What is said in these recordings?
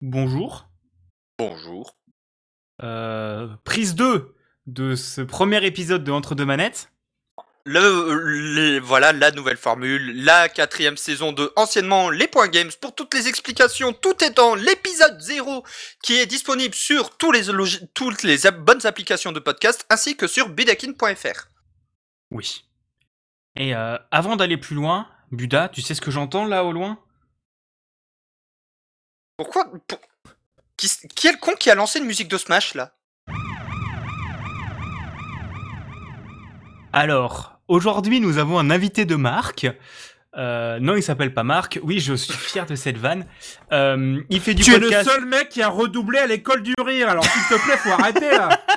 bonjour. Bonjour. Euh, prise 2 de ce premier épisode de Entre deux manettes. Le, les- voilà la nouvelle formule, la quatrième saison de anciennement les points games. Pour toutes les explications, tout est dans l'épisode 0 qui est disponible sur tous les logi- toutes les bonnes applications de podcast ainsi que sur bidakin.fr. Oui. Et euh, avant d'aller plus loin, Buda, tu sais ce que j'entends là au loin? Pourquoi pour- qui, qui est le con qui a lancé une musique de Smash là? Alors, aujourd'hui, nous avons un invité de marque. Euh, non, il s'appelle pas Marc. Oui, je suis fier de cette vanne. Euh, il fait du tu es le podcast. seul mec qui a redoublé à l'école du rire, alors s'il te plaît, faut arrêter là.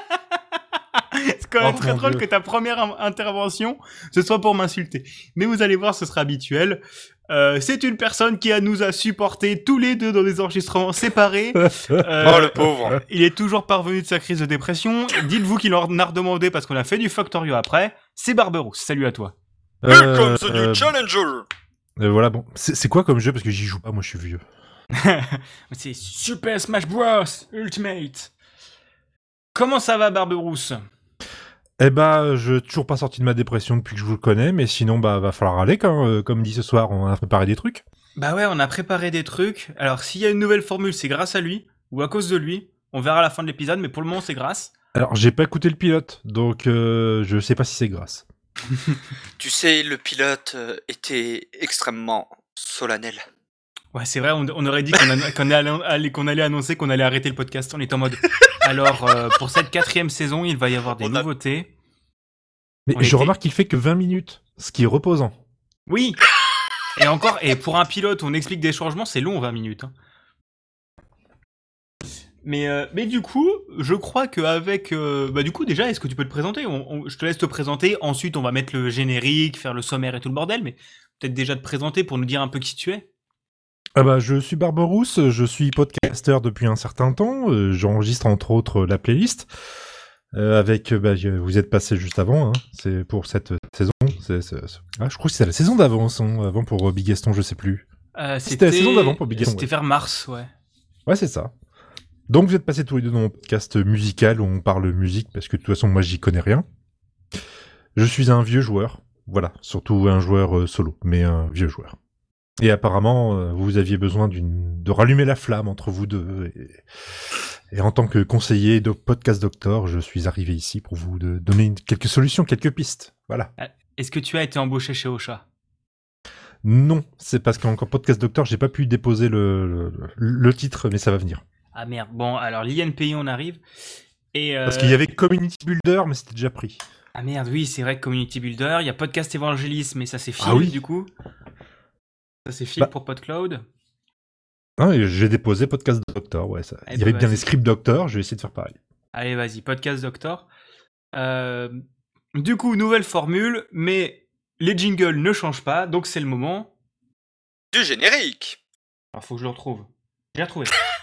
C'est quand même Oh, très drôle Dieu. que ta première in- intervention, ce soit pour m'insulter. Mais vous allez voir, ce sera habituel. Euh, c'est une personne qui a, nous a supporté tous les deux dans des enregistrements séparés. Euh, Oh le pauvre. il est toujours parvenu de sa crise de dépression. Dites-vous qu'il en a redemandé parce qu'on a fait du Factorio après. C'est Barberousse. Salut à toi. Welcome to Euh, new challenger. euh, voilà, bon. C'est c'est quoi comme jeu? Parce que j'y joue pas, moi je suis vieux. c'est Super Smash Bros. Ultimate. Comment ça va, Barberousse? Eh bah, je toujours pas sorti de ma dépression depuis que je vous le connais, mais sinon, bah, va falloir aller, quand, euh, comme dit ce soir, on a préparé des trucs. Bah ouais, on a préparé des trucs. Alors, s'il y a une nouvelle formule, c'est grâce à lui ou à cause de lui. On verra à la fin de l'épisode, mais pour le moment, c'est grâce. Alors, j'ai pas écouté le pilote, donc euh, je sais pas si c'est grâce. Tu sais, le pilote euh, était extrêmement solennel. Ouais, c'est vrai, on, on aurait dit qu'on a- qu'on allait, allait- qu'on allait annoncer qu'on allait arrêter le podcast. On est en mode. Alors, euh, pour cette quatrième saison, il va y avoir des On nouveautés. Mais On je était- remarque qu'il fait que 20 minutes, ce qui est reposant. Oui Et encore, et pour un pilote, on explique des changements, c'est long, 20 minutes. hein. Mais, euh, mais du coup, je crois qu'avec... Euh, bah du coup, déjà, est-ce que tu peux te présenter? On- on- Je te laisse te présenter, ensuite on va mettre le générique, faire le sommaire et tout le bordel, mais peut-être déjà te présenter pour nous dire un peu qui tu es. Ah bah, je suis Barberousse, je suis podcaster depuis un certain temps, euh, j'enregistre entre autres la playlist, euh, avec, euh, bah, vous êtes passé juste avant, hein, c'est pour cette saison, c'est- c'est- c'est- ah, je crois que c'est la saison d'avant, hein, avant pour Big Gaston, je sais plus. Euh, C'était la saison d'avant pour Big Gaston, C'était ouais. vers mars, ouais. Ouais, c'est ça. Donc vous êtes passés tous les deux dans mon podcast musical où on parle musique, parce que de toute façon moi j'y connais rien. Je suis un vieux joueur, voilà, surtout un joueur solo, mais un vieux joueur. Et apparemment, euh, vous aviez besoin d'une de rallumer la flamme entre vous deux. Et, et en tant que conseiller de podcast doctor, je suis arrivé ici pour vous de donner une- quelques solutions, quelques pistes. Voilà. Est-ce que tu as été embauché chez Ocha? Non, c'est parce qu'en podcast doctor, j'ai pas pu déposer le, le, le titre, mais ça va venir. Ah merde, bon, alors l'INPI, on arrive. Et, euh, Parce qu'il y avait Community Builder, mais c'était déjà pris. Ah merde, oui, c'est vrai que Community Builder, il y a Podcast Évangélisme, mais ça c'est Phil Ah oui. du coup. Ça c'est Phil Bah. pour PodCloud. Ah, j'ai déposé Podcast Doctor, ouais. Ça. Eh Il y ben, avait bien vas-y. les scripts Doctor, je vais essayer de faire pareil. Allez, vas-y, Podcast Doctor. Euh, du coup, nouvelle formule, mais les jingles ne changent pas, donc c'est le moment. Du générique. Alors faut que je le retrouve. J'ai retrouvé.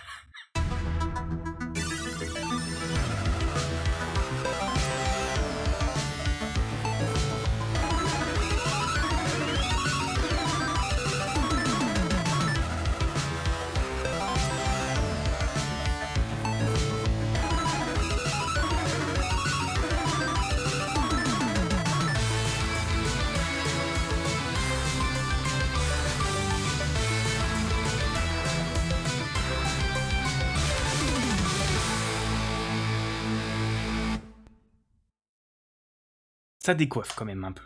Ça décoiffe quand même un peu.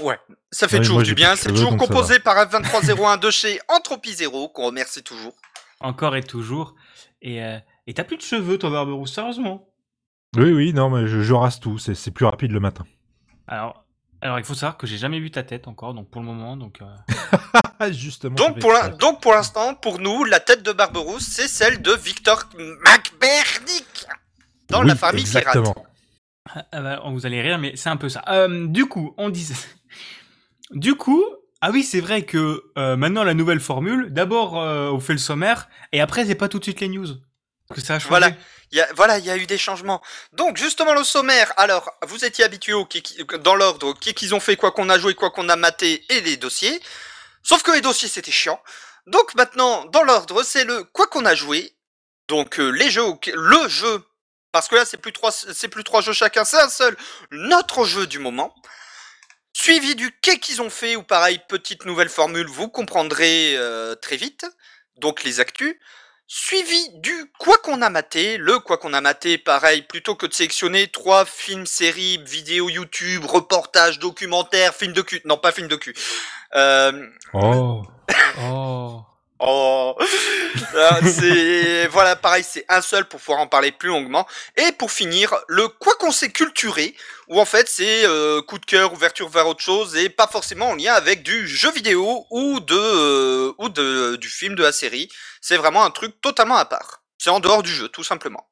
Ouais, ça fait Ouais, toujours moi, du bien. C'est toujours composé par F2301 de chez Entropie Zero, qu'on remercie toujours. Encore et toujours. Et euh, et t'as plus de cheveux, toi, Barberousse, sérieusement? Oui, oui, non, mais je, je rase tout, c'est plus rapide le matin. Alors, alors il faut savoir que j'ai jamais vu ta tête encore, donc pour le moment, donc. euh, justement. Donc pour, donc pour l'instant, pour nous, la tête de Barberousse, c'est celle de Victor McBernick dans la famille exactement. pirate. Ah bah, vous allez rire, mais c'est un peu ça. Euh, du coup, on disait. Du coup, ah oui, c'est vrai que euh, maintenant la nouvelle formule. D'abord, euh, on fait le sommaire, et après, c'est pas tout de suite les news. Que ça. Voilà. Il y a, voilà, il y a eu des changements. Donc justement le sommaire. Alors, vous étiez habitué au dans l'ordre, qui qu'ils ont fait, quoi qu'on a joué, quoi qu'on a maté, et les dossiers. Sauf que les dossiers c'était chiant. Donc maintenant, dans l'ordre, c'est le quoi qu'on a joué, Donc les jeux, le jeu, parce que là c'est plus trois, c'est plus trois jeux chacun, c'est un seul, notre jeu du moment. Suivi du qu'est qu'ils ont fait ou pareil petite nouvelle formule, vous comprendrez euh, très vite. Donc les actus. Suivi du quoi qu'on a maté, le quoi qu'on a maté, pareil, plutôt que de sélectionner trois films, séries, vidéos YouTube, reportages, documentaires, films de cul, non pas films de cul. Euh, Oh. Oh. Oh, Ah, voilà, pareil, c'est un seul pour pouvoir en parler plus longuement. Et pour finir, le quoi qu'on s'est culturé, où en fait c'est euh, coup de cœur, ouverture vers autre chose, et pas forcément en lien avec du jeu vidéo ou de euh, de du film de la série. C'est vraiment un truc totalement à part. C'est en dehors du jeu, tout simplement.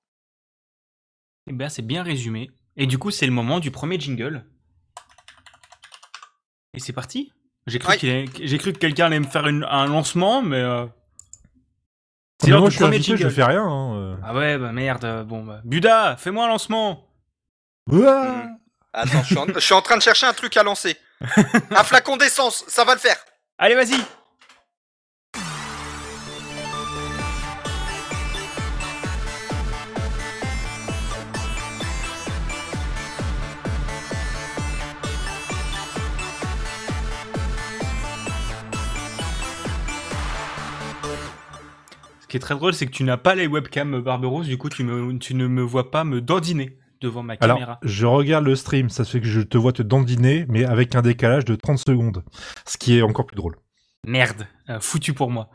Eh ben, c'est bien résumé. Et du coup, c'est le moment du premier jingle. Et c'est parti. J'ai cru, Ouais. qu'il allait- j'ai cru que quelqu'un allait me faire une- un lancement, mais. euh, C'est je suis invité, je fais rien. Hein. euh. Ah ouais, bah merde. euh, Bon, bah. Buda, fais-moi un lancement. Ouah Attends, je suis, en, je suis en train de chercher un truc à lancer. un flacon d'essence, ça va le faire. Allez, vas-y. Qui est très drôle, c'est que tu n'as pas les webcams Barberousse, du coup tu, me, tu ne me vois pas me dandiner devant ma Alors, caméra. je regarde le stream, ça fait que je te vois te dandiner, mais avec un décalage de 30 secondes. Ce qui est encore plus drôle. Merde, euh, foutu pour moi.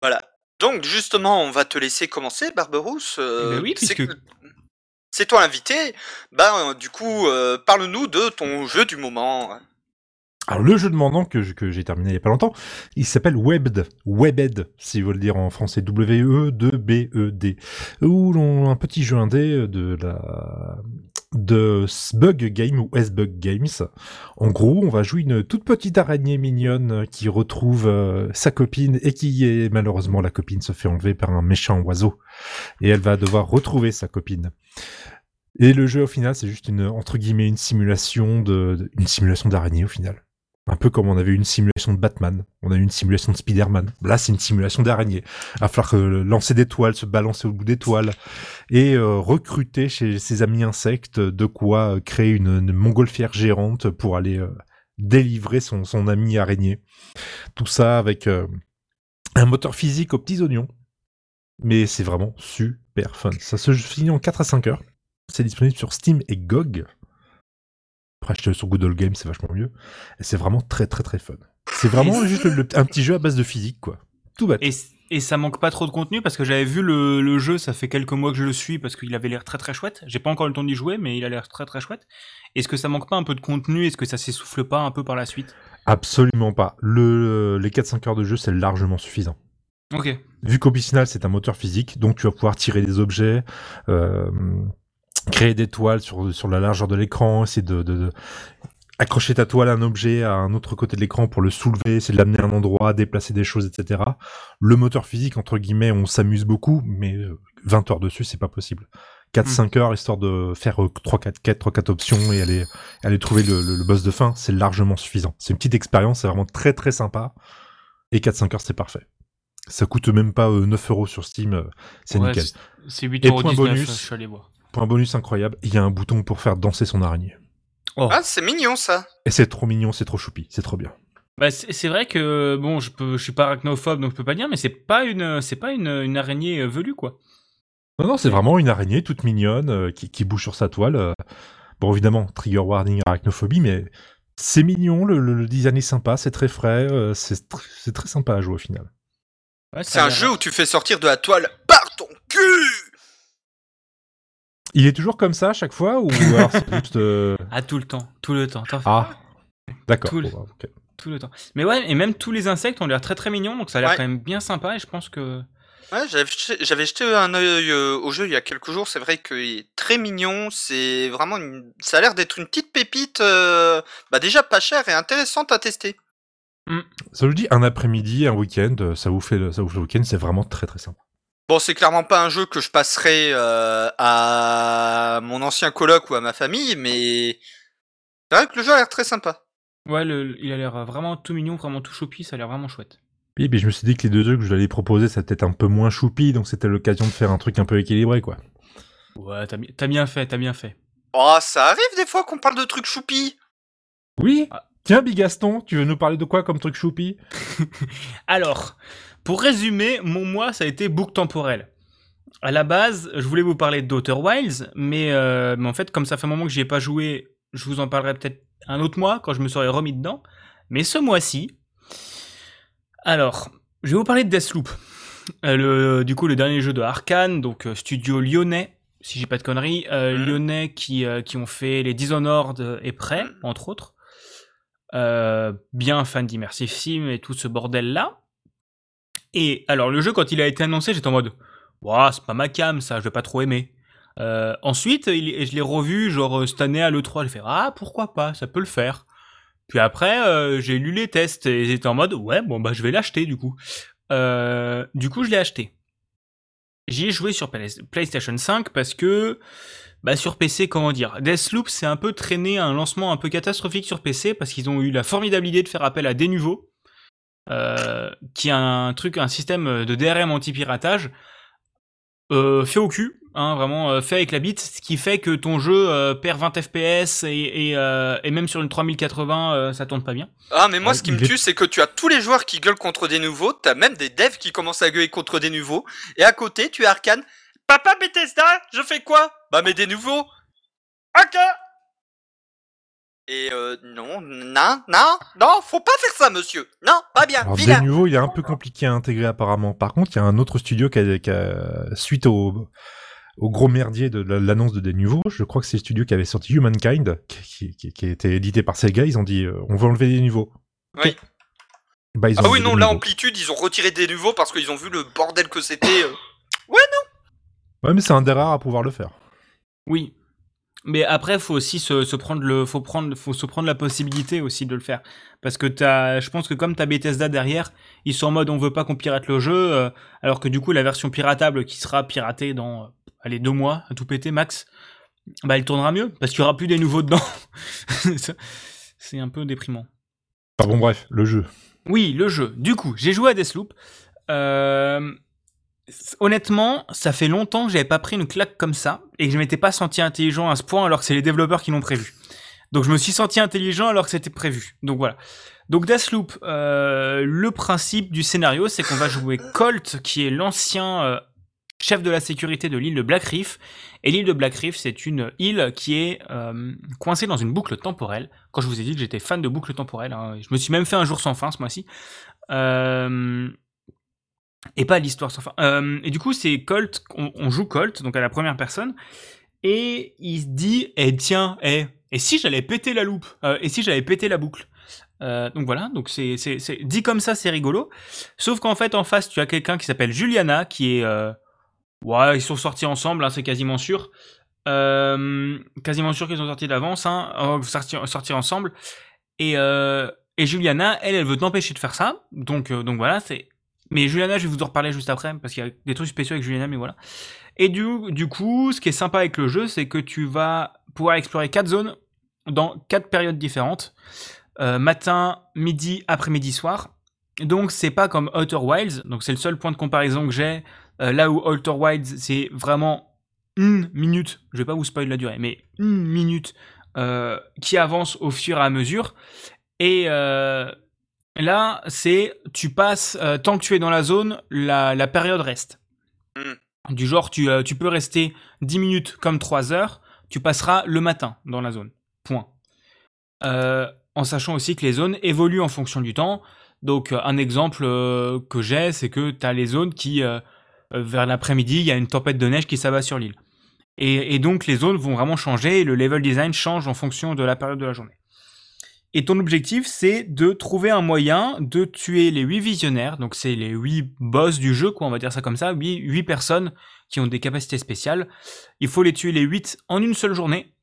Voilà. Donc justement, on va te laisser commencer, Barberousse. euh, Eh ben oui, c'est puisque- que- c'est toi l'invité. Bah, euh, du coup, euh, parle-nous de ton jeu du moment. Alors, le jeu de mandant que, j'ai terminé il y a pas longtemps, il s'appelle Webbed. Webbed, si vous le dire en français. W-E-2-B-E-D. Où l'on, un petit jeu indé de la, de Bug Game ou S-Bug Games. En gros, on va jouer une toute petite araignée mignonne qui retrouve euh, sa copine et qui est, malheureusement, la copine se fait enlever par un méchant oiseau. Et elle va devoir retrouver sa copine. Et le jeu, au final, c'est juste une, entre guillemets, une simulation de- une simulation d'araignée, au final. Un peu comme on avait une simulation de Batman, on a eu une simulation de Spider-Man. Là, c'est une simulation d'araignée. Il va falloir lancer des toiles, se balancer au bout des toiles et euh, recruter chez ses amis insectes de quoi euh, créer une, montgolfière géante pour aller euh, délivrer son, son ami araignée. Tout ça avec un moteur physique aux petits oignons. Mais c'est vraiment super fun. Ça se finit en 4 à 5 heures. C'est disponible sur Steam et GOG. Après, acheter sur Good Old Games, c'est vachement mieux. Et c'est vraiment très très très fun. C'est vraiment juste le- le- un petit jeu à base de physique, quoi. Tout bête. Et, et ça manque pas trop de contenu parce que j'avais vu le, le jeu, ça fait quelques mois que je le suis parce qu'il avait l'air très très chouette. J'ai pas encore le temps d'y jouer, mais il a l'air très très chouette. Est-ce que ça manque pas un peu de contenu? Est-ce que ça s'essouffle pas un peu par la suite? Absolument pas. Le, les 4-5 heures de jeu, c'est largement suffisant. Ok. Vu qu'au final, c'est un moteur physique, donc tu vas pouvoir tirer des objets, euh, créer des toiles sur, sur la largeur de l'écran, essayer de, de- de accrocher ta toile à un objet à un autre côté de l'écran pour le soulever, essayer de l'amener à un endroit, déplacer des choses, etc. Le moteur physique, entre guillemets, on s'amuse beaucoup, mais euh, 20 heures dessus, c'est pas possible. 4-5 heures, histoire de faire 3-4 quêtes, 3-4 options et aller, aller trouver le, le- le boss de fin, c'est largement suffisant. C'est une petite expérience, c'est vraiment très très sympa. Et 4-5 heures, c'est parfait. Ça coûte même pas euh, 9 euros sur Steam, euh, c'est Ouais, nickel. c'est- C'est 8,19€, Et point bonus. je suis allé voir. Point bonus incroyable, il y a un bouton pour faire danser son araignée. Oh. Ah, c'est mignon ça. Et c'est trop mignon, c'est trop choupi, c'est trop bien. Bah, c'est vrai que bon, je peux, je suis pas arachnophobe donc je peux pas dire, mais c'est pas une, c'est pas une, une araignée euh, velue quoi. Non, non, c'est vraiment une araignée toute mignonne euh, qui, qui bouge sur sa toile. euh. Bon, évidemment, trigger warning, arachnophobie, mais c'est mignon, le, le- le design est sympa, c'est très frais, euh, c'est tr- c'est très sympa à jouer au final. Ouais, C'est un jeu où tu fais sortir de la toile par ton cul. Il est toujours comme ça à chaque fois ou alors c'est juste... euh, Ah tout le temps, tout le temps. Fais Ah, d'accord. Tout le- bon, bah. Tout le temps. Mais ouais, et même tous les insectes ont l'air très très mignons, donc ça a l'air Ouais. quand même bien sympa et je pense que. Ouais, j'avais jeté- un œil euh, au jeu il y a quelques jours. C'est vrai qu'il est très mignon. C'est vraiment une... Ça a l'air d'être une petite pépite. euh, Bah déjà pas chère et intéressante à tester. Ça vous dit un après-midi, un week-end, euh, ça vous fait le, ça vous fait le week-end, c'est vraiment très très sympa. Bon, c'est clairement pas un jeu que je passerai euh, à mon ancien coloc ou à ma famille, mais c'est vrai que le jeu a l'air très sympa. Ouais, le, il a l'air vraiment tout mignon, vraiment tout choupi, ça a l'air vraiment chouette. Oui, mais je me suis dit que les deux jeux que je voulais proposer, ça peut-être un peu moins choupi, donc c'était l'occasion de faire un truc un peu équilibré, quoi. Ouais, t'as, bi- t'as bien fait, t'as bien fait. Oh, ça arrive des fois qu'on parle de trucs choupis. Oui Ah. Tiens, Bigaston, tu veux nous parler de quoi comme truc choupi? Alors, pour résumer, mon mois, ça a été book temporel. À la base, je voulais vous parler d'Outer Wilds, mais, euh, mais en fait, comme ça fait un moment que j'y ai pas joué, je vous en parlerai peut-être un autre mois quand je me serai remis dedans. Mais ce mois-ci, alors, je vais vous parler de Deathloop. Euh, le, du coup, le dernier jeu de Arkane, donc euh, studio lyonnais, si j'ai pas de conneries, euh, Mhm. lyonnais qui, qui ont fait les Dishonored et Prey, Mhm. entre autres. Bien fan d'Immersive Sim et tout ce bordel-là. Et alors, le jeu, quand il a été annoncé, j'étais en mode, Ouah, c'est pas ma cam, ça, je vais pas trop aimer. Euh, ensuite, il- je l'ai revu, genre, euh, cette année à l'E3, j'ai fait, ah, pourquoi pas, ça peut le faire. Puis après, euh, j'ai lu les tests et j'étais en mode, ouais, bon, bah, je vais l'acheter, du coup. Du coup, je l'ai acheté. J'y ai joué sur Play- PlayStation 5 parce que, bah, sur PC, comment dire, Deathloop s'est un peu traîné un lancement un peu catastrophique sur PC parce qu'ils ont eu la formidable idée de faire appel à Denuvo, euh, qui a un truc, un système de DRM anti-piratage, euh, fait au cul, hein, vraiment euh, fait avec la bite, ce qui fait que ton jeu euh, perd 20 FPS et, et, euh, et même sur une 3080, euh, ça tourne pas bien. Ah, mais moi, Ouais, ce qui me est- tue, c'est que tu as tous les joueurs qui gueulent contre des nouveaux, t'as même des devs qui commencent à gueuler contre des nouveaux, et à côté, tu as Arkane. Papa Bethesda, je fais quoi? Bah, mais des nouveaux. Ok Et euh, non, non, non, non, faut pas faire ça, monsieur. Non, pas bien, Alors, vilain. des nouveaux, il est un peu compliqué à intégrer apparemment. Par contre, il y a un autre studio qui a, qui a- suite au, au gros merdier de la- l'annonce de des nouveaux, je crois que c'est le studio qui avait sorti Humankind, qui, qui, qui a été édité par Sega, ils ont dit, euh, on veut enlever des nouveaux. Oui. Bah, ils ont Ah oui, non, là. Amplitude, ils ont retiré des nouveaux parce qu'ils ont vu le bordel que c'était. euh. Ouais, mais c'est un des rares à pouvoir le faire. Oui. Mais après, faut aussi se, se prendre le, faut prendre, faut se prendre la possibilité aussi de le faire, parce que t'as, je pense que comme t'as Bethesda derrière, ils sont en mode on veut pas qu'on pirate le jeu, euh, alors que du coup la version piratable qui sera piratée dans, euh, allez deux mois à tout péter max, bah elle tournera mieux, parce qu'il y aura plus des nouveaux dedans. C'est un peu déprimant. Enfin bon, bref, le jeu. Oui, le jeu. Du coup, j'ai joué à Deathloop. Euh, honnêtement, ça fait longtemps que j'avais pas pris une claque comme ça et que je m'étais pas senti intelligent à ce point alors que c'est les développeurs qui l'ont prévu. Donc je me suis senti intelligent alors que c'était prévu. Donc voilà. Donc Deathloop, euh, le principe du scénario, c'est qu'on va jouer Colt, qui est l'ancien euh, chef de la sécurité de l'île de Black Reef. Et l'île de Black Reef, c'est une île qui est euh, coincée dans une boucle temporelle. Quand je vous ai dit que j'étais fan de boucles temporelles, hein, je me suis même fait un jour sans fin ce mois-ci. Et pas l'histoire sans fin. Euh, et du coup, c'est Colt, on, joue Colt, donc à la première personne, et il se dit, eh tiens, eh, et si j'allais péter la loupe, Euh, et si j'allais péter la boucle. Euh, donc voilà, donc c'est, dit comme ça, c'est rigolo. Sauf qu'en fait, en face, tu as quelqu'un qui s'appelle Juliana, qui est, ouais, ils sont sortis ensemble, hein, c'est quasiment sûr. Quasiment sûr qu'ils sont sortis d'avance, hein, euh, sortir, ensemble. Et, et Juliana, elle, elle veut t'empêcher de faire ça. Donc, donc voilà, c'est. Mais Juliana, je vais vous en reparler juste après, parce qu'il y a des trucs spéciaux avec Juliana, mais voilà. Et du, coup, ce qui est sympa avec le jeu, c'est que tu vas pouvoir explorer quatre zones dans quatre périodes différentes. Euh, matin, midi, après-midi, soir. Donc c'est pas comme Outer Wilds, donc c'est le seul point de comparaison que j'ai. Euh, là où Outer Wilds, c'est vraiment une minute, je vais pas vous spoiler la durée, mais une minute euh, qui avance au fur et à mesure. Et là, c'est tu passes, euh, tant que tu es dans la zone, la, la période reste. Du genre, tu, euh, tu peux rester 10 minutes comme 3 heures, tu passeras le matin dans la zone. Point. Euh, en sachant aussi que les zones évoluent en fonction du temps. Donc, un exemple que j'ai, c'est que tu as les zones qui, vers l'après-midi, il y a une tempête de neige qui s'abat sur l'île. Et, et donc, les zones vont vraiment changer et le level design change en fonction de la période de la journée. Et ton objectif, c'est de trouver un moyen de tuer les huit visionnaires. Donc, c'est les huit boss du jeu, quoi, on va dire ça comme ça. Huit, huit personnes qui ont des capacités spéciales. Il faut les tuer les huit en une seule journée.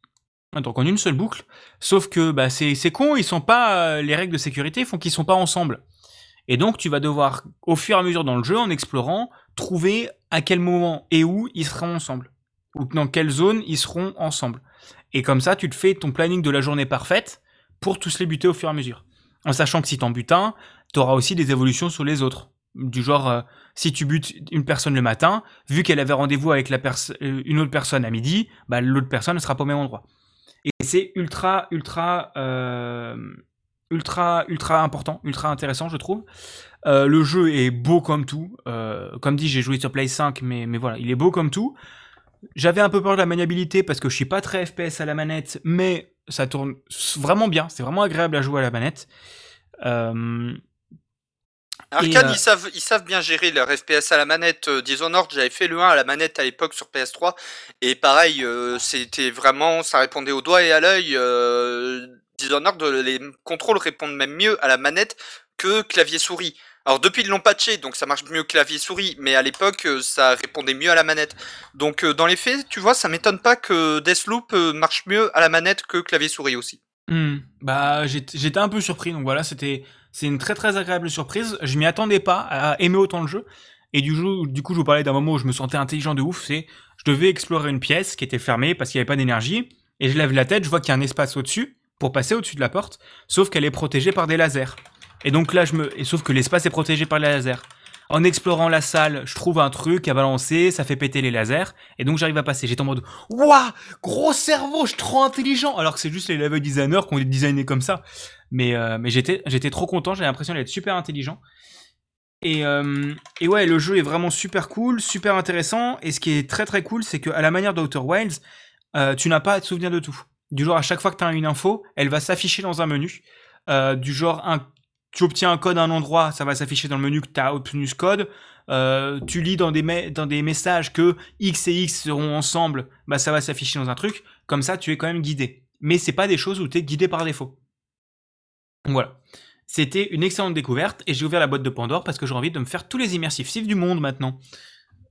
Donc, en une seule boucle. Sauf que, bah, c'est, con, ils sont pas, euh, les règles de sécurité font qu'ils sont pas ensemble. Et donc, tu vas devoir, au fur et à mesure dans le jeu, en explorant, trouver à quel moment et où ils seront ensemble. Ou dans quelle zone ils seront ensemble. Et comme ça, tu te fais ton planning de la journée parfaite pour tous les buter au fur et à mesure. En sachant que si t'en butes un, t'auras aussi des évolutions sur les autres. Du genre, euh, si tu butes une personne le matin, vu qu'elle avait rendez-vous avec euh, une autre personne à midi, bah, l'autre personne ne sera pas au même endroit. Et c'est ultra, ultra, euh, ultra, ultra important, ultra intéressant, je trouve. Le jeu est beau comme tout. Comme dit, j'ai joué sur Play 5, mais, mais voilà, il est beau comme tout. J'avais un peu peur de la maniabilité parce que je suis pas très FPS à la manette, mais ça tourne vraiment bien. C'est vraiment agréable à jouer à la manette. Euh, Arkane, euh, ils, savent, ils savent bien gérer leur FPS à la manette. Euh, Dishonored, j'avais fait le 1 à la manette à l'époque sur PS3. Et pareil, euh, c'était vraiment, ça répondait au doigt et à l'œil. Dishonored, les contrôles répondent même mieux à la manette que clavier-souris. Alors depuis ils l'ont patché, donc ça marche mieux clavier-souris, mais à l'époque euh, ça répondait mieux à la manette. Donc euh, dans les faits, tu vois, ça m'étonne pas que Deathloop euh, marche mieux à la manette que clavier-souris aussi. Hmm, bah j'étais un peu surpris donc voilà c'était c'est une très très agréable surprise je m'y attendais pas à aimer autant le jeu et du coup du coup je vous parlais d'un moment où je me sentais intelligent de ouf c'est je devais explorer une pièce qui était fermée parce qu'il n'y avait pas d'énergie et je lève la tête je vois qu'il y a un espace au dessus pour passer au dessus de la porte sauf qu'elle est protégée par des lasers et donc là je me et sauf que l'espace est protégé par les lasers en explorant la salle, je trouve un truc à balancer, ça fait péter les lasers, et donc j'arrive à passer. J'étais en mode, waouh, gros cerveau, je suis trop intelligent, alors que c'est juste les level designers qui ont designé comme ça. Mais, euh, mais j'étais, trop content, j'avais l'impression d'être super intelligent. Et, euh, et ouais, le jeu est vraiment super cool, super intéressant, et ce qui est très très cool, c'est qu'à la manière d'Outer Wilds, euh, tu n'as pas à te souvenir de tout. Du genre, à chaque fois que tu as une info, elle va s'afficher dans un menu. Du genre, un, tu obtiens un code à un endroit, ça va s'afficher dans le menu que tu as obtenu ce code. Euh, tu lis dans des, dans des messages que X et X seront ensemble, bah ça va s'afficher dans un truc. Comme ça, tu es quand même guidé. Mais c'est pas des choses où tu es guidé par défaut. Donc Voilà. C'était une excellente découverte et j'ai ouvert la boîte de Pandore parce que j'ai envie de me faire tous les immersifs du monde maintenant.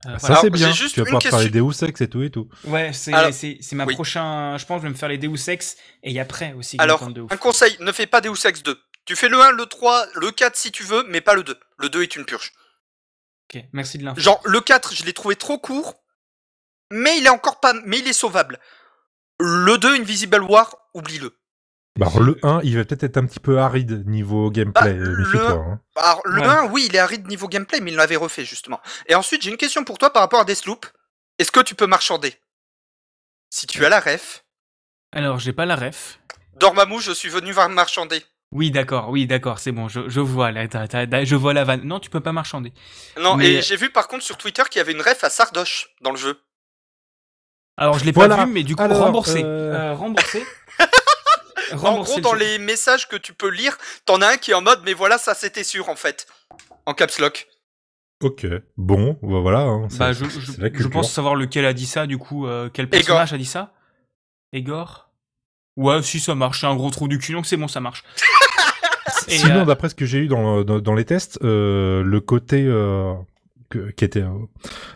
Euh, Ça voilà. C'est bien. juste Tu vas pouvoir faire les. Deus Ex et tout et tout. Ouais, c'est Alors, c'est c'est ma oui. prochain. Je pense que je vais me faire les Deus Ex et après aussi. Alors, tente de ouf. un conseil, ne fais pas Deus Ex 2. Tu fais le 1, le 3, le 4 si tu veux, mais pas le 2. Le 2 est une purge. Ok, merci de l'info. Genre, le 4, je l'ai trouvé trop court, mais il est encore pas, mais il est sauvable. Le 2, Invisible War, oublie-le. Bah, alors, le 1, il va peut-être être un petit peu aride niveau gameplay, Bah, euh, le- hein. Alors, le Ouais. 1, oui, il est aride niveau gameplay, mais il l'avait refait, justement. Et ensuite, j'ai une question pour toi par rapport à Deathloop. Est-ce que tu peux marchander? Si tu as la ref, Alors, j'ai pas la ref. Dormammu, je suis venu voir marchander. Oui, d'accord, oui, d'accord, c'est bon, je, je vois là, je vois la vanne. Non, tu peux pas marchander. Non, Mais- et j'ai vu par contre sur Twitter qu'il y avait une ref à Sardoche dans le jeu. Alors, je l'ai Voilà. pas vu, mais du coup, Alors, remboursé. euh, Euh, remboursé. En Remboursé gros, le dans jeu. les messages que tu peux lire, t'en as un qui est en mode, mais voilà, ça c'était sûr en fait. En caps lock. Ok, bon, bah, voilà. hein, Bah, je, pense savoir lequel a dit ça, du coup, euh, quel personnage a dit ça? Egor? Ouais, si ça marche, c'est un gros trou du cul, donc c'est bon, ça marche. Et, Sinon, euh, d'après ce que j'ai eu dans, dans, dans les tests, euh, le côté euh, que- qui était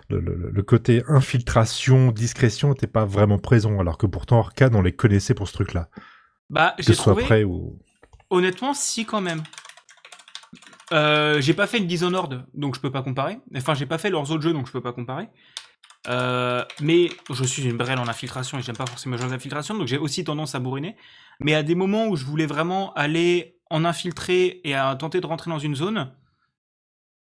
le, le- le côté infiltration, discrétion, n'était pas vraiment présent, alors que pourtant Arcane, on les connaissait pour ce truc-là. Bah, Que j'ai ce soit trouvé, prêt ou. honnêtement, si quand même. J'ai pas fait le Dishonored, donc je peux pas comparer. Enfin, j'ai pas fait leurs autres jeux, donc je peux pas comparer. Euh, mais je suis une brêle en infiltration et j'aime pas forcément les jeux d'infiltration, donc j'ai aussi tendance à bourriner. Mais à des moments où je voulais vraiment aller en infiltrer et à tenter de rentrer dans une zone,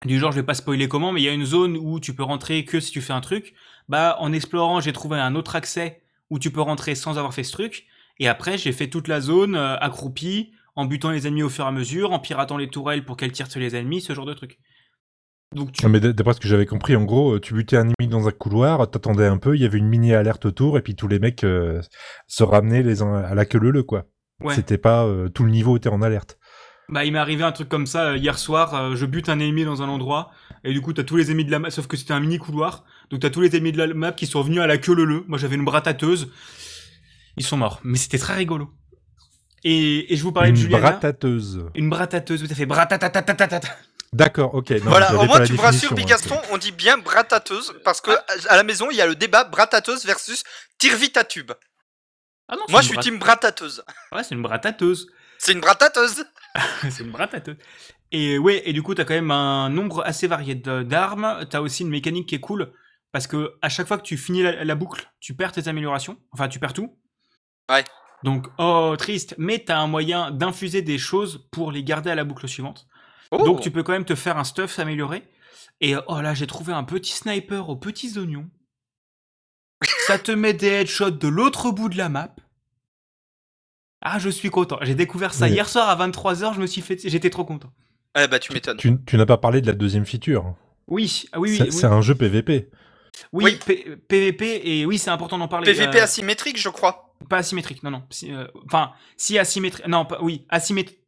du genre je vais pas spoiler comment, mais il y a une zone où tu peux rentrer que si tu fais un truc, bah en explorant j'ai trouvé un autre accès où tu peux rentrer sans avoir fait ce truc, et après j'ai fait toute la zone euh, accroupie, en butant les ennemis au fur et à mesure, en piratant les tourelles pour qu'elles tirent sur les ennemis, ce genre de truc. Donc tu... Ah, Mais d'après ce que j'avais compris, en gros, euh, tu butais un ennemi dans un couloir, t'attendais un peu, il y avait une mini alerte autour, et puis tous les mecs euh, se ramenaient les uns à la queue leu quoi. Ouais. C'était pas euh, tout le niveau était en alerte. Bah, il m'est arrivé un truc comme ça euh, hier soir. euh, je bute un ennemi dans un endroit et du coup t'as tous les ennemis de la map, sauf que c'était un mini couloir. Donc t'as tous les ennemis de la map qui sont venus à la queue leu Moi j'avais une bratateuse. Ils sont morts, mais c'était très rigolo. Et, et je vous parlais une de Juliana. bratateuse. Une bratateuse, tout à fait. D'accord, ok. non, voilà, au moins tu me rassures, définition, hein, Bigaston, on dit bien bratateuse, parce que à la maison, il y a le débat bratateuse versus tire-vite-à-tube. Ah non, Moi, je suis brat- team bratateuse. Ouais, c'est une bratateuse. C'est une bratateuse. c'est une bratateuse. Et ouais, et du coup, t'as quand même un nombre assez varié d'armes. T'as aussi une mécanique qui est cool parce que à chaque fois que tu finis la, la boucle, tu perds tes améliorations. Enfin, tu perds tout. Ouais. Donc, oh, triste. Mais t'as un moyen d'infuser des choses pour les garder à la boucle suivante. Oh. Donc tu peux quand même te faire un stuff amélioré. Et oh là, j'ai trouvé un petit sniper aux petits oignons. Ça te met des headshots de l'autre bout de la map. Ah, je suis content. J'ai découvert ça Oui. hier soir à 23h, je me suis fait j'étais trop content. Eh bah tu m'étonnes. Tu, tu n'as pas parlé de la deuxième feature. Oui, ah oui oui. c'est oui. un jeu PVP. Oui, Oui. P- PVP et oui, c'est important d'en parler. PVP euh, asymétrique, je crois. Pas asymétrique, non, non. Euh, Enfin, si asymétrique. Non, pas, oui, asymétrique.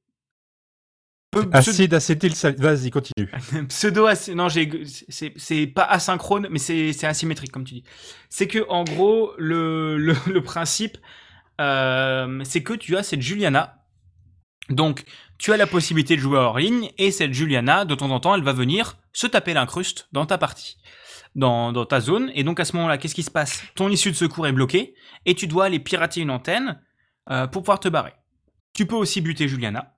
Acide, acétyl, vas-y, continue. Pseudo non c'est pas asynchrone mais c'est c'est asymétrique comme tu dis. C'est que en gros le le, le principe euh, c'est que tu as cette Juliana. Donc tu as la possibilité de jouer hors ligne et cette Juliana de temps en temps elle va venir se taper l'incruste dans ta partie. Dans, dans ta zone et donc à ce moment-là qu'est-ce qui se passe? Ton issue de secours est bloquée et tu dois aller pirater une antenne euh, pour pouvoir te barrer. Tu peux aussi buter Juliana.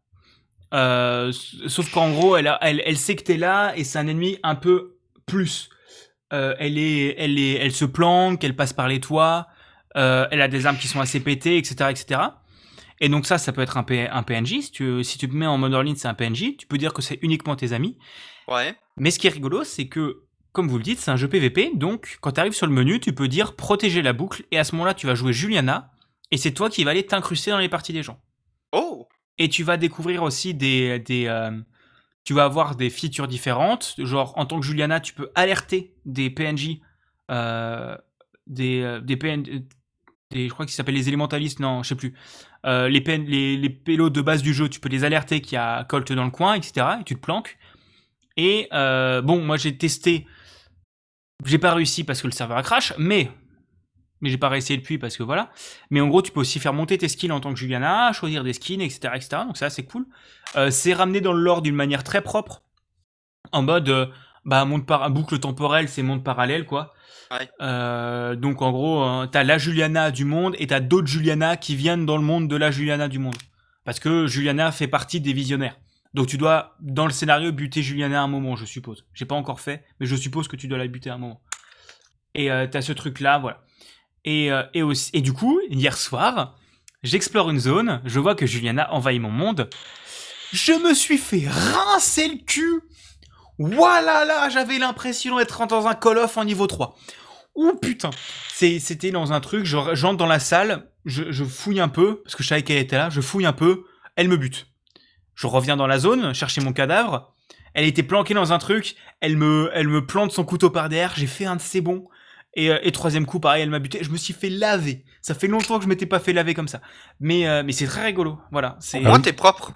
Euh, sauf qu'en gros, elle, a- elle, elle sait que t'es là et c'est un ennemi un peu plus. Euh, elle est, elle est, elle se planque, elle passe par les toits, euh, elle a des armes qui sont assez pétées, etc., etc. Et donc ça, ça peut être un, P- un PNJ. Si tu, si tu te mets en mode hors ligne, c'est un PNJ. Tu peux dire que c'est uniquement tes amis. Ouais. Mais ce qui est rigolo, c'est que, comme vous le dites, c'est un jeu PVP. Donc, quand tu arrives sur le menu, tu peux dire protéger la boucle. Et à ce moment-là, tu vas jouer Juliana. Et c'est toi qui vas aller t'incruster dans les parties des gens. Et tu vas découvrir aussi des, des euh, tu vas avoir des features différentes. Genre en tant que Juliana, tu peux alerter des PNJ, euh, des euh, des PNJ, des, je crois qu'ils s'appellent les élémentalistes, non, je sais plus. Les, PN, les les pélos de base du jeu, tu peux les alerter qu'il y a Colt dans le coin, etc. Et tu te planques. Et bon, moi j'ai testé, j'ai pas réussi parce que le serveur a crash, mais mais j'ai pas réessayé depuis parce que voilà. Mais en gros, tu peux aussi faire monter tes skills en tant que Juliana, choisir des skins, etc., etc. Donc ça, c'est cool. Euh, c'est ramené dans le lore d'une manière très propre, en mode euh, bah monde par boucle temporelle, c'est monde parallèle quoi. Ouais. Euh, donc en gros, euh, t'as la Juliana du monde et t'as d'autres Juliana qui viennent dans le monde de la Juliana du monde, parce que Juliana fait partie des visionnaires. Donc tu dois dans le scénario buter Juliana à un moment, je suppose. J'ai pas encore fait, mais je suppose que tu dois la buter à un moment. Et t'as ce truc là, voilà. Et, euh, et, du coup, hier soir, j'explore une zone, je vois que Juliana envahit mon monde. Je me suis fait rincer le cul. Voilà là, j'avais l'impression d'être dans un Call of en niveau 3. Ouh putain. C'était dans un truc, je j'entre dans la salle, je, je fouille un peu, parce que je savais qu'elle était là, je fouille un peu, elle me bute. Je reviens dans la zone, chercher mon cadavre. Elle était planquée dans un truc, elle me, elle me plante son couteau par derrière, j'ai fait un de ses bons. Et, euh, et troisième coup, pareil, elle m'a buté. Je me suis fait laver. Ça fait longtemps que je m'étais pas fait laver comme ça. Mais, euh, mais c'est très rigolo. Voilà. C'est Au moins oui. t'es propre.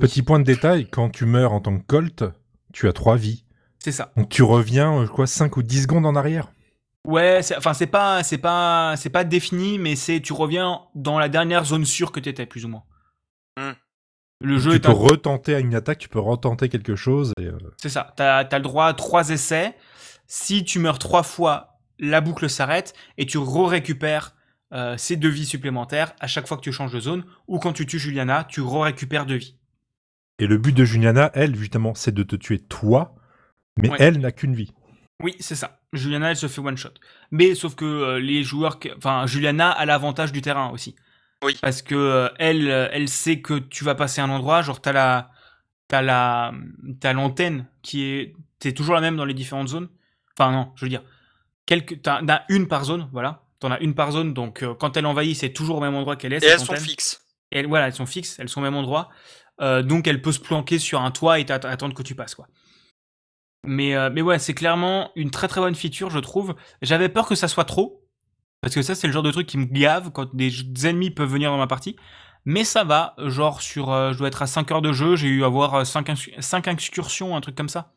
Petit point de détail, quand tu meurs en tant que Colt, tu as trois vies. c'est ça. Donc tu reviens, euh, quoi, 5 ou 10 secondes en arrière. Ouais, c'est- enfin c'est pas, c'est pas, c'est pas défini, mais c'est tu reviens dans la dernière zone sûre que t'étais plus ou moins. Hmm. Le jeu tu est peux un... retenter à une attaque, tu peux retenter quelque chose. Et, euh, c'est ça. T'as as le droit à trois essais. Si tu meurs trois fois, la boucle s'arrête et tu re-récupères euh, ces deux vies supplémentaires à chaque fois que tu changes de zone ou quand tu tues Juliana, tu re-récupères deux vies. et le but de Juliana, elle, justement, c'est de te tuer toi, mais Ouais. elle n'a qu'une vie. Oui, c'est ça. Juliana, elle se fait one shot. Mais sauf que euh, les joueurs, que- enfin Juliana a l'avantage du terrain aussi. Oui. Parce que euh, elle, euh, elle sait que tu vas passer un endroit, genre t'as la, t'as la, t'as l'antenne qui est, t'es toujours la même dans les différentes zones. Enfin non, je veux dire, quelques, t'as, t'as une par zone, voilà. T'en as une par zone, donc euh, quand elle envahit, c'est toujours au même endroit qu'elle est. Et elles sont fixes. Et elles, voilà, elles sont fixes, elles sont au même endroit. Euh, donc elle peut se planquer sur un toit et attendre que tu passes, quoi. Mais, euh, mais ouais, c'est clairement une très très bonne feature, je trouve. J'avais peur que ça soit trop. Parce que ça, c'est le genre de truc qui me gave quand des, ennemis peuvent venir dans ma partie. Mais ça va, genre sur, je dois être à 5 heures de jeu, j'ai eu à avoir 5, excursions, un truc comme ça.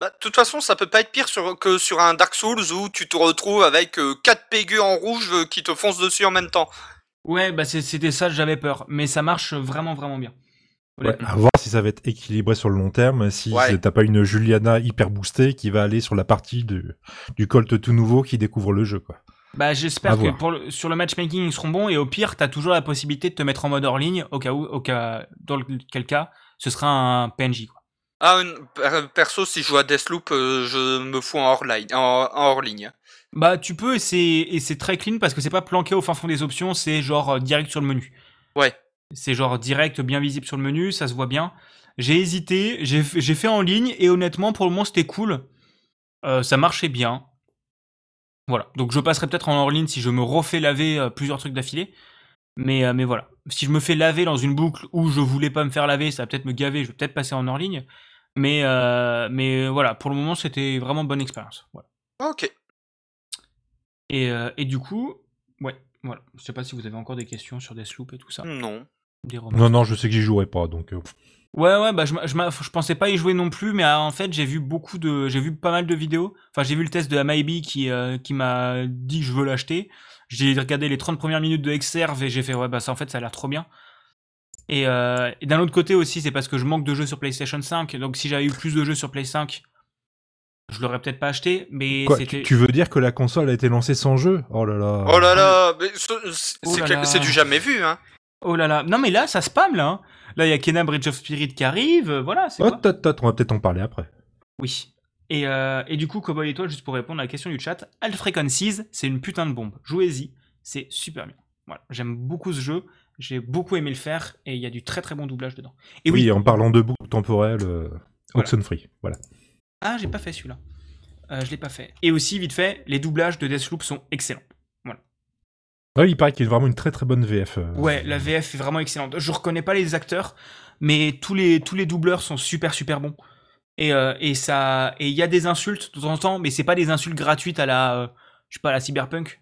Bah, de toute façon, ça peut pas être pire sur- que sur un Dark Souls où tu te retrouves avec 4 pégus en rouge euh, qui te foncent dessus en même temps. Ouais, bah c'est- c'était ça, j'avais peur. Mais ça marche vraiment vraiment bien. Ouais, à voir si ça va être équilibré sur le long terme, si Ouais. t'as pas une Juliana hyper boostée qui va aller sur la partie de, du Colt tout nouveau qui découvre le jeu, quoi. Bah j'espère que voir. pour le- sur le matchmaking ils seront bons et au pire t'as toujours la possibilité de te mettre en mode hors ligne au cas où, au cas dans lequel cas ce sera un PNJ quoi. Ah, perso, si je joue à Deathloop, euh, je me fous en hors, line, en, en hors ligne. Bah tu peux et c'est et c'est très clean parce que c'est pas planqué au fin fond des options, c'est genre euh, direct sur le menu. Ouais. C'est genre direct bien visible sur le menu, ça se voit bien. J'ai hésité, j'ai fait en ligne et honnêtement, pour le moment, c'était cool. Euh, ça marchait bien. Voilà. Donc je passerai peut-être en hors ligne si je me refais laver plusieurs trucs d'affilée. Mais, euh, mais voilà. Si je me fais laver dans une boucle où je voulais pas me faire laver, ça va peut-être me gaver, je vais peut-être passer en hors ligne. Mais, euh, mais euh, voilà, pour le moment, c'était vraiment bonne expérience. Voilà. Ok. Et, euh, et du coup, ouais, voilà. Je sais pas si vous avez encore des questions sur Deathloop et tout ça. Non. Des. Non, non, je sais que j'y jouerai pas, donc. euh, Ouais, ouais, bah je, je, je pensais pas y jouer non plus, mais en fait j'ai vu beaucoup de, j'ai vu pas mal de vidéos. Enfin, j'ai vu le test de Amaibi qui euh, qui m'a dit que je veux l'acheter. J'ai regardé les 30 premières minutes de Exerve et j'ai fait ouais bah ça en fait ça a l'air trop bien. Et, euh, et d'un autre côté aussi, c'est parce que je manque de jeux sur PlayStation 5. Donc si j'avais eu plus de jeux sur Play 5, je l'aurais peut-être pas acheté. Mais Quoi, tu, tu veux dire que la console a été lancée sans jeu? Oh là là. Oh là là, c'est Oh c'est du jamais vu, hein. Oh là là. Non mais là ça spam là. hein. Là il y a Kena Bridge of Spirit qui arrive. euh, Voilà, c'est Oh, quoi? tot, tot, on va peut-être en parler après. Oui. Et, euh, et du coup, Cowboy et toi, juste pour répondre à la question du chat, Alt Frequencies, c'est une putain de bombe. Jouez-y, c'est super bien. Voilà, j'aime beaucoup ce jeu, j'ai beaucoup aimé le faire, et il y a du très très bon doublage dedans. Et oui, oui, en parlant de boucle temporelle, euh, Voilà. Oxenfree, voilà. ah, j'ai pas fait celui-là. Euh, je l'ai pas fait. Et aussi, vite fait, les doublages de Deathloop sont excellents. Ah oui, il paraît qu'il y a vraiment une très très bonne VF. euh. Ouais, la VF est vraiment excellente. Je reconnais pas les acteurs, mais tous les, tous les doubleurs sont super super bons. Et, euh, et ça, et il y a des insultes de temps en temps, mais c'est pas des insultes gratuites à la, je sais pas, à la cyberpunk.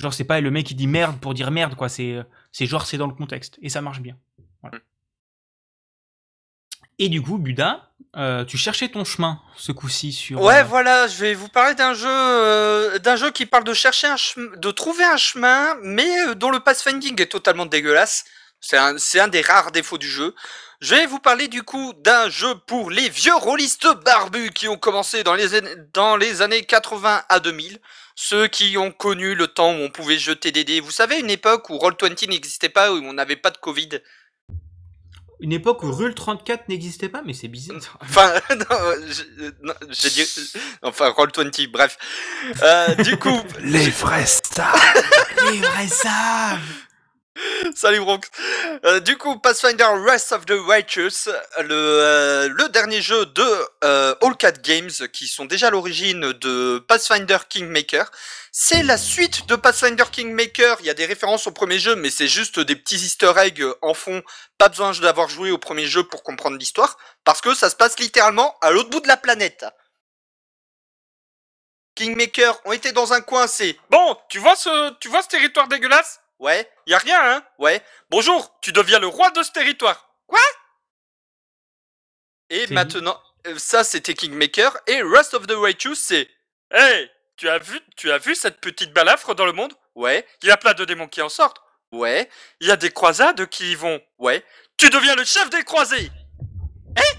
Genre c'est pas le mec qui dit merde pour dire merde quoi. C'est, c'est genre c'est dans le contexte et ça marche bien. Voilà. Et du coup, Buda, euh, tu cherchais ton chemin ce coup-ci sur. Ouais, euh, voilà, je vais vous parler d'un jeu, euh, d'un jeu qui parle de chercher un chemin, de trouver un chemin, mais euh, dont le pathfinding est totalement dégueulasse. C'est un, c'est un des rares défauts du jeu. Je vais vous parler du coup d'un jeu pour les vieux rôlistes barbus qui ont commencé dans les, années- dans les années 80 à 2000. Ceux qui ont connu le temps où on pouvait jeter des dés. Vous savez, une époque où Roll20 n'existait pas, où on n'avait pas de Covid. Une époque où Rule 34 n'existait pas, mais c'est bizarre. Enfin, non, je- non, j'ai dit, enfin, Roll20, bref. Euh, du coup, Les vrais stars Les vrais savent. Salut Bronx. Euh, du coup, Pathfinder Rest of the Righteous, le, euh, dernier jeu de euh, All Cat Games, qui sont déjà à l'origine de Pathfinder Kingmaker. C'est la suite de Pathfinder Kingmaker. Il y a des références au premier jeu, mais c'est juste des petits easter eggs en fond. Pas besoin d'avoir joué au premier jeu pour comprendre l'histoire, parce que ça se passe littéralement à l'autre bout de la planète. Kingmaker ont été dans un coin, c'est bon. Tu vois ce, tu vois ce territoire dégueulasse? Ouais. Y a rien, hein Ouais. Bonjour. Tu deviens le roi de ce territoire. Quoi? Et maintenant, euh, ça c'était Kingmaker et Rest of the Righteous c'est. Hey, tu as vu, tu as vu cette petite balafre dans le monde? Ouais. Il y a plein de démons qui en sortent. Ouais. Il y a des croisades qui y vont. Ouais. Tu deviens le chef des croisés. Hein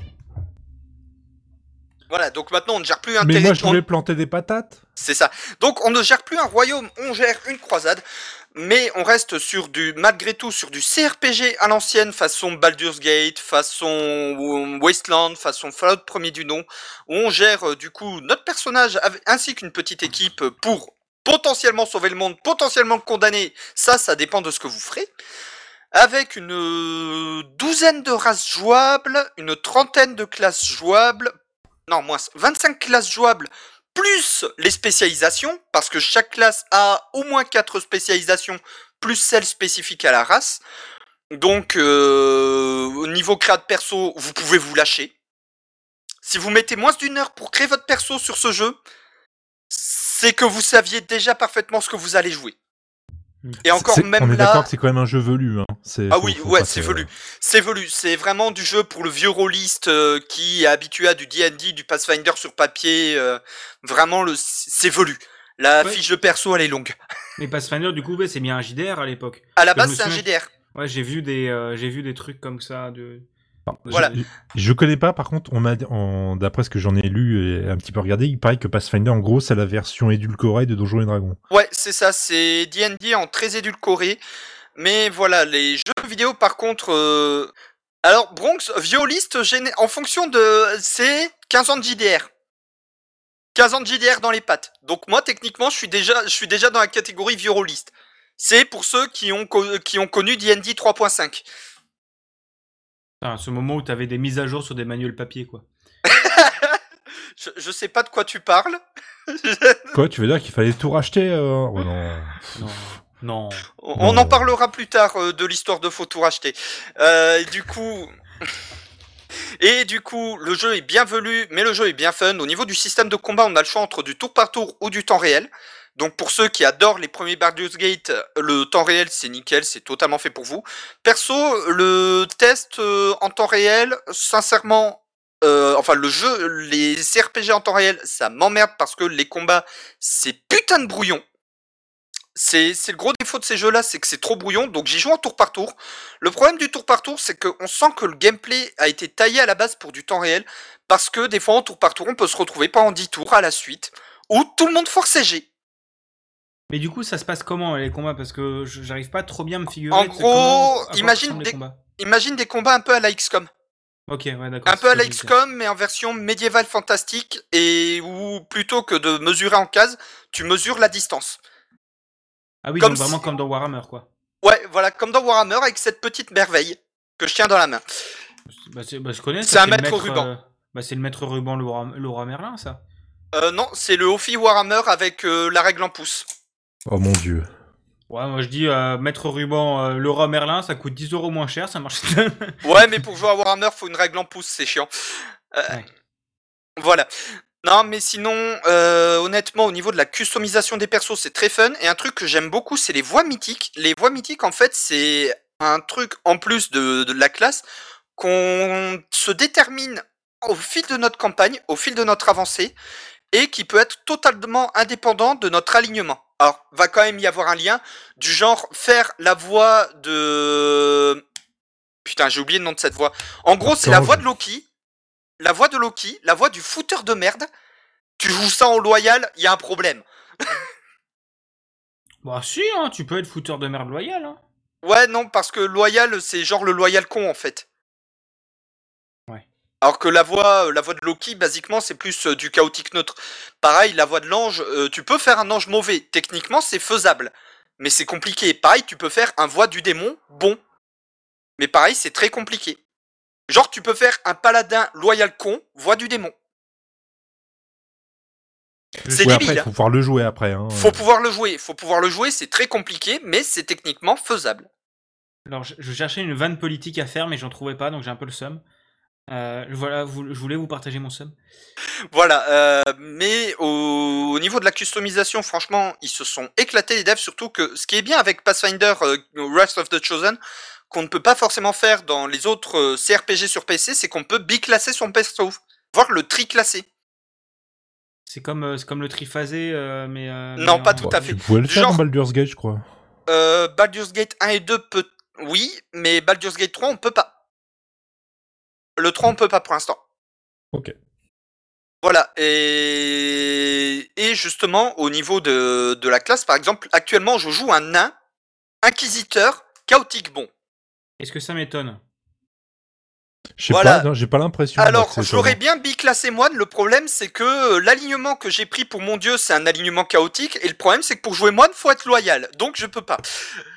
Voilà. Donc maintenant on ne gère plus un Mais moi, je territoire. voulais planter des patates. C'est ça. Donc on ne gère plus un royaume, on gère une croisade, mais on reste sur du, malgré tout, sur du CRPG à l'ancienne, façon Baldur's Gate, façon euh, Wasteland, façon Fallout premier du nom, où on gère euh, du coup notre personnage ainsi qu'une petite équipe pour potentiellement sauver le monde, potentiellement condamner. Ça, ça dépend de ce que vous ferez. Avec une euh, douzaine de races jouables, une trentaine de classes jouables, non moins 25 classes jouables plus les spécialisations, parce que chaque classe a au moins 4 spécialisations, plus celles spécifiques à la race. Donc, euh, au niveau créa de perso, vous pouvez vous lâcher. Si vous mettez moins d'une heure pour créer votre perso sur ce jeu, c'est que vous saviez déjà parfaitement ce que vous allez jouer. Et encore C'est- même on est là, d'accord que c'est quand même un jeu velu. Hein. C'est- ah faut- oui, faut ouais, c'est velu. C'est velu. C'est vraiment du jeu pour le vieux rôliste euh, qui est habitué à du D&D, du Pathfinder sur papier. euh, vraiment, le, c'est velu. La Ouais. fiche de perso, elle est longue. Mais Pathfinder, du coup, ouais, c'est bien un JDR à l'époque. À la base, c'est un GDR. Ouais, j'ai vu des, euh, j'ai vu des trucs comme ça de. Voilà. Je, connais pas, par contre, on m'a, en- d'après ce que j'en ai lu et un petit peu regardé, il paraît que Pathfinder, en gros, c'est la version édulcorée de Donjons et Dragons. Ouais, c'est ça. C'est D&D en très édulcoré. Mais voilà, les jeux vidéo, par contre... euh, Alors, Bronx, violiste, en fonction de... C'est 15 ans de JDR. 15 ans de JDR dans les pattes. Donc moi, techniquement, je suis déjà, je suis déjà dans la catégorie violiste. C'est pour ceux qui ont, qui ont connu D&D 3.5. Enfin, ce moment où t'avais des mises à jour sur des manuels papier, quoi. Je, je sais pas de quoi tu parles. Quoi, tu veux dire qu'il fallait tout racheter euh, oh non. Non. Non. On, Non. en parlera plus tard euh, de l'histoire de Faut tout racheter. Euh, et du coup. Et du coup, le jeu est bien velu, mais le jeu est bien fun. Au niveau du système de combat, on a le choix entre du tour par tour ou du temps réel. Donc pour ceux qui adorent les premiers Baldur's Gate, le temps réel c'est nickel, c'est totalement fait pour vous. Perso, le test euh, en temps réel, sincèrement, euh, enfin le jeu, les CRPG en temps réel, ça m'emmerde parce que les combats, c'est putain de brouillon. C'est le gros défaut de ces jeux-là, c'est que c'est trop brouillon, donc j'y joue en tour par tour. Le problème du tour par tour, c'est qu'on sent que le gameplay a été taillé à la base pour du temps réel, parce que des fois en tour par tour, on peut se retrouver pas en 10 tours à la suite, où tout le monde force CG. Mais du coup, ça se passe comment les combats? Parce que j'arrive pas trop bien à me figurer. En gros, imagine des- combats. Imagine des combats un peu à la XCOM. Ok, ouais, d'accord. Un peu à la. XCOM, mais en version médiévale fantastique, et où plutôt que de mesurer en case, tu mesures la distance. Ah oui, comme donc vraiment comme dans Warhammer, quoi. Ouais, voilà, comme dans Warhammer, avec cette petite merveille que je tiens dans la main. Bah, c'est- bah, je connais. C'est un maître ruban. euh, Bah, c'est le maître ruban Laura, Laura Merlin, ça. Euh, non, c'est le Ophi Warhammer avec euh, la règle en pouce. Oh mon dieu. Ouais, moi je dis euh, maître ruban euh, Laura Merlin, ça coûte 10 euros moins cher, ça marche. Ouais, mais pour jouer à Warhammer, faut une règle en pouce, c'est chiant. Euh, Ouais. Voilà. Non, mais sinon, euh, honnêtement, au niveau de la customisation des persos, c'est très fun. Et un truc que j'aime beaucoup, c'est les voix mythiques. Les voix mythiques, en fait, c'est un truc en plus de, de la classe qu'on se détermine au fil de notre campagne, au fil de notre avancée, et qui peut être totalement indépendant de notre alignement. Alors, va quand même y avoir un lien du genre faire la voix de... Putain, j'ai oublié le nom de cette voix. En gros, c'est la voix de Loki. La voix de Loki, la voix du fouteur de merde. Tu joues ça en loyal, il y a un problème. bah, si, hein, tu peux être fouteur de merde loyal. Hein. Ouais, non, parce que loyal, c'est genre le loyal con en fait. Alors que la voix, euh, la voix de Loki, basiquement, c'est plus euh, du chaotique neutre. Pareil, la voix de l'ange, euh, tu peux faire un ange mauvais. Techniquement, c'est faisable. Mais c'est compliqué. Pareil, tu peux faire un voix du démon bon. Mais pareil, c'est très compliqué. Genre, tu peux faire un paladin loyal con, voix du démon. C'est débile. après, il hein. faut pouvoir le jouer après. Hein. Faut pouvoir le jouer. Faut pouvoir le jouer, c'est très compliqué, mais c'est techniquement faisable. Alors, je, je cherchais une vanne politique à faire, mais j'en trouvais pas, donc j'ai un peu le seum. Euh, voilà, vous- je voulais vous partager mon seum. Voilà, euh, mais au, au niveau de la customisation, franchement, ils se sont éclatés les devs, surtout que ce qui est bien avec Pathfinder euh, Wrath of the Chosen, qu'on ne peut pas forcément faire dans les autres euh, CRPG sur PC, c'est qu'on peut biclasser son perso, voire le tri-classer. C'est comme, euh, c'est comme le triphasé, euh, mais. euh, Non, mais pas en- tout Bah, à fait. Tu pouvais le faire Genre- dans Baldur's Gate, je crois. Euh, Baldur's Gate 1 et 2 peut... Oui, mais Baldur's Gate 3, on peut pas. Le 3, on peut pas pour l'instant. Ok. Voilà, et, et justement, au niveau de, de la classe, par exemple, actuellement, je joue un nain, inquisiteur, chaotique bon. Est-ce que ça m'étonne? Je Voilà. pas, j'ai pas l'impression. Alors, j'aurais bien biclassé moine, le problème, c'est que euh, l'alignement que j'ai pris pour mon dieu, c'est un alignement chaotique, et le problème, c'est que pour jouer moine, faut être loyal, donc je peux pas.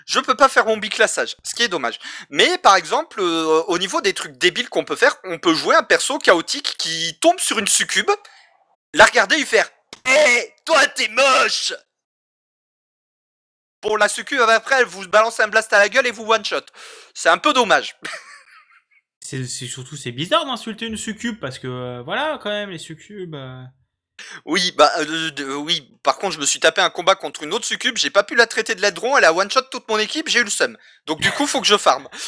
Je peux pas faire mon biclassage, ce qui est dommage. Mais, par exemple, euh, au niveau des trucs débiles qu'on peut faire, on peut jouer un perso chaotique qui tombe sur une succube, la regarder et lui faire Hé, toi t'es moche Bon, la succube, après, elle vous balance un blast à la gueule et vous one-shot. C'est un peu dommage. C'est surtout c'est bizarre d'insulter une succube parce que euh, voilà quand même les succubes. euh, Oui, bah, euh, oui. Par contre, je me suis tapé un combat contre une autre succube, j'ai pas pu la traiter de l'aidron, elle a one-shot toute mon équipe, j'ai eu le seum. Donc, du coup, faut que je farm.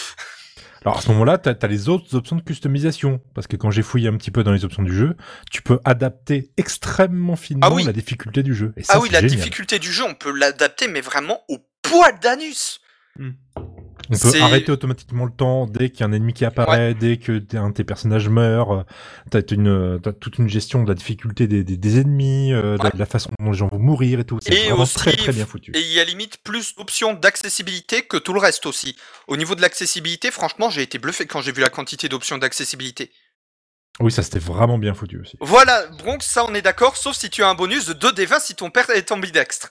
Alors à ce moment-là, t'as as les autres options de customisation. Parce que quand j'ai fouillé un petit peu dans les options du jeu, tu peux adapter extrêmement finement Ah oui. la difficulté du jeu. Et ça, ah oui, la génial. difficulté du jeu, on peut l'adapter, mais vraiment au poil d'anus. On peut arrêter automatiquement le temps dès qu'il y a un ennemi qui apparaît, dès que un de tes personnages meurt. euh, T'as une, t'as toute une gestion de la difficulté des, des, des ennemis, euh, de, Ouais. de la façon dont les gens vont mourir et tout. C'est Et vraiment aussi, très très bien foutu. Et il y a limite plus d'options d'accessibilité que tout le reste aussi. Au niveau de l'accessibilité, franchement, j'ai été bluffé quand j'ai vu la quantité d'options d'accessibilité. Oui, ça c'était vraiment bien foutu aussi. Voilà, Bronx, ça on est d'accord, sauf si tu as un bonus de 2d20 si ton père est ambidextre.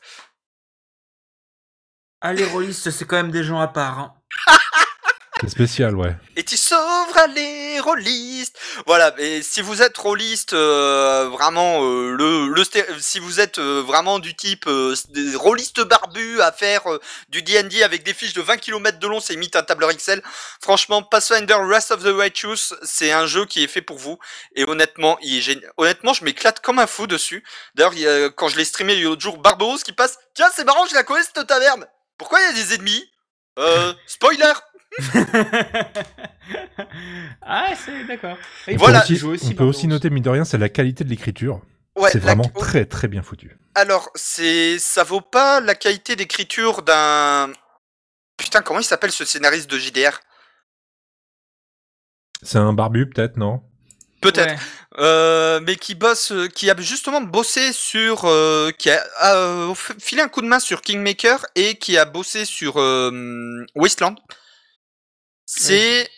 Ah les rôlistes c'est quand même des gens à part. hein. Spécial, ouais. et tu sauveras les rôlistes. Voilà, et si vous êtes rôliste, euh, vraiment euh, le, le si vous êtes euh, vraiment du type des rôlistes barbus à faire du D&D avec des fiches de 20 km de long, c'est limite un tableur Excel. Franchement, Pathfinder Rest of the Righteous, c'est un jeu qui est fait pour vous. Et honnêtement. Honnêtement, je m'éclate comme un fou dessus. D'ailleurs, quand je l'ai streamé l'autre jour, Barbaros qui passe. Tiens, c'est marrant, je la connais cette taverne. Pourquoi il y a des ennemis? Spoiler. Ah, c'est d'accord. Et Voilà. on peut aussi, joue aussi on peut aussi noter, mine de rien, c'est la qualité de l'écriture. Ouais, c'est la- vraiment très très bien foutu. Alors, c'est, ça vaut pas la qualité d'écriture d'un. Putain, comment il s'appelle ce scénariste de JDR C'est un barbu, peut-être, non? Peut-être. Ouais. Euh, mais qui bosse, euh, qui a justement bossé sur, euh, qui a, euh, filé un coup de main sur Kingmaker et qui a bossé sur euh, Wasteland. C'est,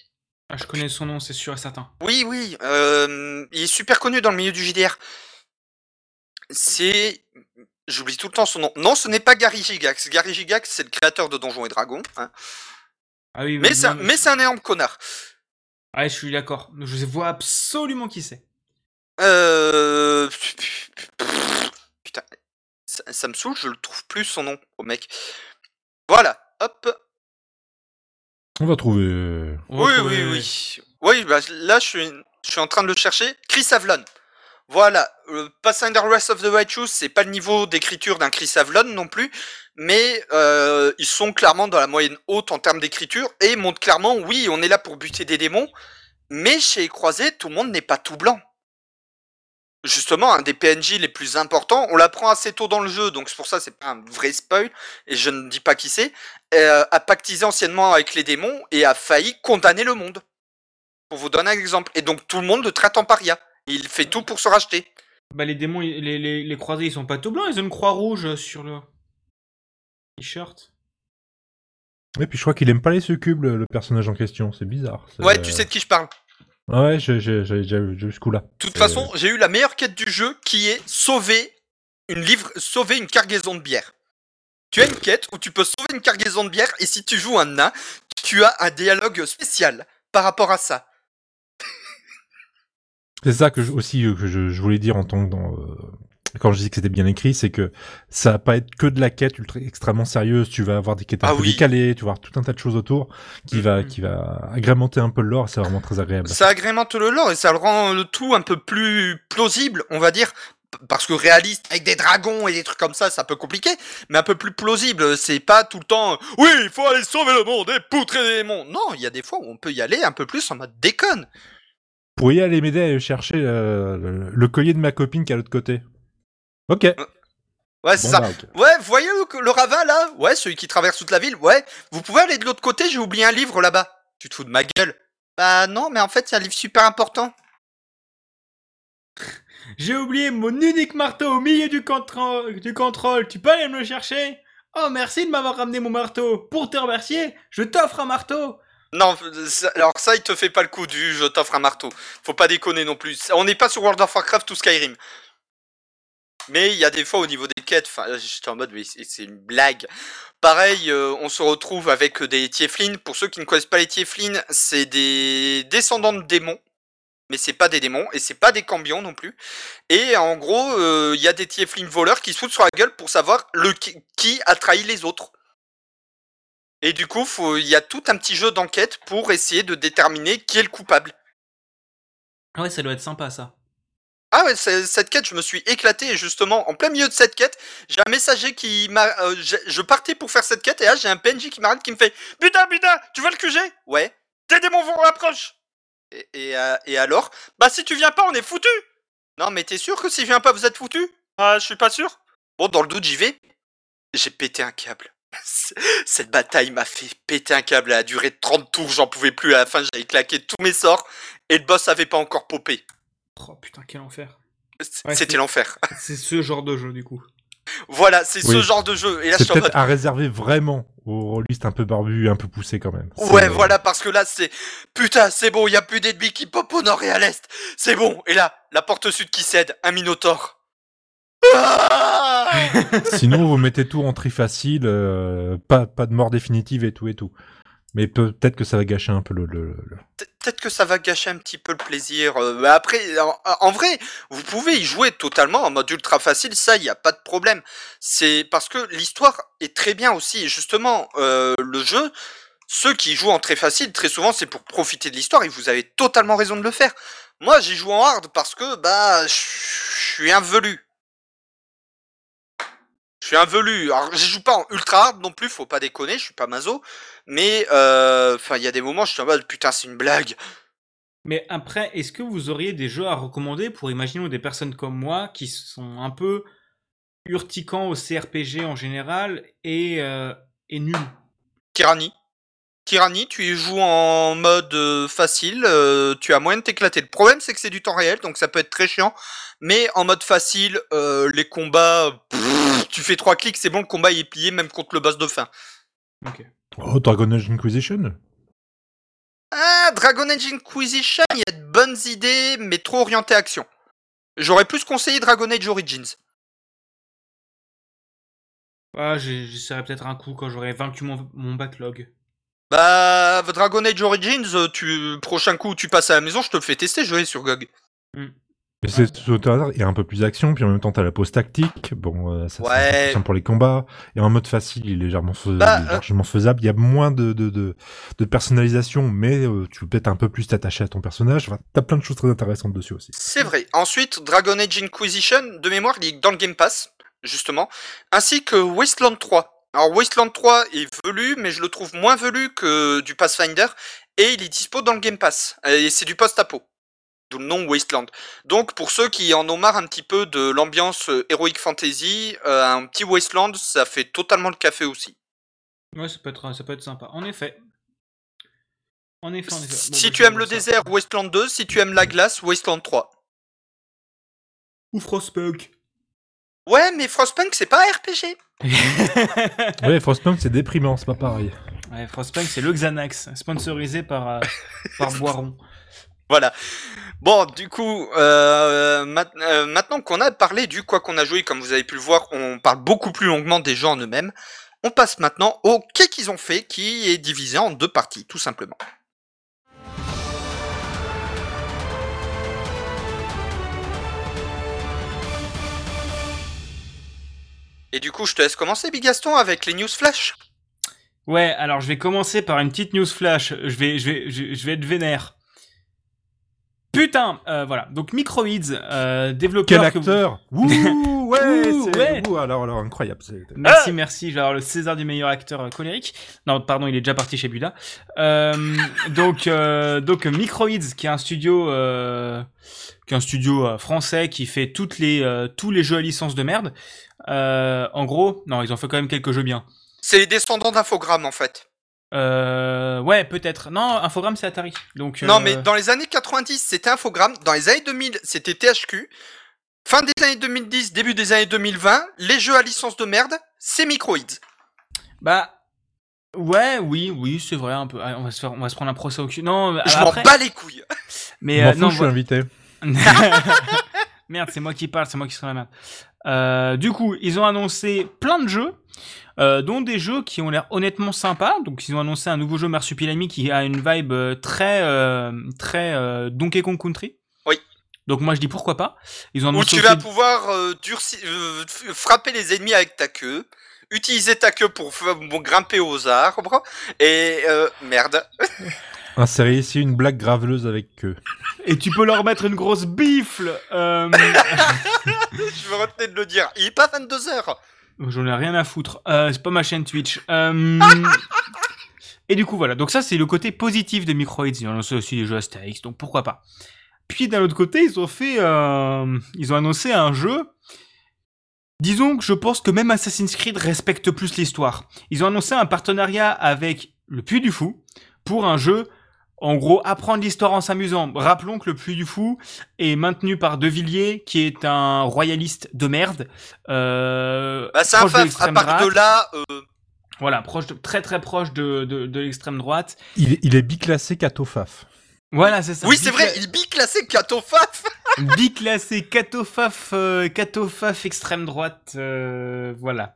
Ah, je connais son nom, c'est sûr et certain. oui, oui, euh, il est super connu dans le milieu du JDR. C'est, j'oublie tout le temps son nom. Non, ce n'est pas Gary Gigax. Gary Gigax, c'est le créateur de Donjons et Dragons. hein. Ah oui, Mais mais c'est un énorme connard. Ouais, je suis d'accord. Je vois absolument qui c'est. Euh... Putain, ça, ça me saoule, je le trouve plus son nom au mec. Voilà, hop. On va trouver. euh, On va Oui, trouver- oui, oui. Oui, bah, là, je suis, je suis en train de le chercher. Chris Avlon. Voilà, euh, Pathfinder Rest of the Righteous, c'est pas le niveau d'écriture d'un Chris Avlon non plus, mais euh, ils sont clairement dans la moyenne haute en termes d'écriture et montrent clairement, oui, on est là pour buter des démons, mais chez Croisé, tout le monde n'est pas tout blanc. Justement, un des PNJ les plus importants, on l'apprend assez tôt dans le jeu, donc c'est pour ça c'est pas un vrai spoil, et je ne dis pas qui c'est, euh, a pactisé anciennement avec les démons et a failli condamner le monde. Pour vous donner un exemple. Et donc tout le monde le traite en paria. Il fait tout pour se racheter. Bah, les démons, ils- les, les, les croisés, ils sont pas tout blancs, ils ont une croix rouge sur le t-shirt. Et puis je crois qu'il aime pas les succubes, le, le personnage en question. C'est bizarre. Ouais, tu sais de qui je parle. Ah ouais, j'ai j'ai- j'ai déjà vu ce coup-là. De toute façon, j'ai eu la meilleure quête du jeu qui est sauver une livre, sauver une cargaison de bière. Tu as une quête où tu peux sauver une cargaison de bière et si tu joues un nain, tu as un dialogue spécial par rapport à ça. C'est ça que je, aussi euh, que je, je voulais dire en tant que dans, euh, quand je dis que c'était bien écrit, c'est que ça va pas être que de la quête ultra, extrêmement sérieuse. Tu vas avoir des quêtes un Ah peu oui. décalées, tu vas avoir tout un tas de choses autour qui va Mhm. qui va agrémenter un peu le lore. C'est vraiment très agréable. Ça agrémente le lore et ça le rend le tout un peu plus plausible, on va dire. Parce que réaliste, avec des dragons et des trucs comme ça, c'est un peu compliqué, mais un peu plus plausible. C'est pas tout le temps, oui, il faut aller sauver le monde et poutrer les démons. Non, il y a des fois où on peut y aller un peu plus en mode déconne. Pourriez aller m'aider à aller chercher euh, le, le collier de ma copine qui est à l'autre côté. Ok. Ouais, c'est Bon, ça. bah. Ouais, vous voyez le, le ravin là Ouais, celui qui traverse toute la ville Ouais, vous pouvez aller de l'autre côté, j'ai oublié un livre là-bas. Tu te fous de ma gueule Bah non, mais en fait, c'est un livre super important. J'ai oublié mon unique marteau au milieu du, contrôle. du contrôle. Tu peux aller me le chercher? Oh, merci de m'avoir ramené mon marteau. Pour te remercier, je t'offre un marteau. Non, alors ça, il te fait pas le coup du je t'offre un marteau. Faut pas déconner non plus. On n'est pas sur World of Warcraft ou Skyrim. Mais il y a des fois au niveau des quêtes, enfin, j'étais en mode, mais c'est une blague. Pareil, euh, on se retrouve avec des Tieflin. Pour ceux qui ne connaissent pas les Tieflin, c'est des descendants de démons. Mais c'est pas des démons et c'est pas des cambions non plus. Et en gros, euh, il y a des Tieflin voleurs qui se foutent sur la gueule pour savoir qui, a trahi les autres. Et du coup, il y a tout un petit jeu d'enquête pour essayer de déterminer qui est le coupable. Ah Ouais, ça doit être sympa ça. Ah ouais, cette quête, je me suis éclaté et justement, en plein milieu de cette quête, j'ai un messager qui m'a... euh, je partais pour faire cette quête et là, j'ai un PNJ qui m'arrête qui me fait « Putain, putain, tu veux le QG ?» Ouais. « Tes démons vont rapproche !» et, et, euh, alors? Bah si tu viens pas, on est foutu Non, mais t'es sûr que si je viens pas, vous êtes foutu? Ah, je suis pas sûr. Bon, dans le doute, j'y vais. J'ai pété un câble. Cette bataille m'a fait péter un câble. Elle a duré 30 tours, j'en pouvais plus. À la fin, j'avais claqué tous mes sorts et le boss avait pas encore popé. Oh putain, quel enfer. Ouais, C'était l'enfer. C'est ce genre de jeu du coup. Voilà, c'est ce genre de jeu. Et là, je C'est suis en peut-être mode. à réserver vraiment aux rôlistes un peu barbus, un peu poussés quand même. Ouais, voilà, parce que là, c'est. Putain, c'est bon, il y a plus d'ennemis qui pop au nord et à l'est. C'est bon. Et là, la porte sud qui cède, un minotaure. Ah Sinon, vous mettez tout en tri facile, euh, pas, pas de mort définitive et tout et tout. Mais peut-être que ça va gâcher un peu le. le, le- Pe- Peut-être que ça va gâcher un petit peu le plaisir. euh, après, en, vrai, vous pouvez y jouer totalement en mode ultra facile, ça, il n'y a pas de problème. C'est parce que l'histoire est très bien aussi. Et justement, euh, le jeu, ceux qui jouent en très facile, très souvent, c'est pour profiter de l'histoire et vous avez totalement raison de le faire. Moi, j'ai joué en hard parce que, bah, je suis un velu. Je suis un velu. Alors, je joue pas en ultra hard non plus, faut pas déconner, je suis pas mazo. Mais, euh, enfin, il y a des moments, je suis en mode, putain, c'est une blague. Mais après, est-ce que vous auriez des jeux à recommander pour, imaginons, des personnes comme moi qui sont un peu urticants au CRPG en général et, euh, et nuls? Tyranny. Tyranny, tu y joues en mode euh, facile, euh, tu as moyen de t'éclater. Le problème, c'est que c'est du temps réel, donc ça peut être très chiant. Mais en mode facile, les combats, pff, tu fais trois clics, c'est bon, le combat il est plié, même contre le boss de fin. Ok. Oh, Dragon Age Inquisition Ah, Dragon Age Inquisition, il y a de bonnes idées, mais trop orienté action. J'aurais plus conseillé Dragon Age Origins. Ah, j'ai- j'essaierai peut-être un coup quand j'aurai vaincu mon, mon backlog. Bah, Dragon Age Origins, euh, tu, prochain coup, tu passes à la maison, je te le fais tester, je vais sur GOG. Mais c'est Terra, il y a un peu plus d'action, puis en même temps t'as la pause tactique. Bon, euh, ça c'est Ouais. intéressant pour les combats. Et en mode facile, il est légèrement, fais- Bah, il est largement faisable. Il y a moins de, de, de, de personnalisation, mais euh, tu peux peut-être un peu plus t'attacher à ton personnage. Enfin, t'as plein de choses très intéressantes dessus aussi. C'est vrai. Ensuite, Dragon Age Inquisition, de mémoire, il est dans le Game Pass, justement, ainsi que Wasteland 3. Alors Wasteland 3 est velu, mais je le trouve moins velu que du Pathfinder, et il est dispo dans le Game Pass. Et c'est du post-apo. D'où le nom Wasteland. Donc pour ceux qui en ont marre un petit peu de l'ambiance euh, Heroic Fantasy, euh, un petit Wasteland, ça fait totalement le café aussi. Ouais, ça peut être, ça peut être sympa. En effet. En effet, en effet. Bon, si bah, tu aimes le ça. désert, Wasteland 2, si tu aimes la glace, Wasteland 3. Ou Frostpunk. Ouais, mais Frostpunk, c'est pas un RPG. Ouais, Frostpunk c'est déprimant, c'est pas pareil. ouais, Frostpunk, c'est le Xanax, sponsorisé par, euh, par Boiron. Voilà. Bon, du coup, euh, euh, maintenant qu'on a parlé du quoi qu'on a joué, comme vous avez pu le voir, on parle beaucoup plus longuement des jeux en eux-mêmes. On passe maintenant au qu'est qu'ils ont fait, qui est divisé en deux parties, tout simplement. Et du coup, je te laisse commencer, Bigaston, avec les news flash. Ouais, alors je vais commencer par une petite news flash. Je vais, je vais, je vais être vénère. Putain, euh, voilà. Donc Microids, euh, développeur. Quel que vous- acteur Ouh, ouais, Ouh, c'est- ouais. ouh, alors, alors, incroyable. c'est- Merci, merci. Je vais avoir le César du meilleur acteur euh, colérique. Non, pardon, il est déjà parti chez Buda. Euh, donc, euh, donc Microids, qui est un studio, euh, qui est un studio euh, français qui fait toutes les, euh, tous les jeux à licence de merde. Euh, en gros, non, ils ont fait quand même quelques jeux bien. C'est les descendants d'Infogrames, en fait. Euh, ouais, peut-être. Non, Infogrames, c'est Atari. Donc, Non, euh, mais dans les années 90, c'était Infogrames. Dans les années 2000, c'était THQ. Fin des années 2010, début des années 2020, les jeux à licence de merde, c'est Microids. Bah, ouais, oui, oui, c'est vrai, un peu. On va se faire, on va se prendre un procès au cul. Non, Je après, m'en bats les couilles. mais euh, fous, non, je suis invité. Merde, c'est moi qui parle, c'est moi qui serai la merde. Euh, du coup, ils ont annoncé plein de jeux, euh, dont des jeux qui ont l'air honnêtement sympas. Donc, ils ont annoncé un nouveau jeu Marsupilami qui a une vibe euh, très, euh, très Donkey Kong Country. Oui. Donc, moi, je dis pourquoi pas. Ils ont Où tu vas pouvoir durci- frapper les ennemis avec ta queue, utiliser ta queue pour grimper aux arbres, et merde. Insérer ici une blague graveleuse avec eux. Et tu peux leur mettre une grosse bifle. Euh... Je me retenais de le dire. Il est pas 22h. J'en ai rien à foutre. Euh, c'est pas ma chaîne Twitch. Euh, Et du coup, voilà. Donc ça, c'est le côté positif de Microids. Ils ont annoncé aussi des jeux Astérix, donc pourquoi pas. Puis d'un autre côté, ils ont fait, euh, ils ont annoncé un jeu. Disons que je pense que même Assassin's Creed respecte plus l'histoire. Ils ont annoncé un partenariat avec le Puy du Fou pour un jeu. En gros, apprendre l'histoire en s'amusant. Rappelons que le Puy du Fou est maintenu par De Villiers, qui est un royaliste de merde. Euh, Bah, c'est un proche de faf. À l'extrême part de droite. là, euh, Voilà, proche de- très très proche de, de, de l'extrême droite. Il, est- il est biclassé Catofaf. Voilà, c'est ça. oui, c'est vrai, il est biclassé Catofaf. Biclassé, catofaf, euh, catofaf extrême droite, euh, voilà.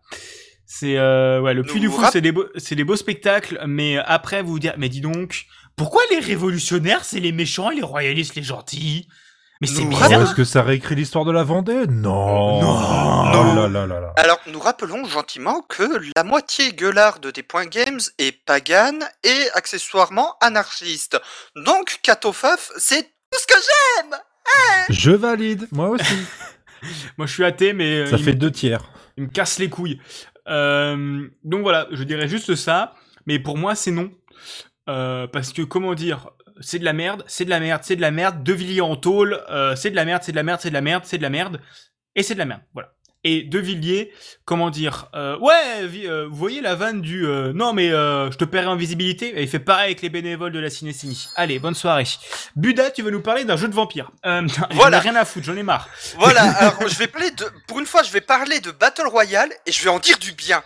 C'est euh, ouais, le Puy du Fou, c'est des beaux, c'est des beaux spectacles, mais après vous vous dire, mais dis donc, pourquoi les révolutionnaires c'est les méchants et les royalistes les gentils? Mais c'est Oh, bizarre. Est-ce que ça réécrit l'histoire de la Vendée? Non. Non. Oh là là là là. Alors, nous rappelons gentiment que la moitié gueularde des points games est pagane et accessoirement anarchiste. Donc, Katofaf, c'est tout ce que j'aime Je valide, moi aussi. Moi je suis athée, mais euh, Ça fait me- deux tiers. il me casse les couilles. Euh, donc voilà, je dirais juste ça, mais pour moi c'est non. Euh, parce que comment dire, c'est de la merde, c'est de la merde, c'est de la merde. De Villiers en tôle, euh, c'est de la merde, c'est de la merde, c'est de la merde, c'est de la merde, et c'est de la merde. Voilà. Et De Villiers, comment dire, euh, ouais, euh, vous voyez la vanne du euh, non mais euh, je te paierai en visibilité. Et il fait pareil avec les bénévoles de la cinécénie. Allez, bonne soirée. Buda, tu veux nous parler d'un jeu de vampire euh, J'en Voilà. ai rien à foutre, j'en ai marre. Voilà, alors je vais parler de... Pour une fois, je vais parler de Battle Royale et je vais en dire du bien.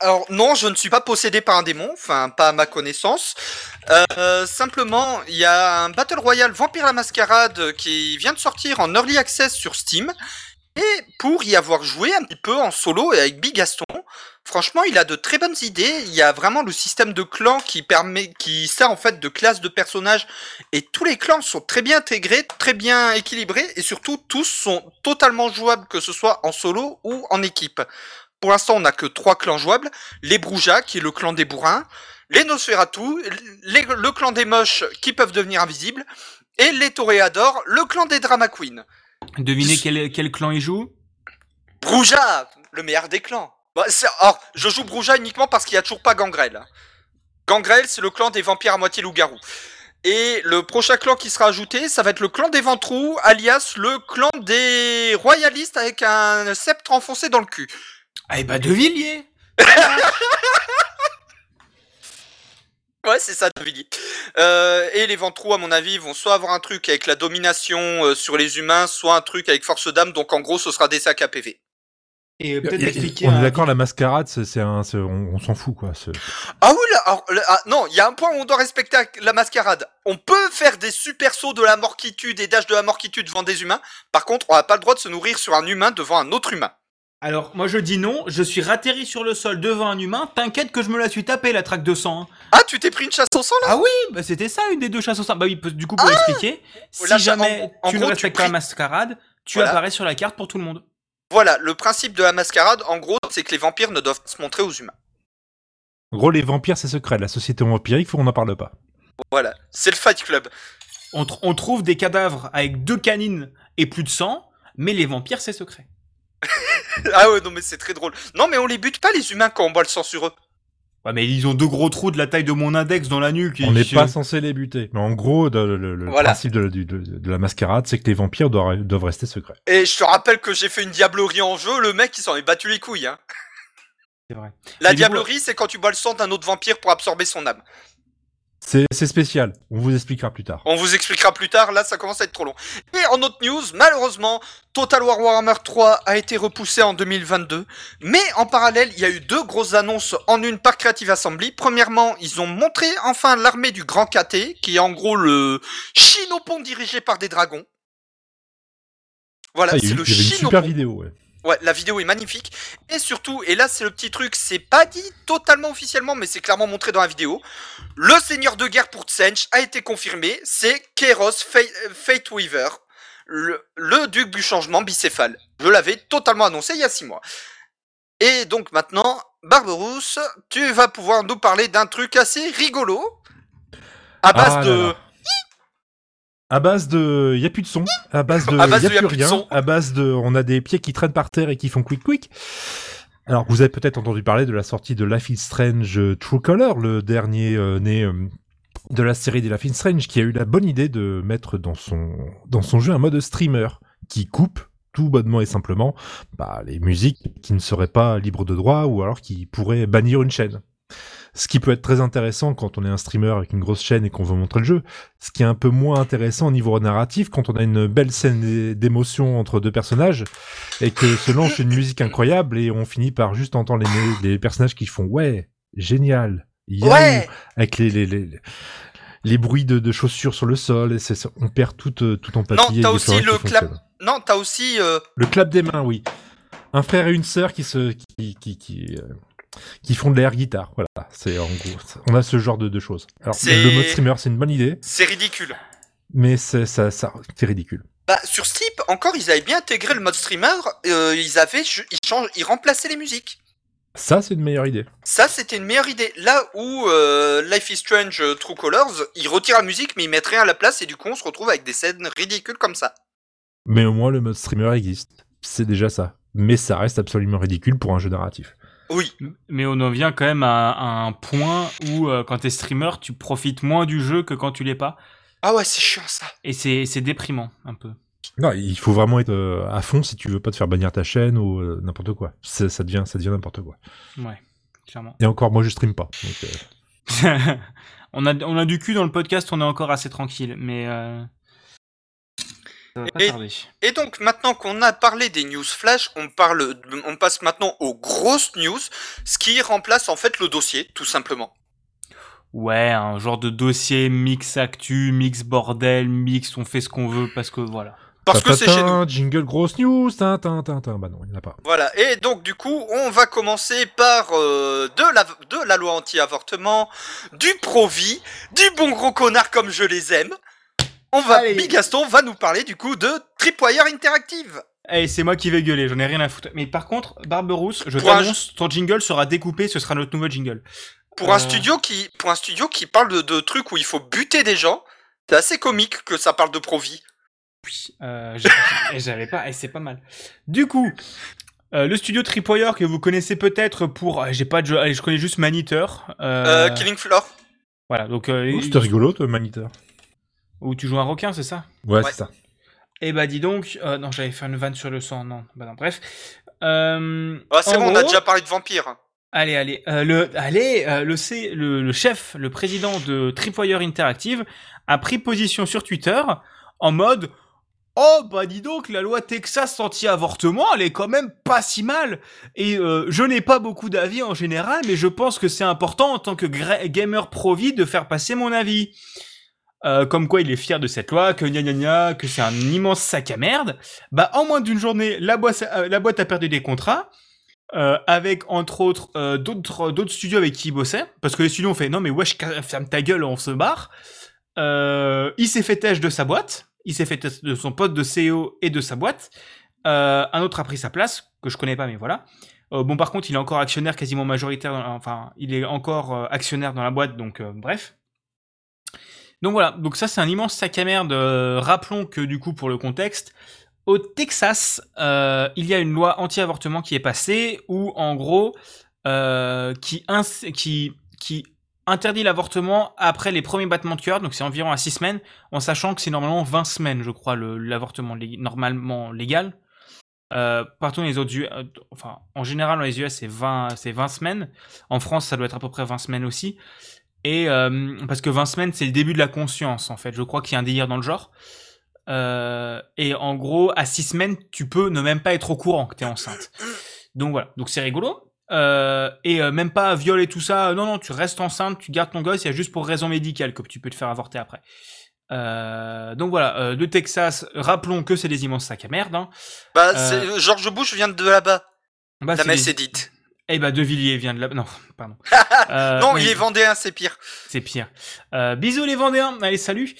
Alors non, je ne suis pas possédé par un démon, enfin pas à ma connaissance. Euh, simplement, il y a un Battle Royale Vampire la Mascarade qui vient de sortir en Early Access sur Steam. Et pour y avoir joué un petit peu en solo et avec Big Gaston, franchement, il a de très bonnes idées. Il y a vraiment le système de clans qui permet, qui sert en fait de classe de personnages et tous les clans sont très bien intégrés, très bien équilibrés, et surtout tous sont totalement jouables, que ce soit en solo ou en équipe. Pour l'instant, on n'a que trois clans jouables. Les Brouja, qui est le clan des bourrins, les Nosferatu, les- le clan des moches, qui peuvent devenir invisibles, et les Toréadors, le clan des Drama Queens. Devinez quel, quel clan il joue Brouja, le meilleur des clans. Bah, or, je joue Brouja uniquement parce qu'il n'y a toujours pas Gangrel. Gangrel, c'est le clan des vampires à moitié loup-garou. Et le prochain clan qui sera ajouté, ça va être le clan des ventrous, alias le clan des royalistes avec un sceptre enfoncé dans le cul. Ah, et bah, De Villiers Ouais, c'est ça, David. Euh, et les ventrous, à mon avis, vont soit avoir un truc avec la domination euh, sur les humains, soit un truc avec force d'âme. Donc, en gros, ce sera des sacs à PV. Et euh, peut-être expliquer. On est un- d'accord, la mascarade, c'est c'est un, c'est- on, on s'en fout quoi. c'est- Ah oui, là, alors, là, ah, non, il y a un point où on doit respecter la mascarade. On peut faire des super sauts de la morquitude et dash de la morquitude devant des humains. Par contre, on n'a pas le droit de se nourrir sur un humain devant un autre humain. Alors, moi je dis non, je suis ratterri sur le sol devant un humain, t'inquiète que je me la suis tapé la traque de sang. hein. Ah, tu t'es pris une chasse au sang là? Ah oui, bah c'était ça une des deux chasses au sang. Bah oui, du coup pour expliquer, si la cha- jamais en- en tu ne gros, tu respectes pas la pries- mascarade, tu Voilà. apparais sur la carte pour tout le monde. Voilà, le principe de la mascarade, en gros, c'est que les vampires ne doivent pas se montrer aux humains. En gros, les vampires, c'est secret. La société vampirique, faut qu'on n'en parle pas. Voilà, c'est le Fight Club. On, tr- on trouve des cadavres avec deux canines et plus de sang, mais les vampires c'est secret. ah ouais, non mais c'est très drôle. Non mais on les bute pas les humains quand on boit le sang sur eux. Ouais, mais ils ont deux gros trous de la taille de mon index dans la nuque. et On n'est je- pas censé les buter. Mais en gros, de- le, le Voilà. principe de, la- du- de- de la mascarade, c'est que les vampires doivent, doivent rester secrets. Et je te rappelle que j'ai fait une diablerie en jeu, le mec il s'en est battu les couilles. Hein. C'est vrai. La Mais diablerie, c'est quand tu bois le sang d'un autre vampire pour absorber son âme. C'est spécial. On vous expliquera plus tard. On vous expliquera plus tard, là ça commence à être trop long. Et en autre news, malheureusement, Total War Warhammer 3 a été repoussé en 2022. Mais en parallèle, il y a eu deux grosses annonces en une par Creative Assembly. Premièrement, ils ont montré enfin l'armée du Grand KT, qui est en gros le Shinopon dirigé par des dragons. Voilà, Ah, c'est le avait une Shinopon. super vidéo. Ouais. Ouais, la vidéo est magnifique. Et surtout, et là c'est le petit truc, c'est pas dit totalement officiellement, mais c'est clairement montré dans la vidéo. Le seigneur de guerre pour Tsench a été confirmé, c'est euh, Fate Weaver, le, le duc du changement bicéphale. Je l'avais totalement annoncé il y a six mois. Et donc maintenant, Barberousse, tu vas pouvoir nous parler d'un truc assez rigolo. À base Ah là de... là. À base de, y a plus de son. À base de, À base y a de y a plus de rien. À base de, on a des pieds qui traînent par terre et qui font quick quick. Alors, vous avez peut-être entendu parler de la sortie de Life is Strange euh, True Color, le dernier euh, né euh, de la série des Life is Strange, qui a eu la bonne idée de mettre dans son dans son jeu un mode streamer qui coupe tout bonnement et simplement bah, les musiques qui ne seraient pas libres de droit ou alors qui pourraient bannir une chaîne. Ce qui peut être très intéressant quand on est un streamer avec une grosse chaîne et qu'on veut montrer le jeu. Ce qui est un peu moins intéressant au niveau narratif quand on a une belle scène d'é- d'émotion entre deux personnages et que se lance une musique incroyable et on finit par juste entendre les, les personnages qui font ouais, génial, yahoo Ouais avec les, les, les, les bruits de, de chaussures sur le sol et c'est, on perd toute, euh, toute empathie. Non, t'as aussi le clap-. Non, t'as aussi... euh, Le clap des mains, oui. un frère et une sœur qui se qui qui qui, euh, qui font de l'air guitare. Voilà, c'est en gros, on a ce genre de, de choses. Alors le mode streamer, c'est une bonne idée, C'est ridicule. mais c'est ça, ça c'est ridicule. Bah, sur Steep, encore, ils avaient bien intégré le mode streamer. euh, ils avaient, ils, changent, ils remplaçaient les musiques. Ça, c'est une meilleure idée. Ça, c'était une meilleure idée. Là où euh, Life is Strange euh, True Colors, ils retirent la musique, mais ils mettent rien à la place, et du coup, on se retrouve avec des scènes ridicules comme ça. Mais au moins, le mode streamer existe. C'est déjà ça. Mais ça reste absolument ridicule pour un jeu narratif. Oui. Mais on en vient quand même à, à un point où, euh, quand t'es streamer, tu profites moins du jeu que quand tu l'es pas. Ah ouais, c'est chiant ça. Et c'est c'est déprimant, un peu. Non, il faut vraiment être euh, à fond si tu veux pas te faire bannir ta chaîne ou euh, n'importe quoi. Ça, ça devient, ça devient n'importe quoi. Ouais, clairement. Et encore, moi, je stream pas. Donc, euh, on, a, on a du cul dans le podcast, on est encore assez tranquille, mais... Euh... Ça va pas Et- donc, maintenant qu'on a parlé des news flash, on, parle, on passe maintenant aux grosses news, ce qui remplace en fait le dossier, tout simplement. Ouais, un genre de dossier mix actu, mix bordel, mix on fait ce qu'on veut parce que voilà. Parce que c'est chez nous. Jingle grosse news, tintin, tintin. Bah non, il n'y en a pas. Voilà, et donc du coup, on va commencer par euh, de, la, de la loi anti-avortement, du pro-vie, du bon gros connard comme je les aime. On va, Allez. Big Gaston va nous parler du coup de Tripwire Interactive. Eh, c'est moi qui vais gueuler, j'en ai rien à foutre. Mais par contre, Barberousse, je Pour t'annonce, ton jingle sera découpé, ce sera notre nouveau jingle. Pour un Euh. studio qui, pour un studio qui parle de, de trucs où il faut buter des gens, c'est assez comique que ça parle de pro-vie. Oui, euh, j'avais pas, et c'est pas mal. Du coup, euh, le studio Tripwire que vous connaissez peut-être pour, euh, j'ai pas de je connais juste Maniteur. Euh, Euh, Killing Floor. Voilà, donc euh, Oh, C'était rigolo, toi, Maniteur. Où tu joues un requin, c'est ça Ouais, Ouais. c'est ça. Eh bah dis donc, euh, non, j'avais fait une vanne sur le sang, non, bah non, bref. Euh, Ah, c'est bon, on a déjà parlé de vampires. Allez, allez, euh, le, allez, euh, le, C- le, le chef, le président de Tripwire Interactive a pris position sur Twitter en mode Oh bah dis donc, la loi Texas anti-avortement, elle est quand même pas si mal. Et euh, je n'ai pas beaucoup d'avis en général, mais je pense que c'est important en tant que gamer pro-vie de faire passer mon avis. Euh, comme quoi il est fier de cette loi, que gna gna gna, que c'est un immense sac à merde. Bah en moins d'une journée, la boîte, euh, la boîte a perdu des contrats. euh, avec entre autres euh, d'autres d'autres studios avec qui il bossait parce que les studios ont fait non mais wesh ferme ta gueule on se barre euh, il s'est fait têche de sa boîte il s'est fait têche de son pote de CEO et de sa boîte Euh, un autre a pris sa place que je connais pas mais voilà bon par contre il est encore actionnaire quasiment majoritaire enfin il est encore actionnaire dans la boîte donc bref donc voilà donc ça c'est un immense sac à merde Euh, rappelons que du coup pour le contexte au Texas, euh, il y a une loi anti-avortement qui est passée où, en gros, euh, qui, interdit l'avortement après les premiers battements de cœur, donc c'est environ à 6 semaines, en sachant que c'est normalement 20 semaines, je crois, l'avortement normalement légal. Partout dans les autres en général, dans les US, c'est 20, c'est 20 semaines. En France, ça doit être à peu près 20 semaines aussi. Et euh, parce que 20 semaines, c'est le début de la conscience, en fait. Je crois qu'il y a un délire dans le genre. Euh, et en gros, à 6 semaines, tu peux ne même pas être au courant que t'es enceinte. Donc voilà, donc c'est rigolo. Euh, et même pas viol et tout ça. Non, non, tu restes enceinte, tu gardes ton gosse. Il y a juste pour raison médicale que tu peux te faire avorter après. Euh, donc voilà, euh, de Texas, rappelons que c'est des immenses sacs à merde. Hein. Bah, Euh, George Bush vient de là-bas. Bah, La messe est dite. Eh ben, De Villiers vient de là. Non, pardon. Euh, non, il est vendéen, c'est pire. C'est pire. Euh, bisous les Vendéens. Allez, salut.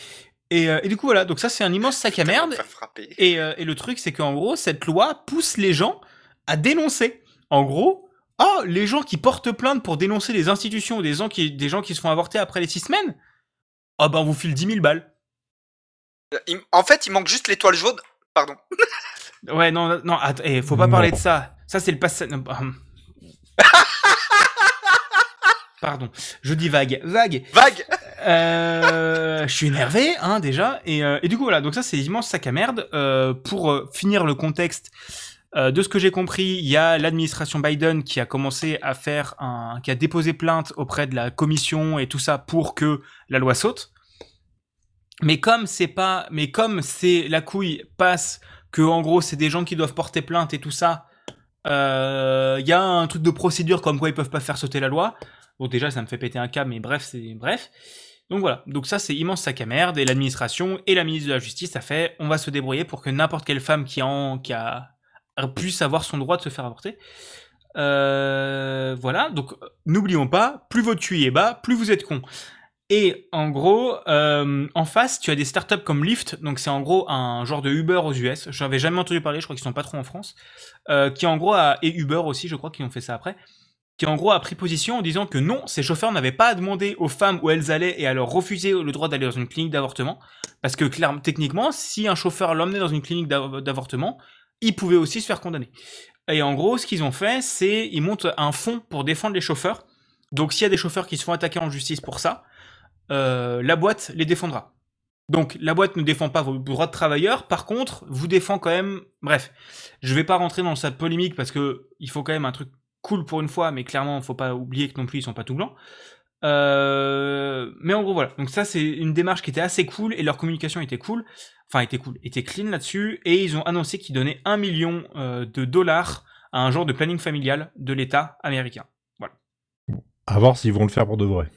Et, euh, et du coup, voilà. Donc ça, c'est un immense sac à merde. Et, euh, et le truc, c'est qu'en gros, cette loi pousse les gens à dénoncer. En gros, oh, les gens qui portent plainte pour dénoncer les institutions ou des gens qui, des gens qui se font avorter après les six semaines, oh ben on vous file 10 000 balles. Il- En fait, il manque juste l'étoile jaune. Pardon. Ouais, non, non, attends, eh, faut pas Non. parler de ça. Ça, c'est le passage. Pardon, je dis vague. Vague. Vague. Euh, je suis énervé, hein, déjà. Et, euh, et du coup, voilà. Donc ça, c'est immense sac à merde. Euh, pour euh, finir le contexte, de ce que j'ai compris, il y a l'administration Biden qui a commencé à faire un, qui a déposé plainte auprès de la commission et tout ça pour que la loi saute. Mais comme c'est pas, mais comme c'est la couille passe que en gros c'est des gens qui doivent porter plainte et tout ça, euh, il y a un truc de procédure comme quoi ils peuvent pas faire sauter la loi. Bon déjà ça me fait péter un câble, mais bref c'est bref. Donc voilà, donc ça c'est immense sac à merde et l'administration et la ministre de la Justice a fait on va se débrouiller pour que n'importe quelle femme qui, en, a puisse avoir son droit de se faire avorter. Euh, voilà, donc n'oublions pas, plus votre QI est bas, plus vous êtes con. Et en gros, euh, en face, tu as des startups comme Lyft, donc c'est en gros un genre de Uber aux US. Je n'avais jamais entendu parler, je crois qu'ils sont pas trop en France. Euh, qui en gros a, et Uber aussi, je crois qu'ils ont fait ça après, qui en gros a pris position en disant que non, ces chauffeurs n'avaient pas à demander aux femmes où elles allaient et à leur refuser le droit d'aller dans une clinique d'avortement, parce que techniquement, si un chauffeur l'emmenait dans une clinique d'av- d'avortement, il pouvait aussi se faire condamner. Et en gros, ce qu'ils ont fait, c'est ils montent un fonds pour défendre les chauffeurs. Donc s'il y a des chauffeurs qui se font attaquer en justice pour ça, euh, la boîte les défendra. Donc la boîte ne défend pas vos droits de travailleurs, par contre, vous défend quand même. Bref, je vais pas rentrer dans cette polémique parce que il faut quand même un truc cool pour une fois, mais clairement, faut pas oublier que non plus ils sont pas tout blancs. Euh, mais en gros voilà. Donc ça c'est une démarche qui était assez cool et leur communication était cool, enfin était cool, était clean là-dessus et ils ont annoncé qu'ils donnaient un million euh, de dollars à un genre de planning familial de l'État américain. À voir s'ils vont le faire pour de vrai.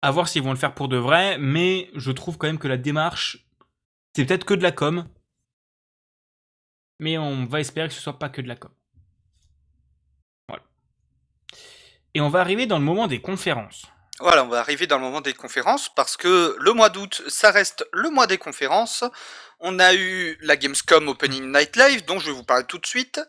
À voir s'ils vont le faire pour de vrai, mais je trouve quand même que la démarche, c'est peut-être que de la com. Mais on va espérer que ce soit pas que de la com. Voilà. Et on va arriver dans le moment des conférences. Voilà, on va arriver dans le moment des conférences parce que le mois d'août, ça reste le mois des conférences. On a eu la Gamescom Opening Night Live, dont je vais vous parler tout de suite.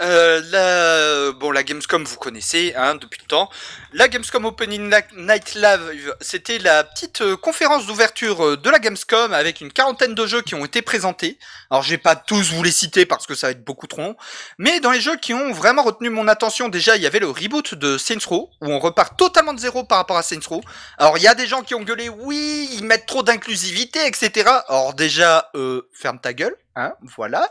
Euh, la, bon, la Gamescom, vous connaissez hein, depuis le temps. La Gamescom Opening Night Live, c'était la petite euh, conférence d'ouverture euh, de la Gamescom avec une quarantaine de jeux qui ont été présentés. Alors, je vais pas tous vous les citer parce que ça va être beaucoup trop long. Mais dans les jeux qui ont vraiment retenu mon attention, déjà, il y avait le reboot de Saints Row, où on repart totalement de zéro par rapport à Saints Row. Alors, il y a des gens qui ont gueulé, oui, ils mettent trop d'inclusivité, etc. Alors, déjà, euh, ferme ta gueule, hein, voilà.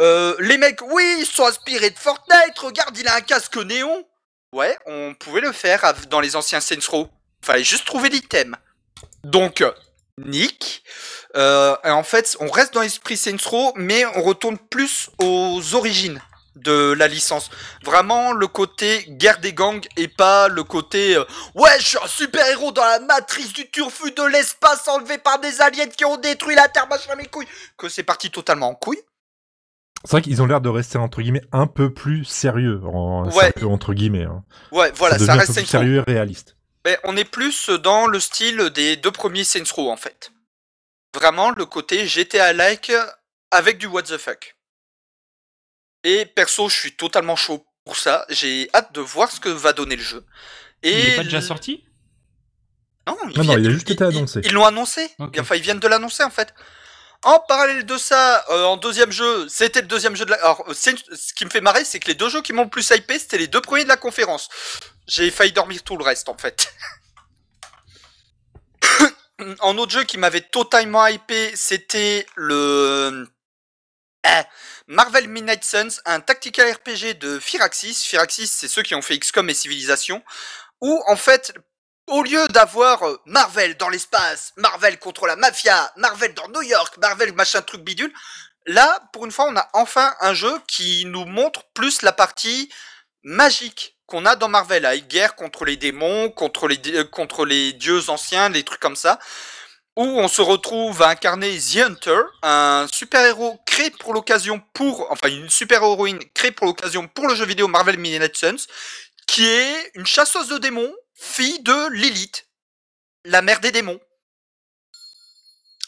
Euh, les mecs, oui, ils sont inspirés de Fortnite, regarde, il a un casque néon. Ouais, on pouvait le faire dans les anciens Saints Row. Fallait juste trouver l'item. Donc, Nick. Euh, en fait, on reste dans l'esprit Saints Row, mais on retourne plus aux origines de la licence. Vraiment le côté guerre des gangs et pas le côté euh, ouais, je suis un super héros dans la matrice du turfu de l'espace enlevé par des aliens qui ont détruit la Terre, machin mes couilles. Que c'est parti totalement en couille. C'est vrai qu'ils ont l'air de rester entre guillemets un peu plus sérieux, en, Ouais. entre guillemets. hein. Ouais, voilà, ça ça, devient un reste peu plus sérieux et réaliste. Mais on est plus dans le style des deux premiers Saints Row en fait. Vraiment le côté GTA-like avec du what the fuck. Et perso, je suis totalement chaud pour ça. J'ai hâte de voir ce que va donner le jeu. Et Il n'est pas déjà sorti? Non, Non, non, il a juste été annoncé. Ils l'ont annoncé. Enfin, ils viennent de l'annoncer en fait. En parallèle de ça, euh, en deuxième jeu, c'était le deuxième jeu de la. Alors, euh, ce qui me fait marrer, c'est que les deux jeux qui m'ont le plus hypé, c'était les deux premiers de la conférence. J'ai failli dormir tout le reste en fait. en autre jeu qui m'avait totalement hypé, c'était le ah, Marvel Midnight Suns, un tactical RPG de Firaxis. Firaxis, c'est ceux qui ont fait XCOM et Civilization, où en fait, au lieu d'avoir euh, Marvel dans l'espace, Marvel contre la mafia, Marvel dans New York, Marvel machin truc bidule, là, pour une fois, on a enfin un jeu qui nous montre plus la partie magique qu'on a dans Marvel, avec guerre contre les démons, contre les, contre les dieux anciens, des trucs comme ça, où on se retrouve à incarner The Hunter, un super-héros créé pour l'occasion pour, enfin une super-héroïne créée pour l'occasion pour le jeu vidéo Marvel Midnight Suns, qui est une chasseuse de démons, fille de Lilith, la mère des démons.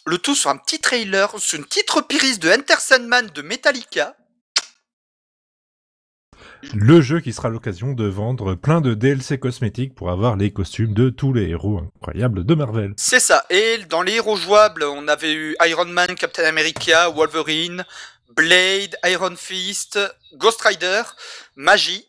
Le tout sur un petit trailer, sur une petite reprise de Enter Sandman de Metallica. Le jeu qui sera l'occasion de vendre plein de DLC cosmétiques pour avoir les costumes de tous les héros incroyables de Marvel. C'est ça. Et dans les héros jouables, on avait eu Iron Man, Captain America, Wolverine, Blade, Iron Fist, Ghost Rider, Magie.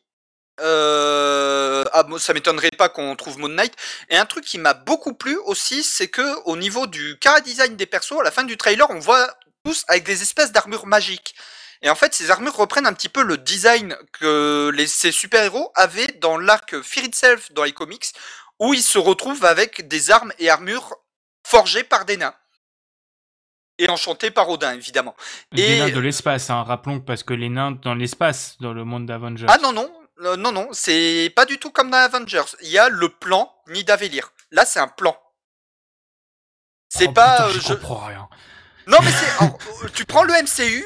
Euh... Ah, ça m'étonnerait pas qu'on trouve Moon Knight. Et un truc qui m'a beaucoup plu aussi, c'est que au niveau du cara design des persos, à la fin du trailer, on voit tous avec des espèces d'armures magiques. Et en fait, ces armures reprennent un petit peu le design que les, ces super-héros avaient dans l'arc Fear Itself dans les comics, où ils se retrouvent avec des armes et armures forgées par des nains. Et enchantées par Odin, évidemment. Des Et- nains de l'espace, hein, rappelons parce que les nains dans l'espace, dans le monde d'Avengers. Ah non, non, euh, non, non, c'est pas du tout comme dans Avengers. Il y a le plan Nidavellir. Là, c'est un plan. C'est Oh, pas... putain, euh, je je- comprends rien. Non, mais c'est... alors, euh, tu prends le MCU,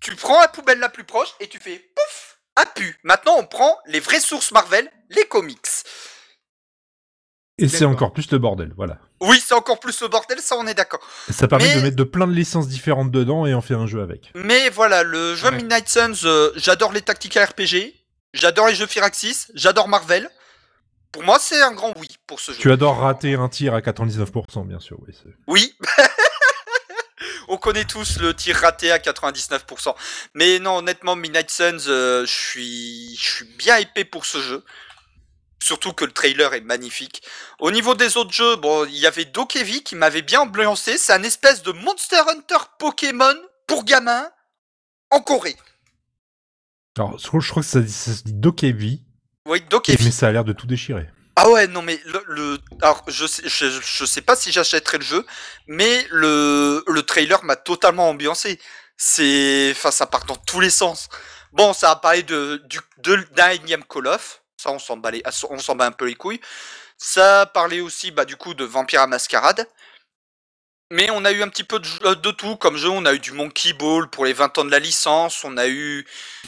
tu prends la poubelle la plus proche et tu fais pouf, a pu. Maintenant, on prend les vraies sources Marvel, les comics. Et c'est encore plus le bordel, voilà. Oui, c'est encore plus le bordel, ça on est d'accord. Ça permet Mais- de mettre de plein de licences différentes dedans et en faire un jeu avec. Mais voilà, le jeu Ouais. Midnight Suns, euh, j'adore les tactical RPG, j'adore les jeux Firaxis, j'adore Marvel. Pour moi, c'est un grand oui pour ce jeu. Tu adores rater un tir à 99%, bien sûr. Oui. On connaît tous le tir raté à 99%. Mais non, honnêtement, Midnight Suns, euh, je suis, je suis bien épais pour ce jeu. Surtout que le trailer est magnifique. Au niveau des autres jeux, bon, il y avait Dokevi qui m'avait bien ambiancé. C'est un espèce de Monster Hunter Pokémon pour gamins en Corée. Alors, je crois, je crois que ça, ça se dit Dokevi, Oui, Dokevi. mais ça a l'air de tout déchirer. Ah ouais, non mais le, le- alors je sais, je, je sais pas si j'achèterai le jeu, mais le le trailer m'a totalement ambiancé. C'est, enfin, ça part dans tous les sens. Bon, ça a parlé de du de d'un énième Call of, ça on s'en bat les- on s'en bat un peu les couilles. Ça parlé aussi, bah du coup, de Vampire à Mascarade. Mais on a eu un petit peu de, de tout comme jeu. On a eu du Monkey Ball pour les 20 ans de la licence. On a eu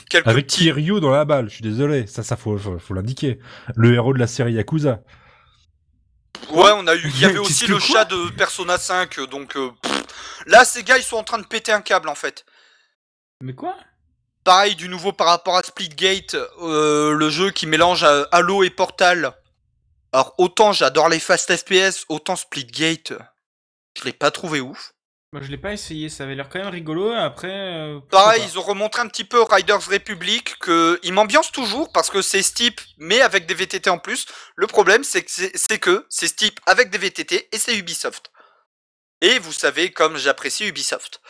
quelques Avec petits. Kiryu dans la balle, je suis désolé, ça, ça faut, faut, faut l'indiquer. Le héros de la série Yakuza. Ouais, on a eu. Il y avait aussi le chat de Persona 5, euh, donc euh, pff. là, ces gars, ils sont en train de péter un câble en fait. Mais quoi? Pareil, du nouveau par rapport à Splitgate, euh, le jeu qui mélange euh, Halo et Portal. Alors autant j'adore les fast FPS, autant Splitgate, je l'ai pas trouvé ouf. Moi, je l'ai pas essayé, ça avait l'air quand même rigolo. Après. euh, Pareil, ils ont remontré un petit peu Riders Republic, que ils m'ambiancent toujours parce que c'est Steep, mais avec des VTT en plus. Le problème, c'est que c'est c'est que c'est Steep avec des VTT et c'est Ubisoft. Et vous savez comme j'apprécie Ubisoft.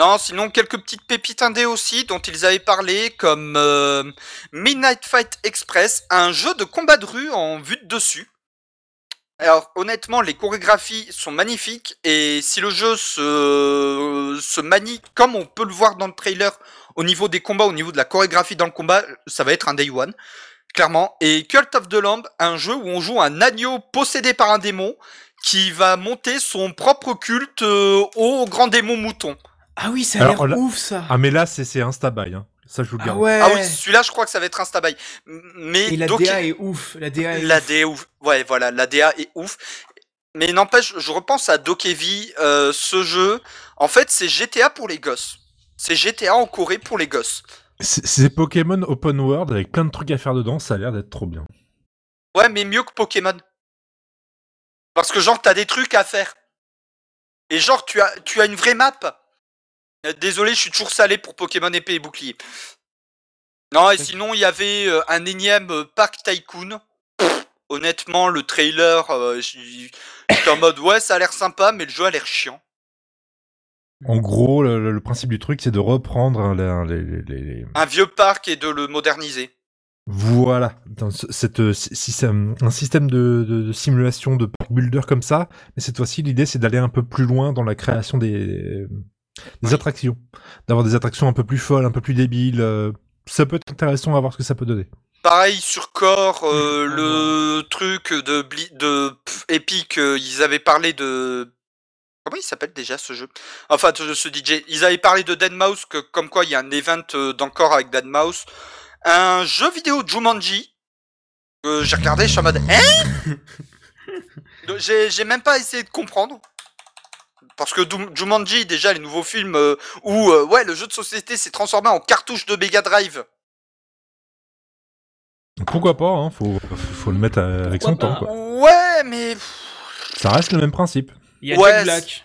Non, sinon quelques petites pépites indées aussi dont ils avaient parlé, comme euh, Midnight Fight Express, un jeu de combat de rue en vue de dessus. Alors honnêtement, les chorégraphies sont magnifiques et si le jeu se, se manie comme on peut le voir dans le trailer au niveau des combats, au niveau de la chorégraphie dans le combat, ça va être un day one, clairement. Et Cult of the Lamb, un jeu où on joue un agneau possédé par un démon qui va monter son propre culte euh, au grand démon mouton. Ah oui, ça a l'air ouf ça. Ah, mais là, c'est c'est Instabuy, hein. Ça, je vous le Ah ouais. Ah oui, celui-là, je crois que ça va être un stabaille. Mais Et la DA est ouf. La DA est La ouf. DA est ouf. Ouais, voilà, la DA est ouf. Mais n'empêche, je repense à Dokevi, euh, ce jeu. En fait, c'est GTA pour les gosses. C'est GTA en Corée pour les gosses. C'est c'est Pokémon Open World avec plein de trucs à faire dedans, ça a l'air d'être trop bien. Ouais, mais mieux que Pokémon. Parce que genre, t'as des trucs à faire. Et genre, tu as, tu as une vraie map. Euh, Désolé, je suis toujours salé pour Pokémon épée et bouclier. Non, et sinon, il y avait euh, un énième euh, Park Tycoon. Pff, honnêtement, le trailer, euh, j'étais en mode, ouais, ça a l'air sympa, mais le jeu a l'air chiant. En gros, le, principe du truc, c'est de reprendre hein, les, les- les- les- Un vieux parc et de le moderniser. Voilà, dans ce- cette, euh, si- si c'est un un système de, de- de simulation de park builder comme ça, mais cette fois-ci, l'idée, c'est d'aller un peu plus loin dans la création des, des attractions, d'avoir des attractions un peu plus folles, un peu plus débiles. euh, ça peut être intéressant à voir ce que ça peut donner. Pareil sur Core, euh, le truc de, Bli- de pff, Epic, euh, ils avaient parlé de... Comment il s'appelle déjà ce jeu? Enfin, de ce DJ. Ils avaient parlé de Deadmau5, que comme quoi il y a un event euh, d'encore avec Deadmau5. Un jeu vidéo Jumanji. que j'ai regardé, je suis en mode... Hein? J'ai même pas essayé de comprendre. Parce que Jumanji, déjà, les nouveaux films euh, où euh, ouais, le jeu de société s'est transformé en cartouche de Mega Drive. Pourquoi pas, hein, faut, faut le mettre avec son temps, quoi. Ouais, mais... Ça reste le même principe. Il y a Ouais, Jack Black.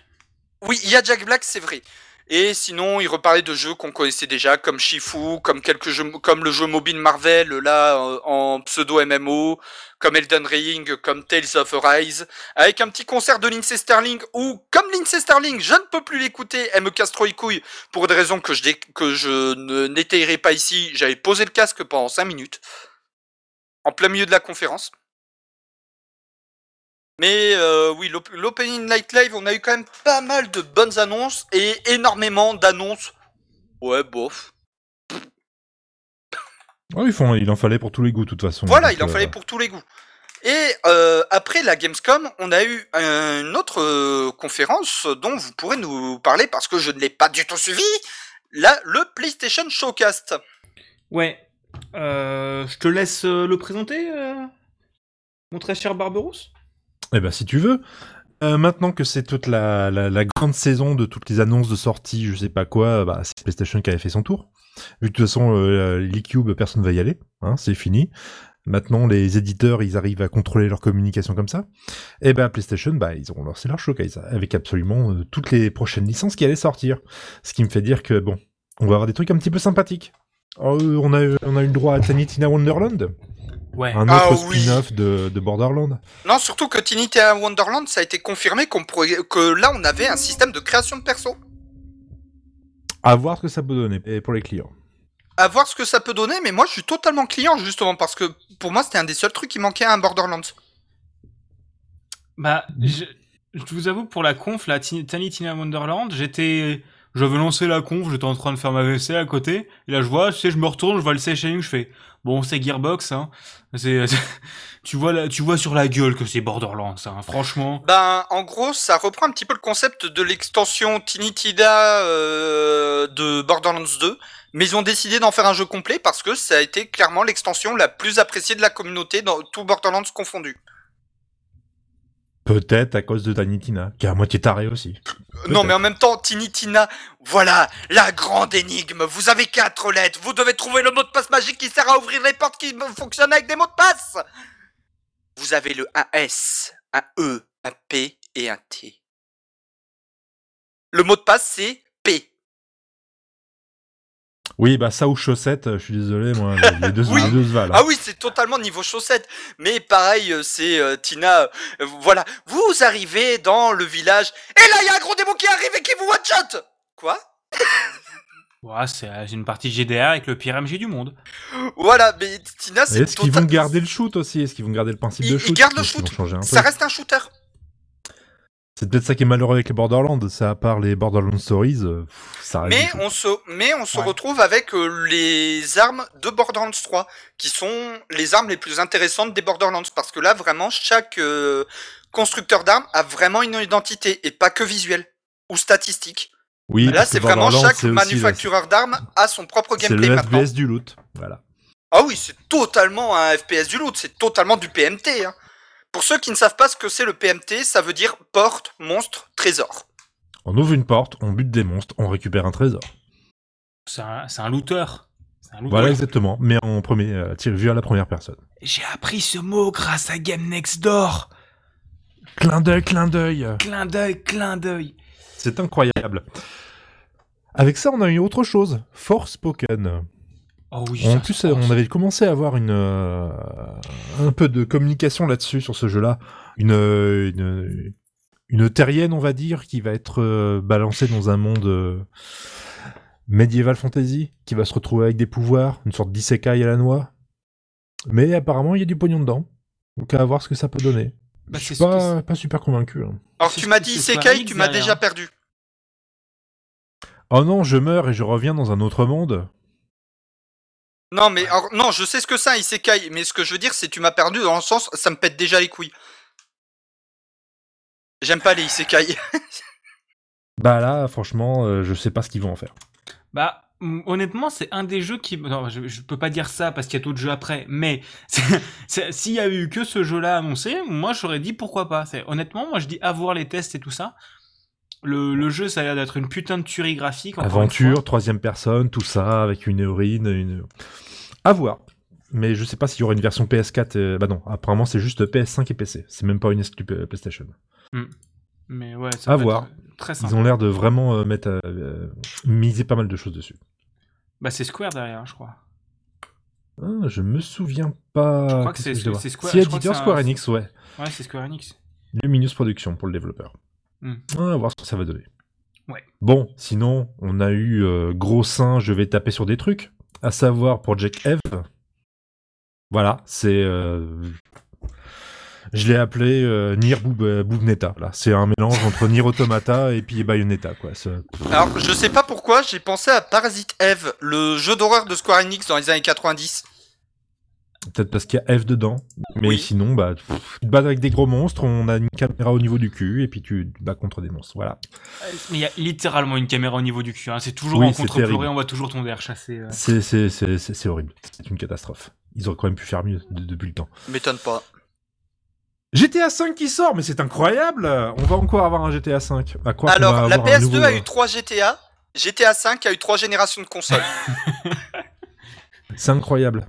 Oui, il y a Jack Black, c'est vrai. Et sinon, il reparlait de jeux qu'on connaissait déjà, comme Shifu, comme comme le jeu mobile Marvel, là, euh, en pseudo MMO, comme Elden Ring, comme Tales of Arise, avec un petit concert de Lindsay Sterling, où, comme Lindsay Sterling, je ne peux plus l'écouter, elle me casse trop les couilles, pour des raisons que je, que pas ici, j'avais posé le casque pendant 5 minutes, en plein milieu de la conférence. Mais euh, oui, l'op- l'Opening Night Live, on a eu quand même pas mal de bonnes annonces et énormément d'annonces. Ouais, bof. Ouais, ils font, il en fallait pour tous les goûts, de toute façon. Voilà, Donc, il en euh, fallait pour tous les goûts. Et euh, après la Gamescom, on a eu une autre euh, conférence dont vous pourrez nous parler parce que je ne l'ai pas du tout suivi. Là, le PlayStation Showcast. Ouais. Euh, je te laisse le présenter, euh, mon très cher Barberousse. Eh ben, si tu veux. Euh, maintenant que c'est toute la, grande saison de toutes les annonces de sortie, je sais pas quoi, bah, c'est PlayStation qui avait fait son tour. Vu de toute façon, euh, l'e-cube, personne va y aller, hein, c'est fini. Maintenant, les éditeurs, ils arrivent à contrôler leur communication comme ça. Et ben, PlayStation, bah, ils ont lancé leur showcase avec absolument euh, toutes les prochaines licences qui allaient sortir. Ce qui me fait dire que, bon, on va avoir des trucs un petit peu sympathiques. Oh, euh, on, a, eu le droit à Tiny Tina Wonderland, Ouais. un Ah autre oui. spin-off de, de Borderland. Non, surtout que Tiny Tina Wonderland, ça a été confirmé qu'on pourrait, que là, on avait un système de création de perso. À voir ce que ça peut donner et pour les clients. À voir ce que ça peut donner, mais moi, je suis totalement client, justement, parce que pour moi, c'était un des seuls trucs qui manquait à un Borderlands. Bah, je, je vous avoue, pour la conf, la Tiny Wonderland, j'étais. J'avais lancé la conf, j'étais en train de faire ma WC à côté, et là je vois, tu sais, je me retourne, je vois le shading, je fais, bon, c'est Gearbox, hein. C'est, tu vois là, tu vois sur la gueule que c'est Borderlands, hein, franchement. Ben, en gros, ça reprend un petit peu le concept de l'extension Tiny Tina euh, de Borderlands 2, mais ils ont décidé d'en faire un jeu complet parce que ça a été clairement l'extension la plus appréciée de la communauté dans tout Borderlands confondu. Peut-être à cause de Tiny Tina, qui est à moitié taré aussi. Euh, Non, mais en même temps, Tiny Tina, voilà, la grande énigme. Vous avez quatre lettres. Vous devez trouver le mot de passe magique qui sert à ouvrir les portes qui fonctionnent avec des mots de passe. Vous avez le un S, un E, un P et un T. Le mot de passe, c'est P. Oui, bah ça ou chaussette, je suis désolé, moi, les deux, Oui. les deux se valent. hein. Ah oui, c'est totalement niveau chaussettes. Mais pareil, euh, c'est euh, Tina. euh, voilà, vous arrivez dans le village. Et là, il y a un gros démon qui arrive et qui vous one-shot Quoi? Ouais, c'est une partie GDR avec le pire MJ du monde. Voilà, mais Tina, c'est Est-ce qu'ils total- vont garder le shoot aussi? Est-ce qu'ils vont garder le principe Ils- de ils shoot? gardent le shoot. Ça reste un shooter. C'est peut-être ça qui est malheureux avec les Borderlands, c'est à part les Borderlands Stories, euh, ça Mais on se, mais on se Ouais. retrouve avec euh, les armes de Borderlands 3, qui sont les armes les plus intéressantes des Borderlands, parce que là, vraiment, chaque euh, constructeur d'armes a vraiment une identité, et pas que visuelle, ou statistique. Oui, Là, c'est vraiment chaque manufactureur d'armes a son propre gameplay le maintenant. FPS du loot, voilà. Ah oui, c'est totalement un FPS du loot, c'est totalement du PMT. hein. Pour ceux qui ne savent pas ce que c'est le PMT, ça veut dire porte, monstre, trésor. On ouvre une porte, on bute des monstres, on récupère un trésor. C'est un, un looter. C'est un looter. Voilà exactement, mais en premier, euh, vu à la première personne. J'ai appris ce mot grâce à Game Next Door. Clin d'œil, clin d'œil Clin d'œil, clin d'œil. C'est incroyable. Avec ça, on a eu autre chose. Forspoken. Oh oui, En plus, on avait commencé à avoir une euh, un peu de communication là-dessus sur ce jeu-là, une, euh, une une terrienne, on va dire, qui va être euh, balancée dans un monde euh, médiéval fantasy, qui va se retrouver avec des pouvoirs, une sorte d'isekai à la noix. Mais apparemment, il y a du pognon dedans. Donc à voir ce que ça peut donner. Bah, Je suis pas, pas super convaincu. hein. Alors tu m'as dit Isekai, tu m'as déjà perdu. Oh non, je meurs et je reviens dans un autre monde. Non, mais alors, non, je sais ce que c'est un Isekai, mais ce que je veux dire, c'est tu m'as perdu dans le sens, ça me pète déjà les couilles. J'aime pas les Isekai. Bah là, franchement, euh, je sais pas ce qu'ils vont en faire. Bah, honnêtement, c'est un des jeux qui. Non, je, je peux pas dire ça parce qu'il y a d'autres jeux après, mais s'il y a eu que ce jeu-là annoncé, moi j'aurais dit pourquoi pas. Honnêtement, moi je dis à voir les tests et tout ça. Le, le jeu, ça a l'air d'être une putain de tuerie graphique. Aventure, troisième personne, tout ça, avec une héroïne, une... À voir. Mais je sais pas s'il y aura une version PS4. euh, Bah non, apparemment c'est juste PS5 et PC. C'est même pas une exclu PlayStation. Mais ouais, ça À voir. très. Ils ont l'air de vraiment euh, mettre, euh, miser pas mal de choses dessus. Bah, c'est Square derrière, je crois. Ah, je me souviens pas. Je crois que c'est- Square- Si Square Enix, ouais. Ouais, c'est Square Enix. Luminous Production pour le développeur. Ah, On va voir ce que ça va donner. Ouais. Bon, sinon, on a eu euh, gros sein, je vais taper sur des trucs. À savoir Project Eve. Voilà, c'est. euh, Je l'ai appelé euh, Nier Boob- euh, Boobneta. Là, c'est un mélange entre Nier Automata et puis Bayonetta, quoi. Alors, je sais pas pourquoi, j'ai pensé à Parasite Eve, le jeu d'horreur de Square Enix dans les années 90. Peut-être parce qu'il y a F dedans. Mais Oui. sinon, bah, pff, tu te bats avec des gros monstres, on a une caméra au niveau du cul, et puis tu te bats contre des monstres. Voilà. Mais il y a littéralement une caméra au niveau du cul. Hein. C'est toujours Oui, en terrible. on voit toujours ton air chasser. euh. C'est, horrible. C'est une catastrophe. Ils auraient quand même pu faire mieux de- depuis le temps. M'étonne pas. GTA 5 qui sort, mais c'est incroyable On va encore avoir un GTA 5. À croire qu'on va Alors, la avoir un PS2 nouveau, a euh, eu 3 GTA. GTA 5 a eu 3 générations de consoles. C'est incroyable.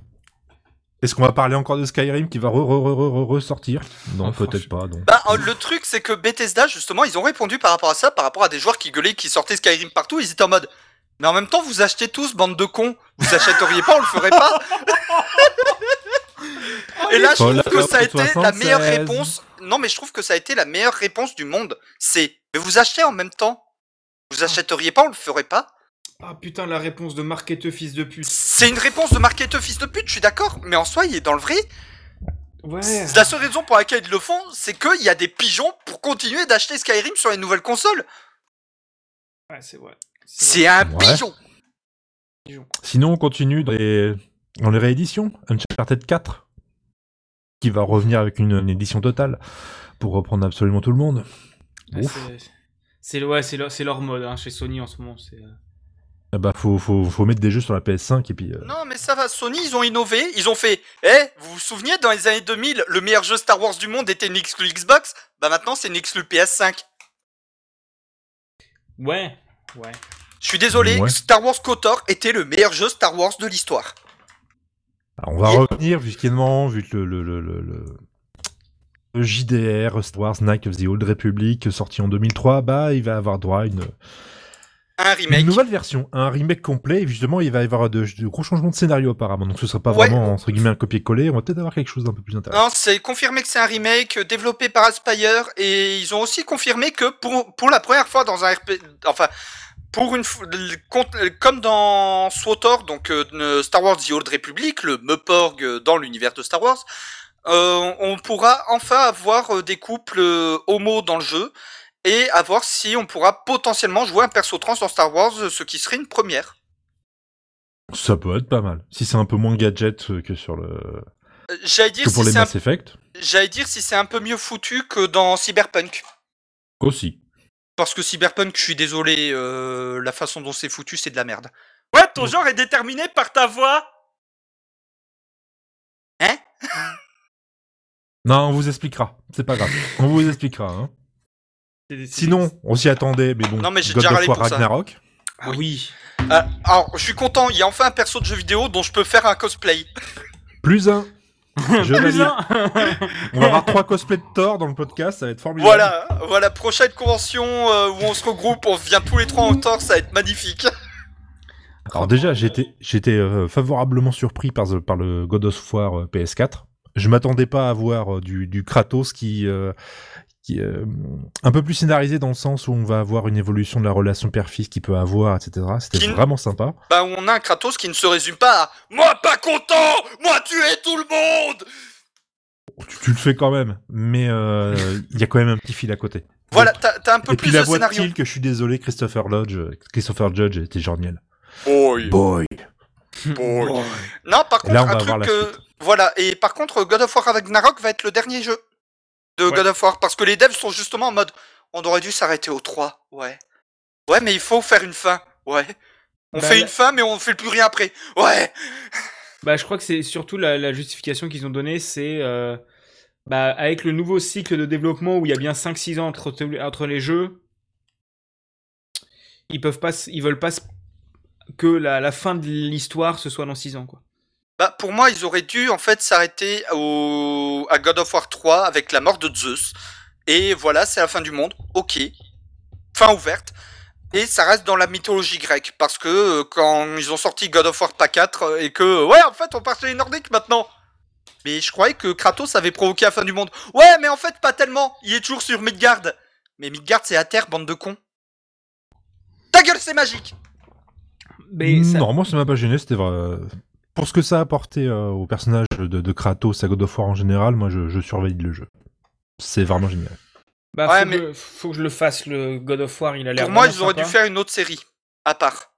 Est-ce qu'on va parler encore de Skyrim qui va re, re, re, re, re- ressortir? Non, Oh, peut-être pas. Non. bah, euh, le truc, c'est que Bethesda, justement, ils ont répondu par rapport à ça, par rapport à des joueurs qui gueulaient, qui sortaient Skyrim partout. Ils étaient en mode. Mais en même temps, vous achetez tous, bande de cons. Vous achèteriez pas, on le ferait pas. Et là, je trouve Fallout que ça a été la 76. meilleure réponse. Non, mais je trouve que ça a été la meilleure réponse du monde. C'est. Mais vous achetez en même temps. Vous achèteriez pas, on le ferait pas. Ah putain, la réponse de marketeux fils de pute. C'est une réponse de marketeur fils de pute, je suis d'accord. Mais en soi, il est dans le vrai. Ouais. C'est La seule raison pour laquelle ils le font, c'est qu'il y a des pigeons pour continuer d'acheter Skyrim sur les nouvelles consoles. Ouais, c'est vrai. C'est un Ouais. pigeon. Sinon, on continue dans les, dans les rééditions. Uncharted 4, qui va revenir avec une, une édition totale pour reprendre absolument tout le monde. Ouais, c'est- C'est ouais, c'est leur, c'est leur mode hein, chez Sony en ce moment. C'est euh, bah, faut, faut, faut mettre des jeux sur la PS5 et puis. euh, Non, mais ça va, Sony, ils ont innové. Ils ont fait. Eh, vous vous souvenez, dans les années 2000, le meilleur jeu Star Wars du monde était une exclu Xbox? Bah maintenant, c'est une exclu PS5. ouais, ouais. Je suis désolé, Ouais. Star Wars KOTOR était le meilleur jeu Star Wars de l'histoire. Alors, on va Et- revenir, justement, vu que le, le, le, le, le- le JDR, Star Wars Knight of the Old Republic, sorti en 2003, bah, il va avoir droit à une, Un remake. une nouvelle version, un remake complet, et justement, il va y avoir de, de gros changements de scénario apparemment, donc ce sera pas Ouais. vraiment, entre guillemets, un copier-coller, on va peut-être avoir quelque chose d'un peu plus intéressant. Non, c'est confirmé que c'est un remake euh, développé par Aspire et ils ont aussi confirmé que pour, pour la première fois dans un RP, enfin pour une comme dans SWTOR, donc euh, Star Wars The Old Republic, le Meporg euh, dans l'univers de Star Wars, euh, on pourra enfin avoir des couples euh, homo dans le jeu et à voir si on pourra potentiellement jouer un perso trans dans Star Wars, ce qui serait une première. Ça peut être pas mal, si c'est un peu moins gadget euh, que sur le, Euh, J'allais dire que pour si les c'est un- Mass Effect, j'allais dire si c'est un peu mieux foutu que dans Cyberpunk. aussi. Parce que Cyberpunk, je suis désolé, euh, la façon dont c'est foutu, c'est de la merde. Ouais, ton genre est déterminé par ta voix Hein? Non, on vous expliquera, c'est pas grave, on vous expliquera, hein. Sinon, on s'y attendait, mais bon, Non, mais j'ai God déjà of War ça. Ragnarok, Ah oui. Euh, Alors, je suis content, il y a enfin un perso de jeu vidéo dont je peux faire un cosplay. plus un. Je Plus un. On va avoir trois cosplays de Thor dans le podcast, ça va être formidable. Voilà, voilà, prochaine convention euh, où on se regroupe, on vient tous les trois en tort, ça va être magnifique. Alors déjà, j'étais j'étais euh, favorablement surpris par, the- par le God of War euh, PS4. Je m'attendais pas à voir euh, du, du Kratos qui euh, qui est euh, un peu plus scénarisé dans le sens où on va avoir une évolution de la relation père-fils qu'il peut avoir, etc. C'était Qui- vraiment sympa. Bah, on a un Kratos qui ne se résume pas à Moi pas content Moi tuer tout le monde Tu, tu le fais quand même, mais euh, il y a quand même un petit fil à côté. Voilà, t'as t'as un peu Et plus puis la de voix de. Till que je suis désolé, Christopher Lodge, euh, Christopher Judge était génial. Boy, Boy. boy. Non, par là, contre, on un va voir truc la que... suite. Voilà, et par contre, God of War Ragnarok va être le dernier jeu de Ouais. God of War, parce que les devs sont justement en mode, on aurait dû s'arrêter au 3, ouais. Ouais, mais il faut faire une fin, ouais. On Bah, fait la- une fin, mais on fait plus rien après, ouais. Bah, je crois que c'est surtout la, la justification qu'ils ont donnée, c'est euh, bah, avec le nouveau cycle de développement où il y a bien 5-6 ans entre, entre les jeux, ils peuvent pas, ils veulent pas que la, la fin de l'histoire ce soit dans 6 ans, quoi. Bah, pour moi, ils auraient dû, en fait, s'arrêter au... à God of War 3 avec la mort de Zeus. Et voilà, c'est la fin du monde, ok. Fin ouverte. Et ça reste dans la mythologie grecque, parce que euh, quand ils ont sorti God of War pas 4, euh, et que, ouais, en fait, on part sur les Nordiques maintenant. Mais je croyais que Kratos avait provoqué la fin du monde. Ouais, mais en fait, pas tellement. Il est toujours sur Midgard. Mais Midgard, c'est à terre, bande de cons. Ta gueule, c'est magique Mais ça- Non, moi ça m'a pas gêné, c'était vrai. Pour ce que ça a apporté euh, au personnage de, de Kratos à God of War en général, moi je, je surveille le jeu. C'est vraiment génial. bah, Ouais, faut, mais- que, faut que je le fasse, le God of War, il a l'air Pour moi, ils auraient dû faire une autre série, à part.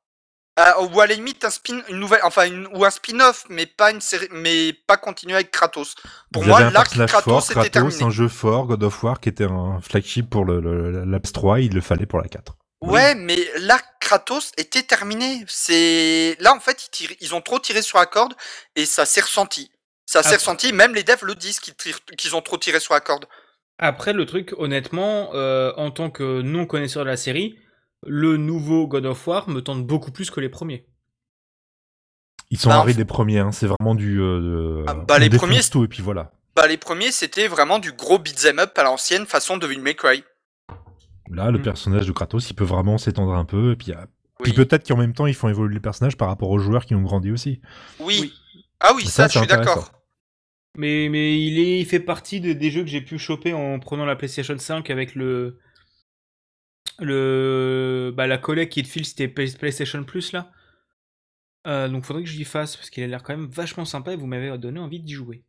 Euh, ou à la limite un spin, une nouvelle, enfin une, ou un spin-off, mais pas une série, mais pas continuer avec Kratos. Pour Vous moi, l'arc Kratos fort, Kratos, terminé. un jeu fort, God of War, qui était un flagship pour le, le- l'Apps 3, il le fallait pour la 4. Ouais, mais l'arc Kratos était terminé. C'est là en fait ils, tirent- ils ont trop tiré sur la corde et ça s'est ressenti. Ça s'est ressenti. Même les devs le disent qu'ils tirent- qu'ils ont trop tiré sur la corde. Après, le truc, honnêtement, euh, en tant que non connaisseur de la série, le nouveau God of War me tente beaucoup plus que les premiers. Ils sont Bah, en arrivés fait- des premiers, hein, c'est vraiment du... euh, Ah, bah, les premiers, tout, et puis voilà. Bah les premiers c'était vraiment du gros beat'em up à l'ancienne façon de Devil May Cry. Là, le Mm. personnage de Kratos, il peut vraiment s'étendre un peu, et puis, euh, puis peut-être qu'en même temps, ils font évoluer le personnage par rapport aux joueurs qui ont grandi aussi. Oui. Oui. Ah oui, Ça, ça, je suis d'accord. Mais, mais il, est, il fait partie de- des jeux que j'ai pu choper en prenant la PlayStation 5 avec le. le bah, la collègue qui te file, c'était Play- PlayStation Plus là. Euh, donc faudrait que je l'y fasse parce qu'il a l'air quand même vachement sympa et vous m'avez donné envie d'y jouer.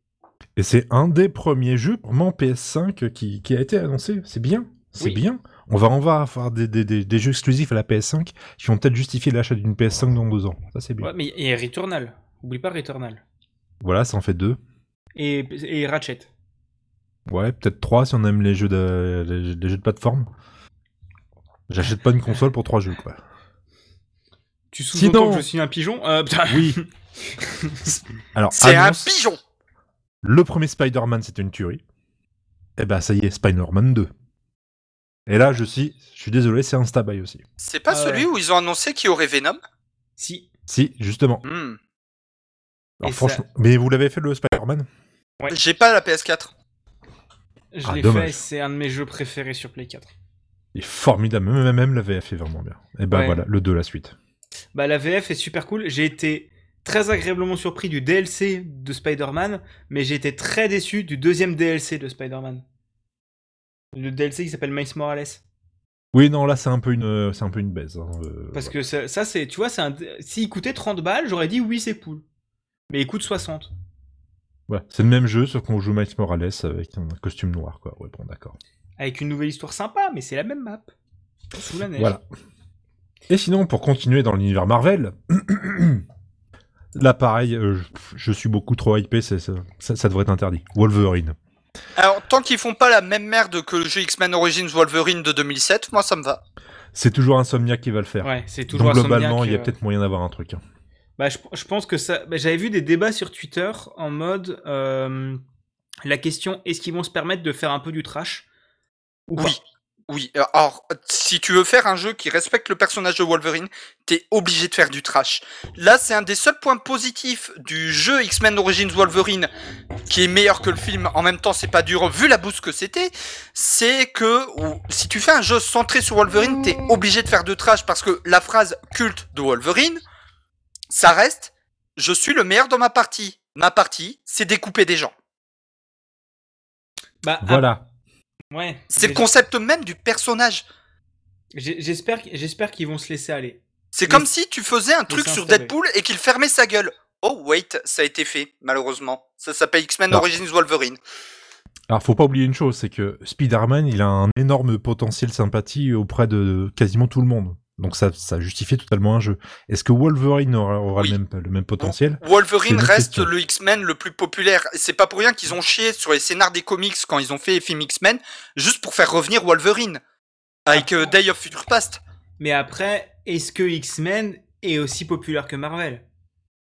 Et c'est un des premiers jeux vraiment PS5 qui, qui a été annoncé. C'est bien. C'est Oui. bien. On va, on va avoir des, des, des, des jeux exclusifs à la PS5 qui vont peut-être justifier l'achat d'une PS5 dans deux ans. Ça, c'est bien. Ouais, mais il y a Returnal. Oublie pas Returnal. Voilà, ça en fait deux. Et, et Ratchet. Ouais, peut-être trois si on aime les jeux de, les, les jeux de plateforme. J'achète pas une console pour trois jeux, quoi. Tu sous-entends Sinon- que je suis un pigeon euh, putain. Oui. Alors, C'est un pigeon. le premier Spider-Man, c'était une tuerie. Eh ben, ça y est, Spider-Man 2. Et là, je suis, je suis désolé, c'est un stab aussi. C'est pas Ah celui ouais. où ils ont annoncé qu'il y aurait Venom? Si. Si, justement. Hmm. Alors, franchement, mais vous l'avez fait le Spider-Man? Ouais. J'ai pas la PS4. Je Ah, l'ai fait, c'est un de mes jeux préférés sur Play 4. Il est formidable, même, même la VF est vraiment bien. Et ben Ouais. voilà, le 2, la suite. Bah la VF est super cool. J'ai été très agréablement surpris du DLC de Spider-Man, mais j'ai été très déçu du deuxième DLC de Spider-Man. Le DLC qui s'appelle Miles Morales. Oui, non, là, c'est un peu une, euh, c'est un peu une baise. hein, euh, Parce que ça, ça, c'est, tu vois, c'est un... s'il coûtait 30 balles, j'aurais dit oui, c'est cool. Mais il coûte 60. voilà. C'est le même jeu, sauf qu'on joue Miles Morales avec un costume noir, quoi. Ouais, bon, d'accord. Avec une nouvelle histoire sympa, mais c'est la même map. Sous la neige. Voilà. Et sinon, pour continuer dans l'univers Marvel, là, pareil, euh, je, je suis beaucoup trop hypé, c'est- ça, ça, ça devrait être interdit. Wolverine. Alors, tant qu'ils font pas la même merde que le jeu X-Men Origins Wolverine de 2007, moi ça me va. C'est toujours Insomniac qui va le faire. Ouais, c'est toujours Donc globalement, il y a euh, peut-être moyen d'avoir un truc. hein. Bah, je, je pense que ça. bah, J'avais vu des débats sur Twitter en mode euh, la question est-ce qu'ils vont se permettre de faire un peu du trash ou Oui. Oui, euh, alors, si tu veux faire un jeu qui respecte le personnage de Wolverine, t'es obligé de faire du trash. Là, c'est un des seuls points positifs du jeu X-Men Origins Wolverine, qui est meilleur que le film, en même temps, c'est pas dur, vu la bouse que c'était, c'est que ou- si tu fais un jeu centré sur Wolverine, t'es obligé de faire de trash, parce que la phrase culte de Wolverine, ça reste « Je suis le meilleur dans ma partie. Ma partie, c'est découper des gens. Bah, ah, Voilà. Ouais. C'est le concept même du personnage. J'espère j'espère qu'ils vont se laisser aller. C'est comme si tu faisais un truc sur. Deadpool et qu'il fermait sa gueule. Oh wait, ça a été fait, malheureusement. Ça s'appelle X-Men. Origins Wolverine. Alors, faut pas oublier une chose, c'est que Spider-Man, il a un énorme potentiel sympathie auprès de quasiment tout le monde. Donc ça, ça justifie totalement un jeu. Est-ce que Wolverine aura, aura Oui. le, même, le même potentiel? Wolverine reste question. le X-Men le plus populaire. Et C'est pas pour rien qu'ils ont chié sur les scénars des comics quand ils ont fait les films X-Men, juste pour faire revenir Wolverine. Avec euh, Day of Future Past. Mais après, est-ce que X-Men est aussi populaire que Marvel?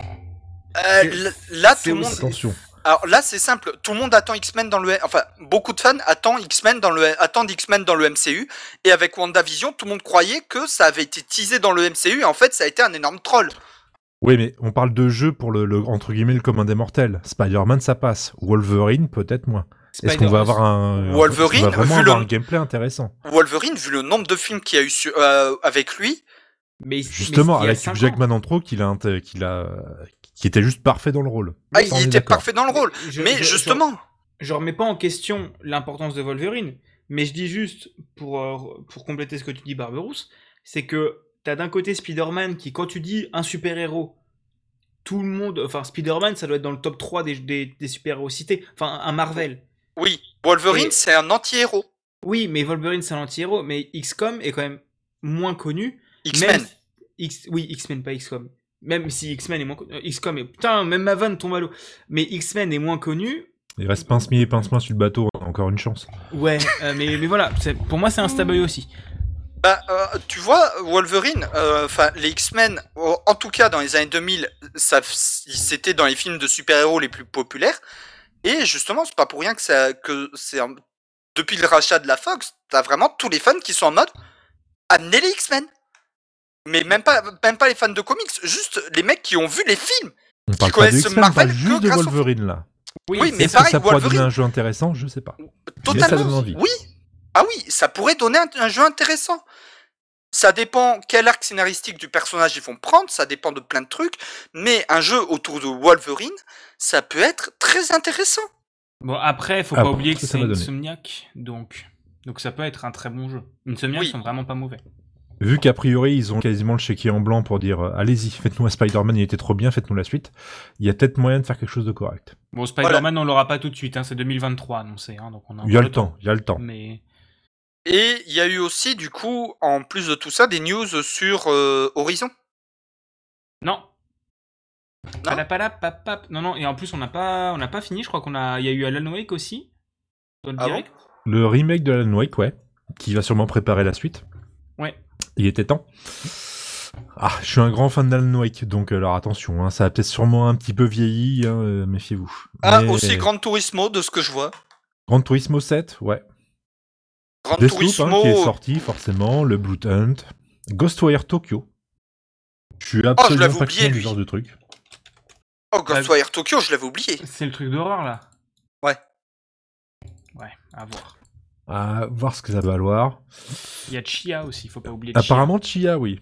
Euh, là, c'est tout le monde. Attention. Alors là, c'est simple. Tout le monde attend X-Men dans le. Enfin, beaucoup de fans attendent X-Men dans le. Attendent X-Men dans le MCU. Et avec WandaVision, tout le monde croyait que ça avait été teasé dans le MCU. Et en fait, ça a été un énorme troll. Oui, mais on parle de jeu pour le, le- entre guillemets le commun des mortels. Spider-Man, ça passe. Wolverine, peut-être moins. Est-ce qu'on va avoir un Wolverine, est-ce qu'on va vu le- avoir un gameplay intéressant Wolverine, vu le nombre de films qu'il y a eu sur- euh, avec lui, mais, Justement, mais avec. Jackman en trop, qu'il a, qu'il a, qui était juste parfait dans le rôle. ah, il était parfait dans le rôle. Je- mais je- justement, je, je remets pas en question l'importance de Wolverine, mais je dis juste, pour, euh, pour compléter ce que tu dis, Barberousse, c'est que t'as d'un côté Spider-Man qui, quand tu dis un super-héros, tout le monde, enfin Spider-Man, ça doit être dans le top 3 des, des, des super-héros cités, enfin un Marvel. oui, Wolverine, Et- c'est un anti-héros. Oui, mais Wolverine c'est un anti-héros, mais XCOM est quand même moins connu. X-Men. Même- X, oui, X-Men, pas XCOM. Même si X-Men est moins connu. euh, XCOM est, putain, même ma vanne tombe à l'eau. Mais X-Men est moins connu. Il reste pince-mi et pince-main sur le bateau, a encore une chance. Ouais, euh, mais, mais voilà, c'est- pour moi, c'est un stab aussi. Bah, euh, tu vois, Wolverine, euh, enfin, les X-Men, en en tout cas dans les années 2000, ça, c'était dans les films de super-héros les plus populaires. Et justement, c'est pas pour rien que, ça, que c'est un- depuis le rachat de la Fox, t'as vraiment tous les fans qui sont en mode amenez les X-Men. Mais même pas, même pas les fans de comics, juste les mecs qui ont vu les films. On parle pas de on parle Marvel juste de Wolverine là. Oui, mais que pareil, ça pourra Wolverine- donner un jeu intéressant Je sais pas. Totalement. ça donne envie. Oui. Ah oui, ça pourrait donner un, un jeu intéressant. Ça dépend quel arc scénaristique du personnage ils vont prendre, ça dépend de plein de trucs, mais un jeu autour de Wolverine, ça peut être très intéressant. Bon, après, faut Ah, pas oublier que c'est. Insomniac, donc, donc ça peut être un très bon jeu. Insomniac Oui. sont vraiment pas mauvais. Vu qu'a priori, ils ont quasiment le chéquier en blanc pour dire euh, allez-y, faites-nous un Spider-Man, il était trop bien, faites-nous la suite. Il y a peut-être moyen de faire quelque chose de correct. Bon, Spider-Man, on l'aura pas tout de suite, hein, c'est 2023 annoncé, hein, donc on a Il y a le temps, il y a le temps. Mais Et il y a eu aussi, du coup, en plus de tout ça, des news sur euh, Horizon? non. Pap. Non, non, et en plus, on n'a pas, on n'a pas fini, je crois qu'on a, il y a eu Alan Wake aussi. Dans le Ah bon direct. Le remake de Alan Wake, ouais, qui va sûrement préparer la suite. Ouais. Il était temps. Ah, je suis un grand fan d'Alan Wake, donc alors attention, hein, ça a peut-être sûrement un petit peu vieilli, hein, euh, méfiez-vous. Ah, Mais- aussi Gran Turismo, de ce que je vois. Gran Turismo 7, ouais. Gran Deathloop, Turismo. hein, qui est sorti, forcément, le Blue Hunt. Ghostwire Tokyo. Je suis Oh, je absolument l'avais pas oublié, du genre de truc. Oh, Ghostwire Tokyo, je l'avais oublié. C'est le truc d'horreur là. Ouais. Ouais, à voir. À voir ce que ça va valoir. Il y a Chia aussi, faut pas oublier. Apparemment, Chia, oui.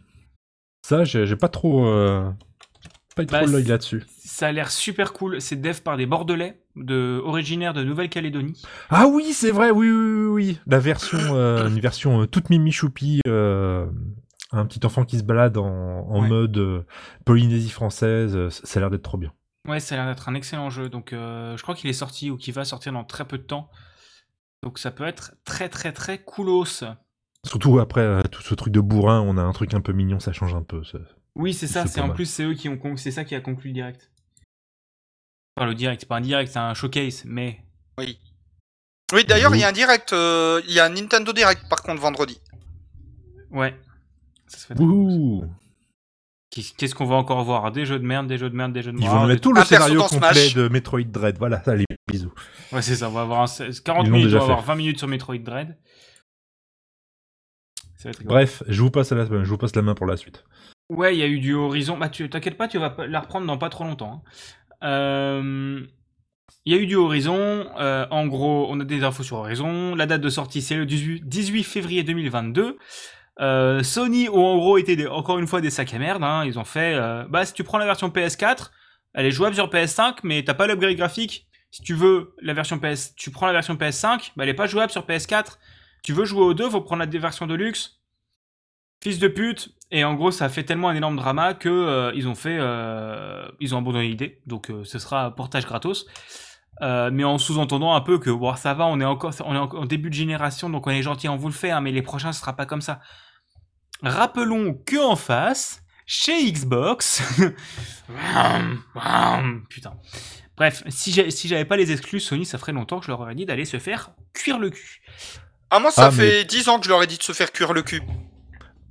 Ça, j'ai pas trop, euh, pas eu trop Bah, l'œil c'est- là-dessus. Ça a l'air super cool. C'est dev par des Bordelais, de, originaires de Nouvelle-Calédonie. Ah oui, c'est vrai, oui, oui, oui, oui. La version, euh, une version euh, toute mimi choupi, euh, un petit enfant qui se balade en, en Ouais. mode euh, Polynésie française, ça a l'air d'être trop bien. Ouais, ça a l'air d'être un excellent jeu. Donc, je crois qu'il est sorti ou qu'il va sortir dans très peu de temps. Donc, ça peut être très, très, très coolos. Surtout après euh, tout ce truc de bourrin, on a un truc un peu mignon, ça change un peu. ça. Oui, c'est ça. C'est en plus, c'est eux qui ont, con- c'est ça qui a conclu le direct. Enfin, le direct, c'est pas un direct, c'est un showcase, mais Oui, d'ailleurs, Ouh. il y a un direct, euh, il y a un Nintendo Direct, par contre, vendredi. ouais. Ça se fait. Wouhou Qu'est-ce qu'on va encore voir? Des jeux de merde, des jeux de merde, des jeux de Ils merde. vont nous mettre tout le scénario complet de Metroid Dread. Voilà, allez, bisous. Ouais, c'est ça. On va avoir un 16 40 Ils l'ont minutes, on va avoir fait. 20 minutes sur Metroid Dread. Ça va être rigolo. Bref, je vous passe la, je vous passe la main pour la suite. Ouais, il y a eu du Horizon. Bah, tu t'inquiète pas, tu vas la reprendre dans pas trop longtemps. hein. Euh, Il y a eu du Horizon. euh, en gros, on a des infos sur Horizon. La date de sortie, c'est le 18 18 février 2022. Euh, Sony ont en gros été encore une fois des sacs à merde. hein. Ils ont fait, euh, bah si tu prends la version PS4, elle est jouable sur PS5, mais t'as pas l'upgrade graphique. Si tu veux la version PS, tu prends la version PS5, bah elle est pas jouable sur PS4. Tu veux jouer aux deux, faut prendre la version de luxe. Fils de pute. Et en gros, ça a fait tellement un énorme drama que euh, ils ont fait, ils ont abandonné l'idée. Donc, ce sera portage gratos. Mais en sous-entendant un peu que bon, ça va, on est encore, on est en, en début de génération, donc on est gentil, on vous le fait, hein, mais les prochains, ce sera pas comme ça. Rappelons que en face, chez Xbox, putain. Bref, si j'avais pas les exclus Sony, ça ferait longtemps que je leur aurais dit d'aller se faire cuire le cul. Ah, moi, ça Ah, mais- fait 10 ans que je leur ai dit de se faire cuire le cul.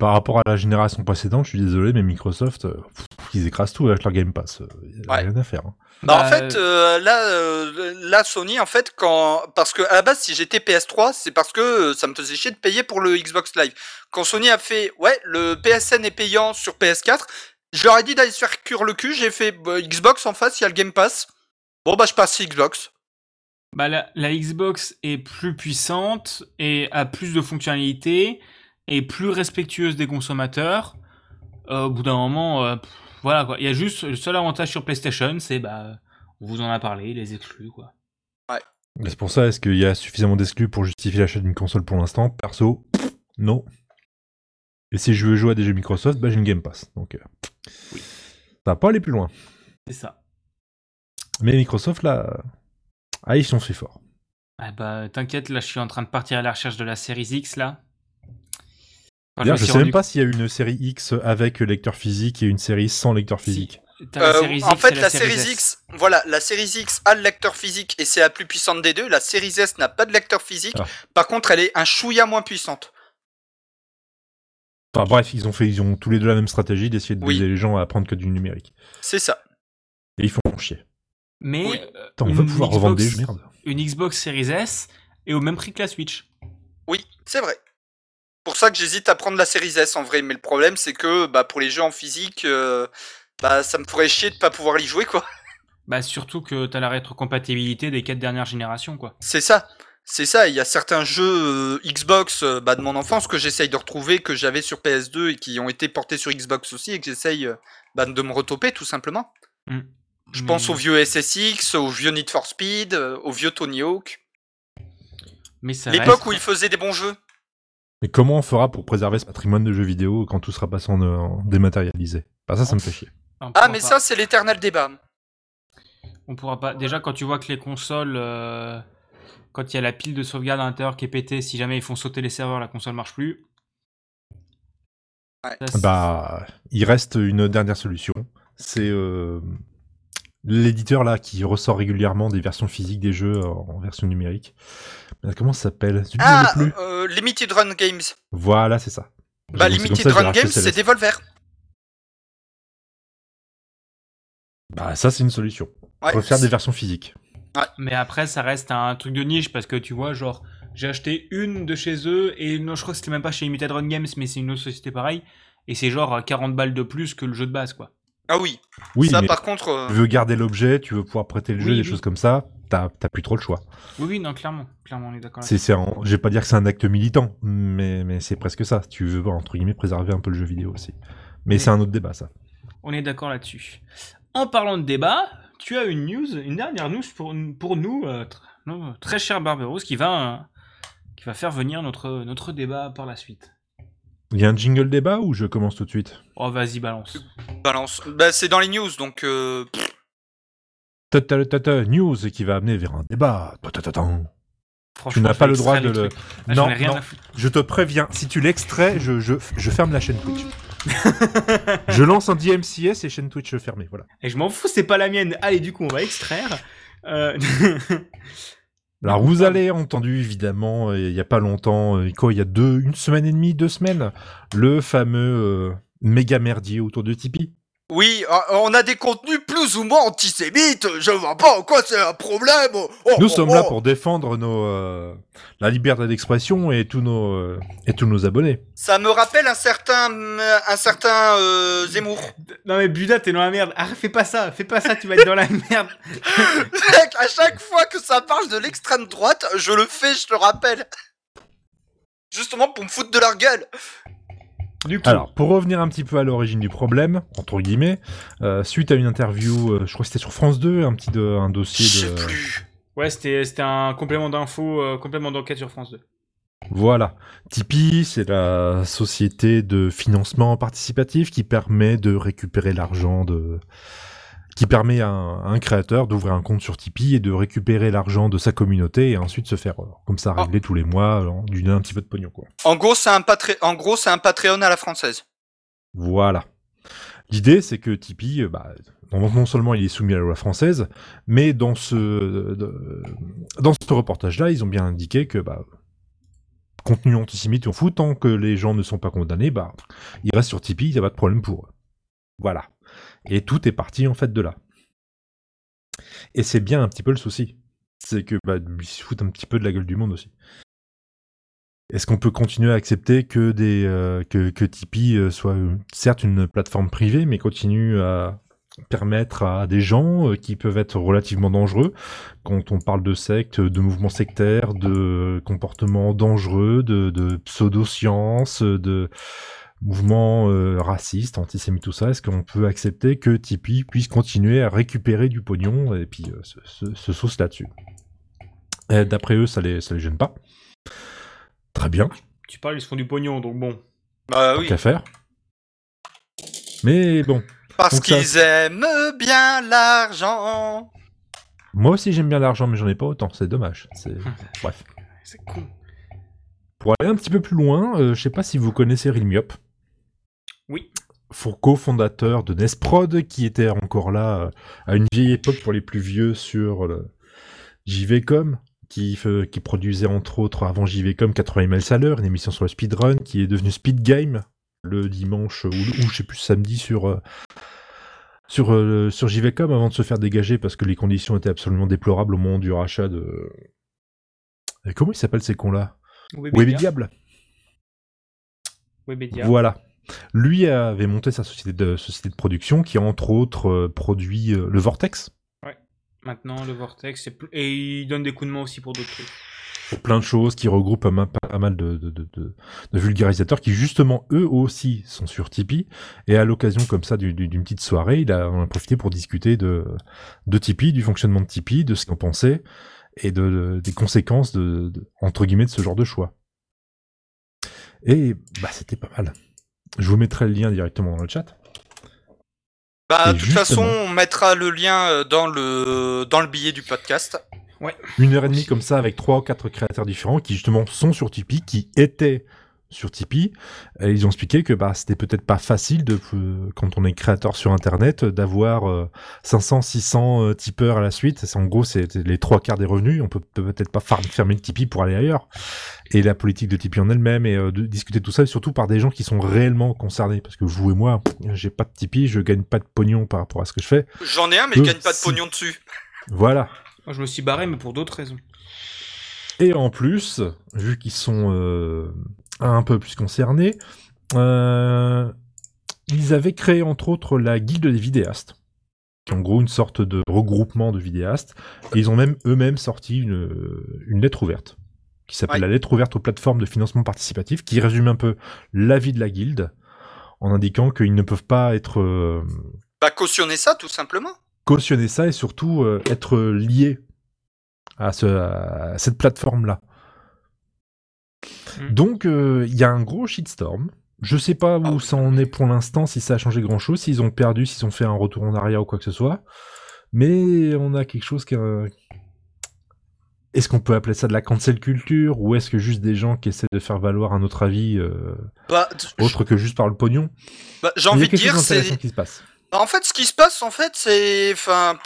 Par rapport à la génération précédente, je suis désolé, mais Microsoft, euh, pff, ils écrasent tout avec leur Game Pass. Il a Ouais. rien à faire. hein. Bah, en fait, euh, là, euh, là, Sony, en fait, quand. Parce que à la base, si j'étais PS3, c'est parce que euh, ça me faisait chier de payer pour le Xbox Live. Quand Sony a fait, ouais, le PSN est payant sur PS4, je leur ai dit d'aller se faire cuire le cul, j'ai fait bah, Xbox en face, il y a le Game Pass. Bon, bah, je passe sur Xbox. Bah, la, la Xbox est plus puissante et a plus de fonctionnalités et plus respectueuse des consommateurs. Euh, au bout d'un moment, euh, pff, voilà quoi. Il y a juste le seul avantage sur PlayStation, c'est bah, on vous en a parlé, les exclus quoi. Mais C'est pour ça, est-ce qu'il y a suffisamment d'exclus pour justifier l'achat d'une console pour l'instant? Perso, non. Et si je veux jouer à des jeux Microsoft, bah j'ai une Game Pass. Donc, euh, Oui. ça va pas aller plus loin. C'est ça. Mais Microsoft, là, ah, ils sont si forts. Ah bah, t'inquiète, là je suis en train de partir à la recherche de la série X là. Je suis sais même pas s'il y a une série X avec lecteur physique et une série sans lecteur Si. physique. La Euh, en X fait, la série X, voilà, la série X a le lecteur physique et c'est la plus puissante des deux. La série S n'a pas de lecteur physique. Ah. Par contre, elle est un chouïa moins puissante. Enfin bref, ils ont fait, ils ont tous les deux la même stratégie d'essayer de Oui. les gens à apprendre que du numérique. C'est ça. Et ils font chier. Mais Oui. euh, Attends, on veut pouvoir revendre des Xbox- jeux, merde. Une Xbox Series S est au même prix que la Switch. Oui, c'est vrai. Pour ça que j'hésite à prendre la série S en vrai. Mais le problème, c'est que bah, pour les jeux en physique, euh, bah, ça me ferait chier de pas pouvoir y jouer, quoi. Bah surtout que t'as la rétrocompatibilité des quatre dernières générations, quoi. C'est ça. C'est ça, il y a certains jeux euh, Xbox euh, bah, de mon enfance que j'essaye de retrouver, que j'avais sur PS2 et qui ont été portés sur Xbox aussi et que j'essaye bah, de me retoper tout simplement. Mm. Je Mais- pense au vieux SSX, au vieux Need for Speed, euh, au vieux Tony Hawk. Mais L'époque reste- où il faisait des bons jeux. Mais comment on fera pour préserver ce patrimoine de jeux vidéo quand tout sera passé en, en dématérialisé? Bah ça, ça me fait chier. Ah, mais pas- ça, c'est l'éternel débat. On pourra pas. Déjà, quand tu vois que les consoles, euh, quand il y a la pile de sauvegarde à l'intérieur qui est pétée, si jamais ils font sauter les serveurs, la console marche plus. Ouais. Ça, Bah, il reste une dernière solution. C'est euh, l'éditeur là qui ressort régulièrement des versions physiques des jeux en, en version numérique. Euh, Comment ça s'appelle? Ah, plus? euh, Limited Run Games. Voilà, c'est ça. Bah, Limited ça Run Games, c'est Devolver. Bah ça, c'est une solution. Ouais, Refaire des versions physiques. Mais après, ça reste un truc de niche parce que tu vois, genre, j'ai acheté une de chez eux et non, je crois que c'était même pas chez Limited Run Games, mais c'est une autre société pareille. Et c'est genre euh, 40 balles de plus que le jeu de base, quoi. Ah oui, Oui, ça mais par contre. euh, tu veux garder l'objet, tu veux pouvoir prêter le jeu, Oui, des choses comme ça, t'as t'as plus trop le choix. Oui, oui, non, clairement. Clairement, on est d'accord. C'est, c'est un- je vais pas dire que c'est un acte militant, mais, mais c'est presque ça. Tu veux, entre guillemets, préserver un peu le jeu vidéo aussi. Mais c'est un autre débat, ça. On est d'accord là-dessus. En parlant de débat, tu as une news, une dernière news pour, pour nous, euh, tr- nos très cher Barberos, qui va, euh, qui va faire venir notre, notre débat par la suite. Il y a un jingle débat ou je commence tout de suite Oh, vas-y, balance. balance. Bah, c'est dans les news, donc. euh, Tata, tata, news qui va amener vers un débat. Tatatatam. Franchement, n'as je pas le droit de le-. Ah, Non, ai rien non. à foutre. Je te préviens, si tu l'extrais, je, je, je ferme la chaîne Twitch. je lance un DMCS et chaîne Twitch fermée, voilà. Et je m'en fous, c'est pas la mienne. Allez, du coup, on va extraire. Euh, Alors vous avez entendu évidemment euh, il y a pas longtemps, euh, quoi, il y a deux, une semaine et demie, deux semaines, le fameux euh, méga merdier autour de Tipeee. Oui, euh, on a des contenus plus ou moins antisémites. Je vois pas en quoi c'est un problème. Oh, Nous oh, sommes oh. là pour défendre nos, euh, la liberté d'expression et tous nos euh, et tous nos abonnés. Ça me rappelle un certain, euh, un certain euh, Zemmour. non, mais Buda, t'es dans la merde. Ah, fais pas ça, fais pas ça, tu vas être dans la merde. Mec, à chaque fois que ça parle de l'extrême droite, je le fais, je te rappelle. Justement pour me foutre de leur gueule. Du coup, Alors pour revenir un petit peu à l'origine du problème entre guillemets, euh, suite à une interview, euh, je crois que c'était sur France 2, un petit de, un Je dossier sais de plus. ouais, c'était c'était un complément d'info, euh, complément d'enquête sur France 2. Voilà. Tipeee, c'est la société de financement participatif qui permet de récupérer l'argent de qui permet à un, à un créateur d'ouvrir un compte sur Tipeee et de récupérer l'argent de sa communauté et ensuite se faire euh, comme ça Ah. régler tous les mois euh, du un petit peu de pognon quoi. En gros, c'est un Patré- en gros, c'est un Patreon à la française. Voilà. L'idée, c'est que Tipeee, euh, bah, non seulement il est soumis à la loi française, mais dans ce, dans ce reportage-là, ils ont bien indiqué que bah, contenu antisémite, on fout, tant que les gens ne sont pas condamnés, bah, ils restent sur Tipeee, il n'y a pas de problème pour eux. Voilà. Et tout est parti en fait de là. Et c'est bien un petit peu le souci. C'est que bah, se un petit peu de la gueule du monde aussi. Est-ce qu'on peut continuer à accepter que euh, Tipeee euh, soit euh, certes une plateforme privée, mais continue à permettre à des gens qui peuvent être relativement dangereux quand on parle de sectes, de mouvements sectaires, de comportements dangereux, de, de pseudo-sciences, de mouvements euh, racistes, antisémites, tout ça. Est-ce qu'on peut accepter que Tipeee puisse continuer à récupérer du pognon et puis euh, se, se, se sauce là-dessus? Et D'après eux, ça les, ça les gêne pas. Très bien. Tu parles, ils se font du pognon, donc bon. Bah oui. qu'à faire. Mais bon, Parce ça- qu'ils aiment bien l'argent. moi aussi j'aime bien l'argent, mais j'en ai pas autant, c'est dommage. C'est... Bref. C'est con. Pour aller un petit peu plus loin, euh, je sais pas si vous connaissez Rilmiop. Oui. Fourcault, fondateur de Nesprod, qui était encore là euh, à une vieille époque pour les plus vieux sur le JVcom, qui, produisait entre autres avant JVcom 80 miles à l'heure, une émission sur le speedrun, qui est devenue Speed Game le dimanche ou, ou je sais plus samedi sur euh, sur euh, sur JVcom avant de se faire dégager parce que les conditions étaient absolument déplorables au moment du rachat de Et comment ils s'appellent ces cons là Webedia. Webedia. Voilà. Lui avait monté sa société de, société de production qui, entre autres, euh, produit euh, le Vortex. Maintenant, le Vortex, plus- et il donne des coups de main aussi pour d'autres trucs. Pour plein de choses, qui regroupe pas mal, de, de, de, de- de vulgarisateurs qui, justement, eux aussi sont sur Tipeee. Et à l'occasion, comme ça, du- du- d'une petite soirée, il a, en a profité pour discuter de, de Tipeee, du fonctionnement de Tipeee, de ce qu'on pensait et de, de- des conséquences, de, de- entre guillemets, de ce genre de choix. Et bah, c'était pas mal. Je vous mettrai le lien directement dans le chat. Bah, de toute justement. façon, on mettra le lien euh, dans le dans le billet du podcast. une heure et demie comme ça avec trois ou quatre créateurs différents qui justement sont sur Tipeee, qui étaient sur Tipeee. Et ils ont expliqué que bah c'était peut-être pas facile de euh, quand on est créateur sur internet d'avoir euh, 500 600 euh, tipeurs à la suite c'est en gros c'est les trois quarts des revenus on peut peut- peut-être pas fermer le Tipeee pour aller ailleurs et la politique de Tipeee en elle-même et euh, de discuter de tout ça et surtout par des gens qui sont réellement concernés parce que vous et moi j'ai pas de Tipeee je gagne pas de pognon par rapport à ce que je fais J'en ai un, mais je Euh, gagne pas de pognon dessus. voilà Moi, je me suis barré, mais pour d'autres raisons. Et en plus, vu qu'ils sont euh, un peu plus concernés, euh, ils avaient créé entre autres la guilde des vidéastes, qui est en gros une sorte de regroupement de vidéastes, et ils ont même eux-mêmes sorti une, une lettre ouverte, qui s'appelle Ouais. la lettre ouverte aux plateformes de financement participatif, qui résume un peu l'avis de la guilde, en indiquant qu'ils ne peuvent pas être euh, Bah, cautionner ça, tout simplement. cautionner ça et surtout euh, être lié à, ce, à cette plateforme-là. Mm. Donc, euh, il y a un gros shitstorm. Je sais pas où Ah ça en est pour l'instant, si ça a changé grand-chose, s'ils ont perdu, s'ils ont fait un retour en arrière ou quoi que ce soit. Mais on a quelque chose qui... euh, Est-ce qu'on peut appeler ça de la cancel culture ou est-ce que juste des gens qui essaient de faire valoir un autre avis euh, Bah, autre que juste par le pognon? Bah, j'ai envie de dire, chose c'est. qui se passe. Bah, En fait, ce qui se passe, en fait, c'est. Enfin.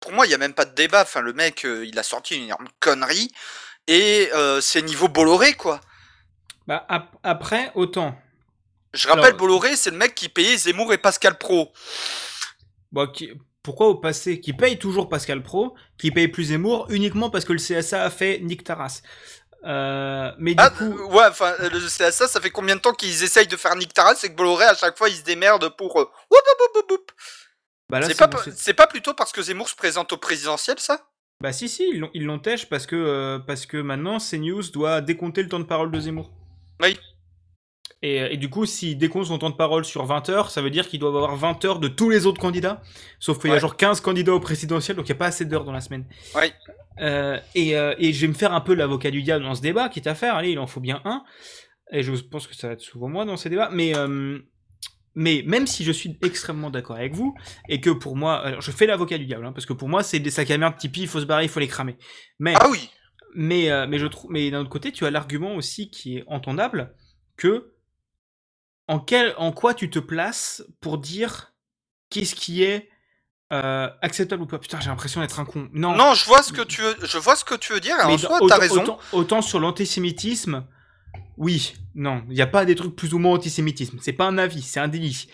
Pour moi, il n'y a même pas de débat. Enfin, le mec, euh, il a sorti une énorme connerie. Et euh, c'est niveau Bolloré, quoi. Bah, ap- après, autant. Je rappelle, Alors- Bolloré, c'est le mec qui payait Zemmour et Pascal Pro. Bon, qui- pourquoi au passé Qui paye toujours Pascal Pro, qui paye plus Zemmour uniquement parce que le CSA a fait Nick Taras. Euh, mais du Ah, coup, ouais, enfin, le CSA, ça fait combien de temps qu'ils essayent de faire Nick Taras et que Bolloré, à chaque fois, il se démerde pour. bah pas, bon, c'est pas plutôt parce que Zemmour se présente au présidentiel, ça? Bah si, si, ils têche parce que, euh, parce que maintenant CNews doit décompter le temps de parole de Zemmour. Oui. Et, et du coup, s'il décompte son temps de parole sur 20 heures, ça veut dire qu'il doit avoir 20 heures de tous les autres candidats. Sauf qu'il y a genre 15 candidats au présidentiel, donc il n'y a pas assez d'heures dans la semaine. Oui. Euh, et, euh, et je vais me faire un peu l'avocat du diable dans ce débat, quitte à faire, allez, il en faut bien un. Et je pense que ça va être souvent moi dans ces débats. Mais, euh, mais même si je suis extrêmement d'accord avec vous, et que pour moi, alors je fais l'avocat du diable, hein, parce que pour moi, c'est des sacs à merde Tipeee, il faut se barrer, il faut les cramer. Mais, Ah oui mais, euh, mais je trouve, mais d'un autre côté, tu as l'argument aussi qui est entendable que en quel, en quoi tu te places pour dire qu'est-ce qui est euh, acceptable ou pas? Putain, j'ai l'impression d'être un con. Non. Non, je vois ce que tu veux, je vois ce que tu veux dire, et mais en soi, t'as raison. Autant, autant sur l'antisémitisme, oui, non, il n'y a pas des trucs plus ou moins antisémitisme. C'est pas un avis, c'est un délit.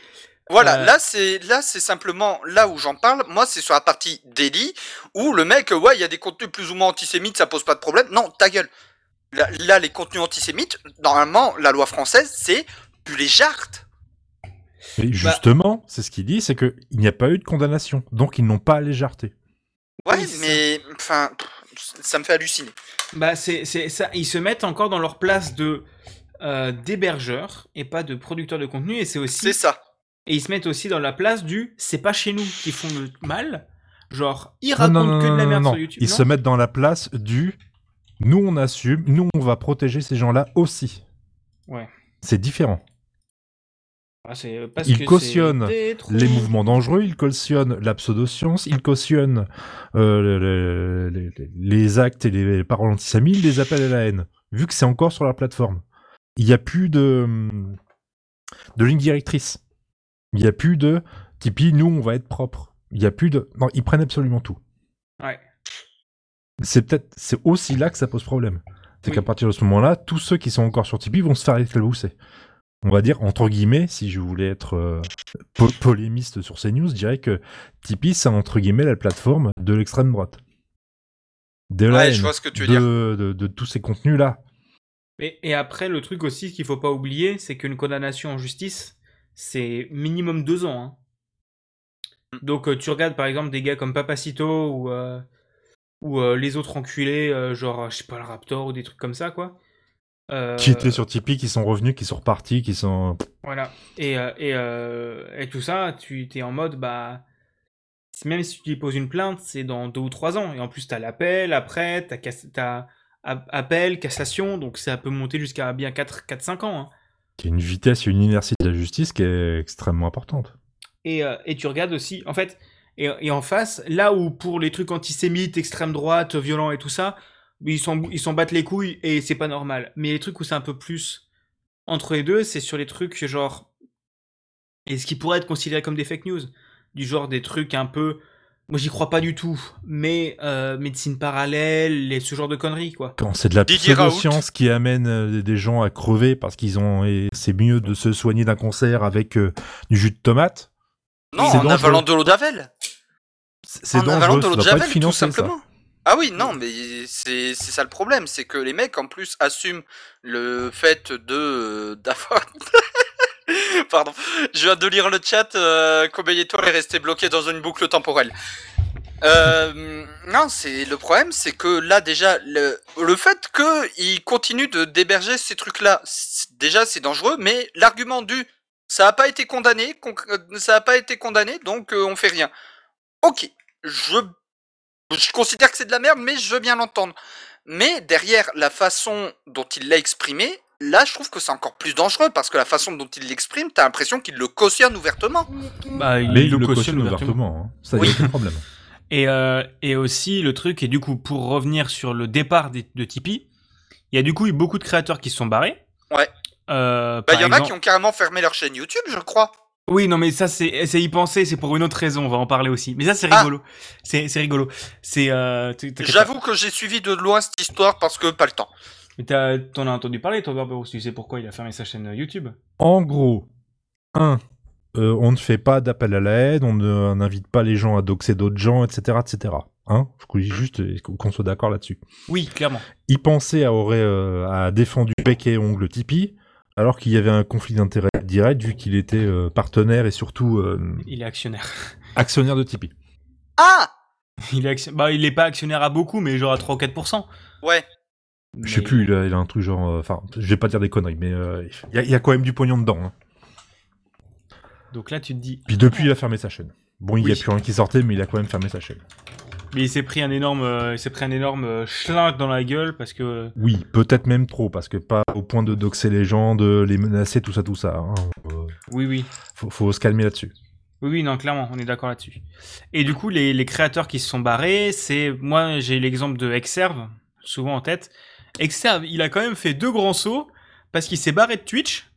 Voilà, Euh, là c'est là c'est simplement là où j'en parle. Moi, c'est sur la partie délit où le mec, euh, ouais, il y a des contenus plus ou moins antisémites, ça pose pas de problème. Non, ta gueule. Là, là, les contenus antisémites, normalement, la loi française, c'est tu les jartes. Bah Et justement, c'est ce qu'il dit, c'est qu'il n'y a pas eu de condamnation, donc ils n'ont pas à légèreté. Ouais, Oui, ça- mais enfin, pff, ça me fait halluciner. Bah, c'est c'est ça. Ils se mettent encore dans leur place de euh, d'hébergeurs et pas de producteurs de contenu. Et c'est aussi C'est ça. et ils se mettent aussi dans la place du c'est pas chez nous qui font le mal. Genre ils racontent non, non, que de la non, merde non, sur YouTube. Ils non se mettent dans la place du nous on assume, nous on va protéger ces gens-là aussi. Ouais. C'est différent. Ah, parce que des trous. Les mouvements dangereux, ils cautionnent la pseudo-science, ils cautionnent euh, le- le- le- les actes et les paroles antisémites, les appellent à la haine. vu que c'est encore sur la plateforme. Il n'y a plus de, hum, de ligne directrice. Il n'y a plus de Tipeee, nous, on va être propre. Il n'y a plus de. Non, ils prennent absolument tout. Ouais. C'est peut-être. C'est aussi là que ça pose problème. C'est Oui. qu'à partir de ce moment-là, tous ceux qui sont encore sur Tipeee vont se faire éclabousser. On va dire, entre guillemets, si je voulais être euh, po- polémiste sur ces news, je dirais que Tipeee, c'est entre guillemets la plateforme de l'extrême droite. De la Ouais, haine, je vois ce que tu veux de, dire. De, de tous ces contenus-là. Et, et après, le truc aussi qu'il faut pas oublier, c'est qu'une condamnation en justice, c'est minimum deux ans. hein. Donc euh, tu regardes par exemple des gars comme Papacito ou, euh, ou euh, les autres enculés, euh, genre, je sais pas, le Raptor ou des trucs comme ça, quoi. Euh, Qui étaient sur Tipeee, qui sont revenus, qui sont repartis, qui sont. Voilà. Et, euh, et, euh, et tout ça, tu es en mode, bah. Même si tu poses une plainte, c'est dans deux ou trois ans. Et en plus, t'as l'appel, après, t'as cass- t'as a- appel, cassation, donc ça peut monter jusqu'à bien 4-5 ans. hein. qui une vitesse et une inertie de la justice qui est extrêmement importante. Et, et tu regardes aussi, en fait, et, et en face, là où pour les trucs antisémites, extrême droite, violents et tout ça, ils s'en ils s'en battent les couilles et c'est pas normal. Mais les trucs où c'est un peu plus entre les deux, c'est sur les trucs genre. Et ce qui pourrait être considéré comme des fake news. Du genre des trucs un peu. Moi j'y crois pas du tout, mais euh, médecine parallèle, et ce genre de conneries quoi. Quand c'est de la pseudo-science qui amène euh, des gens à crever parce qu'ils ont. et c'est mieux de se soigner d'un cancer avec euh, du jus de tomate. Non, C'est en avalant de l'eau d'Avel. C'est dangereux, de l'eau Javel, tout financé, ça. Ah oui, non, mais c'est ça le problème, c'est que les mecs en plus assument le fait de d'avoir. Pardon, je viens de lire le chat. Euh, Kobe Étoile est resté bloqué dans une boucle temporelle. Euh, non, c'est le problème, c'est que là déjà le, le fait qu'ils continuent de d'héberger ces trucs-là, déjà c'est dangereux, mais l'argument du ça a pas été condamné, con- euh, ça a pas été condamné, donc euh, on fait rien. Ok, je je considère que c'est de la merde, mais je veux bien l'entendre. Mais derrière la façon dont il l'a exprimé, là je trouve que c'est encore plus dangereux parce que la façon dont il l'exprime, t'as l'impression qu'il le cautionne ouvertement. Bah, Mais il le cautionne ouvertement. hein. Ça, y a Oui. aucun problème. Et, euh, et aussi le truc, et du coup, pour revenir sur le départ des- de Tipeee, il y a du coup eu beaucoup de créateurs qui se sont barrés. Ouais. Euh, Bah, il y en a qui ont carrément fermé leur chaîne YouTube, je crois. Oui, non, mais ça, c'est c'est y penser, c'est pour une autre raison, on va en parler aussi. Mais ça, c'est Ah. rigolo. C'est c'est rigolo. C'est. Euh, J'avoue que j'ai suivi de loin cette histoire parce que pas le temps. Mais t'as- t'en as entendu parler, toi, Barberousse. Tu sais pourquoi il a fermé sa chaîne euh, YouTube? En gros, un, euh, on ne fait pas d'appel à la haine, on n'invite pas les gens à doxer d'autres gens, etc., etc. Hein? Je dis juste euh, qu'on soit d'accord là-dessus. Oui, clairement. Il pensait à aurait euh, à défendu bec et ongle Tipeee, alors qu'il y avait un conflit d'intérêt direct vu qu'il était euh, partenaire et surtout euh, Il est actionnaire. actionnaire de Tipeee. Ah Il est, action- bah, il est pas actionnaire à beaucoup, mais genre à 3 ou 4%. Ouais. Je sais Mais- plus, il a, il a un truc genre, euh, enfin, je vais pas dire des conneries, mais euh, il y, a- il y a quand même du pognon dedans. hein. Donc là, tu te dis. Puis depuis, il a fermé sa chaîne. Bon, il y a Oui. plus rien qui sortait, mais il a quand même fermé sa chaîne. Mais il s'est pris un énorme, euh, il s'est pris un énorme euh, schlingue dans la gueule parce que. Oui, peut-être même trop, parce que pas au point de doxer les gens, de les menacer, tout ça, tout ça. hein. Euh, Oui, oui. faut, faut se calmer là-dessus. Oui, oui, non, clairement, on est d'accord là-dessus. Et du coup, les, les créateurs qui se sont barrés, c'est. Moi, j'ai l'exemple de Exerve, souvent en tête. Exerve, il a quand même fait deux grands sauts parce qu'il s'est barré de Twitch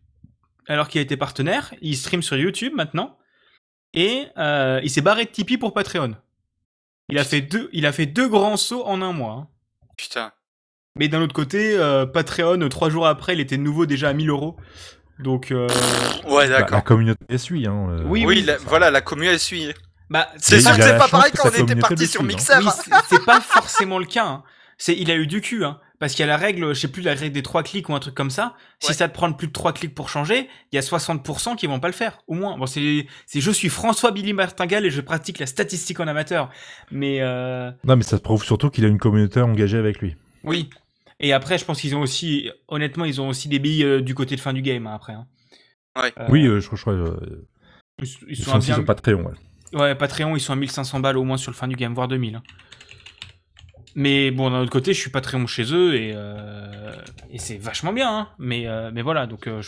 alors qu'il a été partenaire. Il stream sur YouTube maintenant. Et euh, il s'est barré de Tipeee pour Patreon. Il a fait deux, il a fait deux grands sauts en un mois. hein. Putain. Mais d'un autre côté, euh, Patreon, trois jours après, il était de nouveau déjà à 1000 euros. Donc, euh, Ouais, Bah, la d'accord. communauté suit. Hein, euh, Oui, oui, la- voilà, la commune elle suit. bah, C'est sûr que c'est la pas pareil quand on était communauté parti sur hein. Mixer. Oui, c'est pas forcément le cas. hein. C'est, il a eu du cul, hein, parce qu'il y a la règle, je sais plus la règle des trois clics ou un truc comme ça. Si ça te prend plus de trois clics pour changer, il y a 60% qui vont pas le faire, au moins. Bon, c'est, c'est je suis François Billy Martingale et je pratique la statistique en amateur. Mais euh, Non, mais ça prouve surtout qu'il a une communauté engagée avec lui. oui. Et après, je pense qu'ils ont aussi, honnêtement, ils ont aussi des billes euh, du côté de fin du game hein, après. hein. Ouais. Euh, Oui, euh, je, je crois. euh, ils, ils ils sont, sont à aussi bien, sur Patreon. Ouais. Ouais, Patreon, ils sont à 1500 balles au moins sur le fin du game, voire 2000. hein. Mais bon, d'un autre côté, je suis Patreon chez eux et, euh, c'est vachement bien. Hein. Mais, euh, mais voilà, donc euh,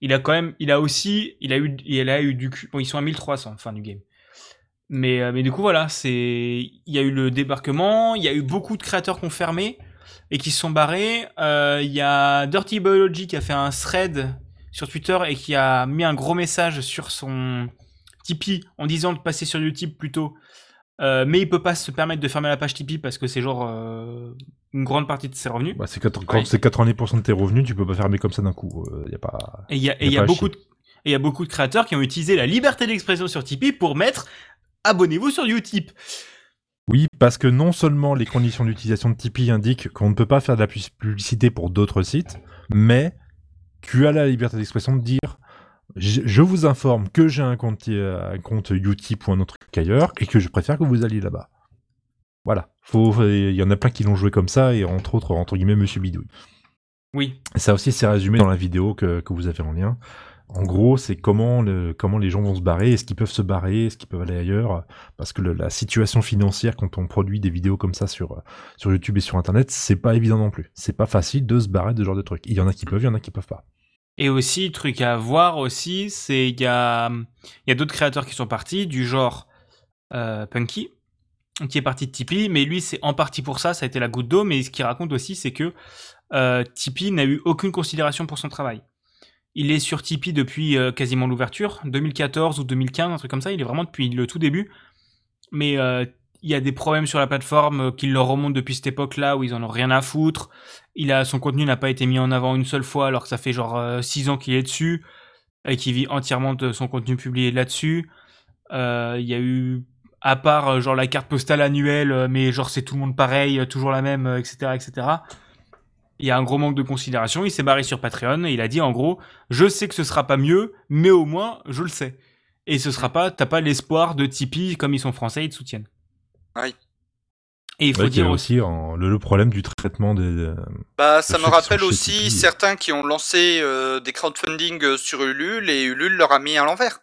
il a quand même, il a aussi, il a eu, il a eu du. Bon, ils sont à 1300 fin du game. Mais, mais du coup, voilà, c'est, il y a eu le débarquement, il y a eu beaucoup de créateurs fermé. et qui se sont barrés. Il y a Dirty Biology qui a fait un thread sur Twitter et qui a mis un gros message sur son Tipeee en disant de passer sur YouTube plutôt. Euh, mais il peut pas se permettre de fermer la page Tipeee parce que c'est genre euh, une grande partie de ses revenus. Bah, c'est 80, quand Oui. c'est 90% de tes revenus, tu peux pas fermer comme ça d'un coup. Il y a pas. Et il y a, Y y beaucoup de, et il y a beaucoup de créateurs qui ont utilisé la liberté d'expression sur Tipeee pour mettre abonnez-vous sur Utip. Oui, parce que non seulement les conditions d'utilisation de Tipeee indiquent qu'on ne peut pas faire de la pu- publicité pour d'autres sites, mais tu as la liberté d'expression de dire je, je vous informe que j'ai un compte, euh, un compte Utip ou un autre truc ailleurs et que je préfère que vous alliez là-bas. Voilà. Il y en a plein qui l'ont joué comme ça et entre autres, entre guillemets, Monsieur Bidouille. Oui. Ça aussi, c'est résumé dans la vidéo que, que vous avez en lien. En gros, c'est comment, le, comment les gens vont se barrer, est-ce qu'ils peuvent se barrer, est-ce qu'ils peuvent aller ailleurs, parce que le- la situation financière quand on produit des vidéos comme ça sur, sur YouTube et sur Internet, c'est pas évident non plus. C'est pas facile de se barrer de ce genre de trucs. Il y en a qui peuvent, il y en a qui peuvent pas. Et aussi, truc à voir aussi, c'est il y a, y a d'autres créateurs qui sont partis, du genre euh, Punky, qui est parti de Tipeee, mais lui, c'est en partie pour ça, ça a été la goutte d'eau, mais ce qu'il raconte aussi, c'est que euh, Tipeee n'a eu aucune considération pour son travail. Il est sur Tipeee depuis euh, quasiment l'ouverture, 2014 ou 2015, un truc comme ça, il est vraiment depuis le tout début, mais il y a des problèmes sur la plateforme euh, qui leur remontent depuis cette époque-là où ils en ont rien à foutre. Il a son contenu n'a pas été mis en avant une seule fois alors que ça fait genre 6 ans qu'il est dessus et qu'il vit entièrement de son contenu publié là-dessus. Euh, Il y a eu à part euh, genre la carte postale annuelle euh, mais genre c'est tout le monde pareil, euh, toujours la même, euh, etc., etc. Il y a un gros manque de considération. Il s'est barré sur Patreon et il a dit en gros, je sais que ce sera pas mieux, mais au moins je le sais. Et ce sera pas, t'as pas l'espoir de Tipeee comme ils sont français, ils te soutiennent. Oui. Et il faut Ouais, qu'il y a dire aussi. en- le, le problème du traitement des. euh, Bah, ça me rappelle aussi Tipeee. certains qui ont lancé euh, des crowdfunding euh, sur Ulule et Ulule leur a mis à l'envers.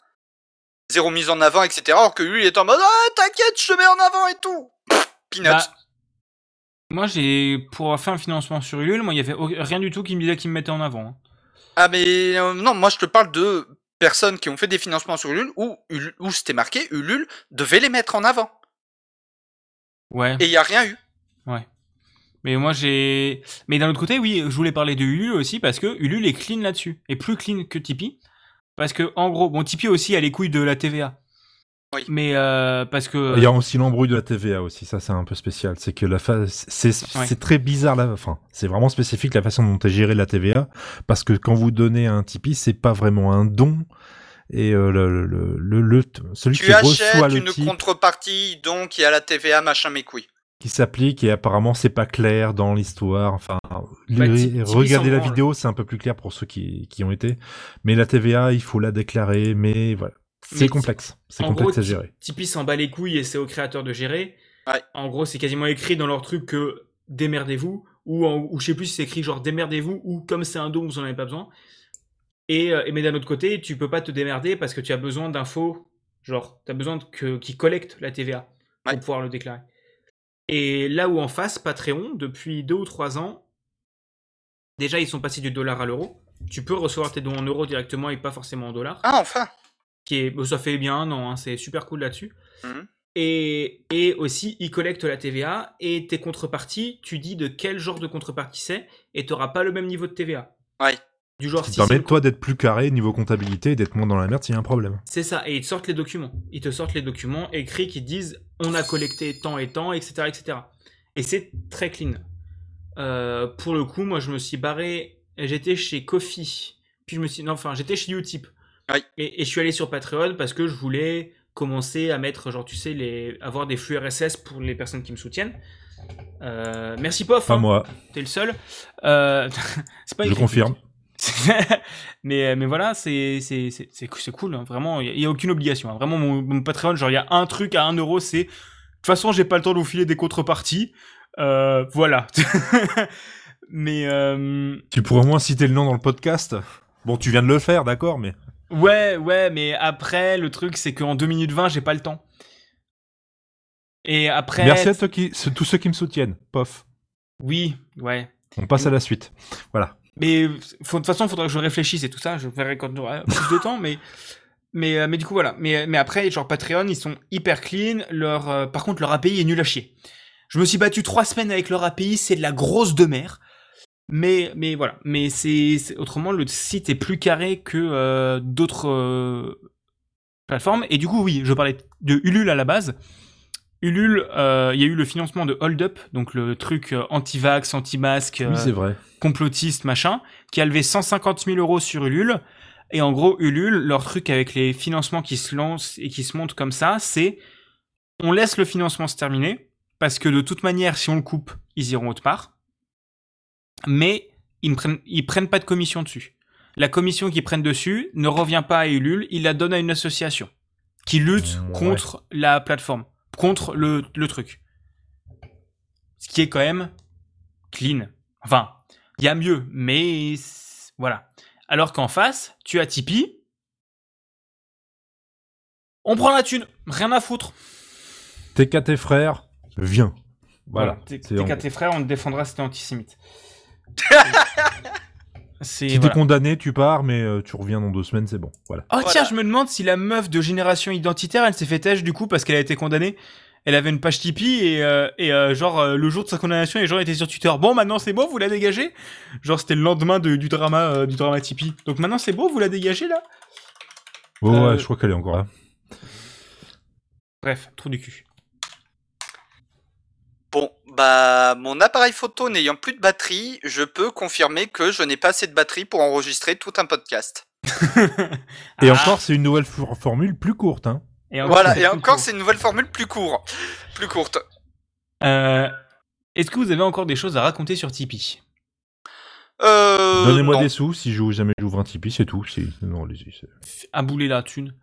Zéro mise en avant, etc. Alors que Ulule est en mode Ah, t'inquiète, je te mets en avant et tout. Pff, Peanuts. Bah, moi, j'ai pour avoir fait un financement sur Ulule, moi, il y avait rien du tout qui me disait qu'ils me mettaient en avant. hein. Ah, mais euh, non, moi je te parle de personnes qui ont fait des financements sur Ulule où, Ulule- où c'était marqué Ulule devait les mettre en avant. Ouais. Et il y a rien eu. Mais moi, j'ai. Mais d'un autre côté, oui, je voulais parler de Ulule aussi parce que Ulule est clean là-dessus, et plus clean que Tipeee, parce que en gros, bon, Tipeee aussi a les couilles de la TVA. Oui. Mais euh, parce que. Il y a aussi l'embrouille de la TVA aussi, ça c'est un peu spécial. C'est que la fa... c'est c'est Ouais. très bizarre là, enfin c'est vraiment spécifique la façon dont est gérée la TVA, parce que quand vous donnez un Tipeee, c'est pas vraiment un don et euh, le, le, le, le- celui Tu qui achètes reçoit le une contrepartie, donc il y a la TVA, machin, mes couilles. qui s'applique et apparemment c'est pas clair dans l'histoire. Enfin, Bah, regardez la vidéo, c'est un peu plus clair pour ceux qui, qui ont été. Mais la TVA, il faut la déclarer, mais voilà. C'est complexe. C'est complexe gros, à gérer. Ti- Tipeee s'en bat les couilles et c'est aux créateurs de gérer. Ouais. En gros, c'est quasiment écrit dans leur truc que démerdez-vous, ou, en- ou je sais plus si c'est écrit genre démerdez-vous, ou comme c'est un don, vous en avez pas besoin. Et, euh, et mais d'un autre côté, tu peux pas te démerder parce que tu as besoin d'infos, genre, tu as besoin qu'ils collectent la TVA pour Ouais. pouvoir le déclarer. Et là où en face, Patreon, depuis deux ou trois ans, déjà ils sont passés du dollar à l'euro. Tu peux recevoir tes dons en euros directement et pas forcément en dollars Ah, enfin qui est, bon, ça fait bien un an, hein, c'est super cool là-dessus. Mhm. Et, et aussi, ils collectent la TVA et tes contreparties, tu dis de quel genre de contrepartie c'est et tu n'auras pas le même niveau de TVA. Ouais. Du genre, Ça te permet, toi, d'être plus carré niveau comptabilité et d'être moins dans la merde s'il y a un problème. C'est ça, et ils te sortent les documents. Ils te sortent les documents écrits qui disent on a collecté tant et tant, etc. etc. Et c'est très clean. Euh, pour le coup, moi je me suis barré, j'étais chez Kofi, puis je me suis. Non, enfin, j'étais chez Utip. Oui. Et, et je suis allé sur Patreon parce que je voulais commencer à mettre, genre, tu sais, les, avoir des flux RSS pour les personnes qui me soutiennent. Euh, merci Pof, Pas hein, moi, t'es le seul. Euh, pas je confirme. mais, mais voilà, c'est cool, hein, vraiment, il n'y a, aucune obligation. hein. Vraiment, mon, mon Patreon, genre, il y a un truc à 1 euro, c'est. De toute façon, j'ai pas le temps de vous filer des contreparties. Euh, voilà. mais. euh, Tu pourrais au moins citer le nom dans le podcast? Bon, tu viens de le faire, d'accord, mais Ouais, ouais, mais après, le truc, c'est qu'en 2 minutes 20, j'ai pas le temps. Et après. merci à toi qui, tous ceux qui me soutiennent. Pof. Oui, ouais. On passe à la suite. Voilà. Mais de toute façon, il faudra que je réfléchisse et tout ça. Je verrai quand j'aurai plus de temps, mais. Mais, euh, mais du coup, voilà. Mais, mais après, genre Patreon, ils sont hyper clean. Leur, euh, par contre, leur API est nul à chier. Je me suis battu trois semaines avec leur API, c'est de la grosse de mer. Mais, mais voilà. Mais c'est, autrement, le site est plus carré que euh, d'autres plateformes. Et du coup, oui, je parlais de Ulule à la base. Ulule, euh, il y a eu le financement de Hold Up, donc le truc euh, anti-vax, anti-masque, euh, vrai. complotiste, machin, qui a levé 150 000 euros sur Ulule. Et en gros, Ulule, leur truc avec les financements qui se lancent et qui se montent comme ça, c'est on laisse le financement se terminer, parce que de toute manière, si on le coupe, ils iront autre part. Mais ils ne prennent, ils prennent pas de commission dessus. La commission qu'ils prennent dessus ne revient pas à Ulule, ils la donnent à une association qui lutte Ouais. contre la plateforme, contre le, le truc. Ce qui est quand même clean. Enfin, il y a mieux, mais voilà. Alors qu'en face, tu as Tipeee. On prend la thune, rien à foutre. T'es qu'à tes frères, viens. Voilà. T'es qu'à tes frères, on te défendra si t'es antisémite. C'est Si t'es voilà. condamné, tu pars, mais euh, tu reviens dans deux semaines, c'est bon. Voilà. Oh Voilà. tiens, je me demande si la meuf de génération identitaire, elle s'est fait têche du coup parce qu'elle a été condamnée. Elle avait une page Tipeee et, euh, et euh, genre euh, le jour de sa condamnation, les gens étaient sur Twitter. Bon, maintenant c'est bon, vous la dégagez? Genre c'était le lendemain de- du drama euh, du drama Tipeee. Donc maintenant c'est bon, vous la dégagez là? Oh, Euh, ouais, je crois qu'elle est encore là. Bref, trou du cul. Bon, bah, mon appareil photo n'ayant plus de batterie, je peux confirmer que je n'ai pas assez de batterie pour enregistrer tout un podcast. Et Ah, encore, c'est une nouvelle for- formule plus courte. Hein. et encore, Voilà, c'est et encore, c'est une nouvelle formule plus courte. Plus courte. Euh, Est-ce que vous avez encore des choses à raconter sur Tipeee? Euh. Donnez-moi des sous si je- jamais j'ouvre un Tipeee, c'est tout. Si... Non, allez-y. c'est- à bouler la thune.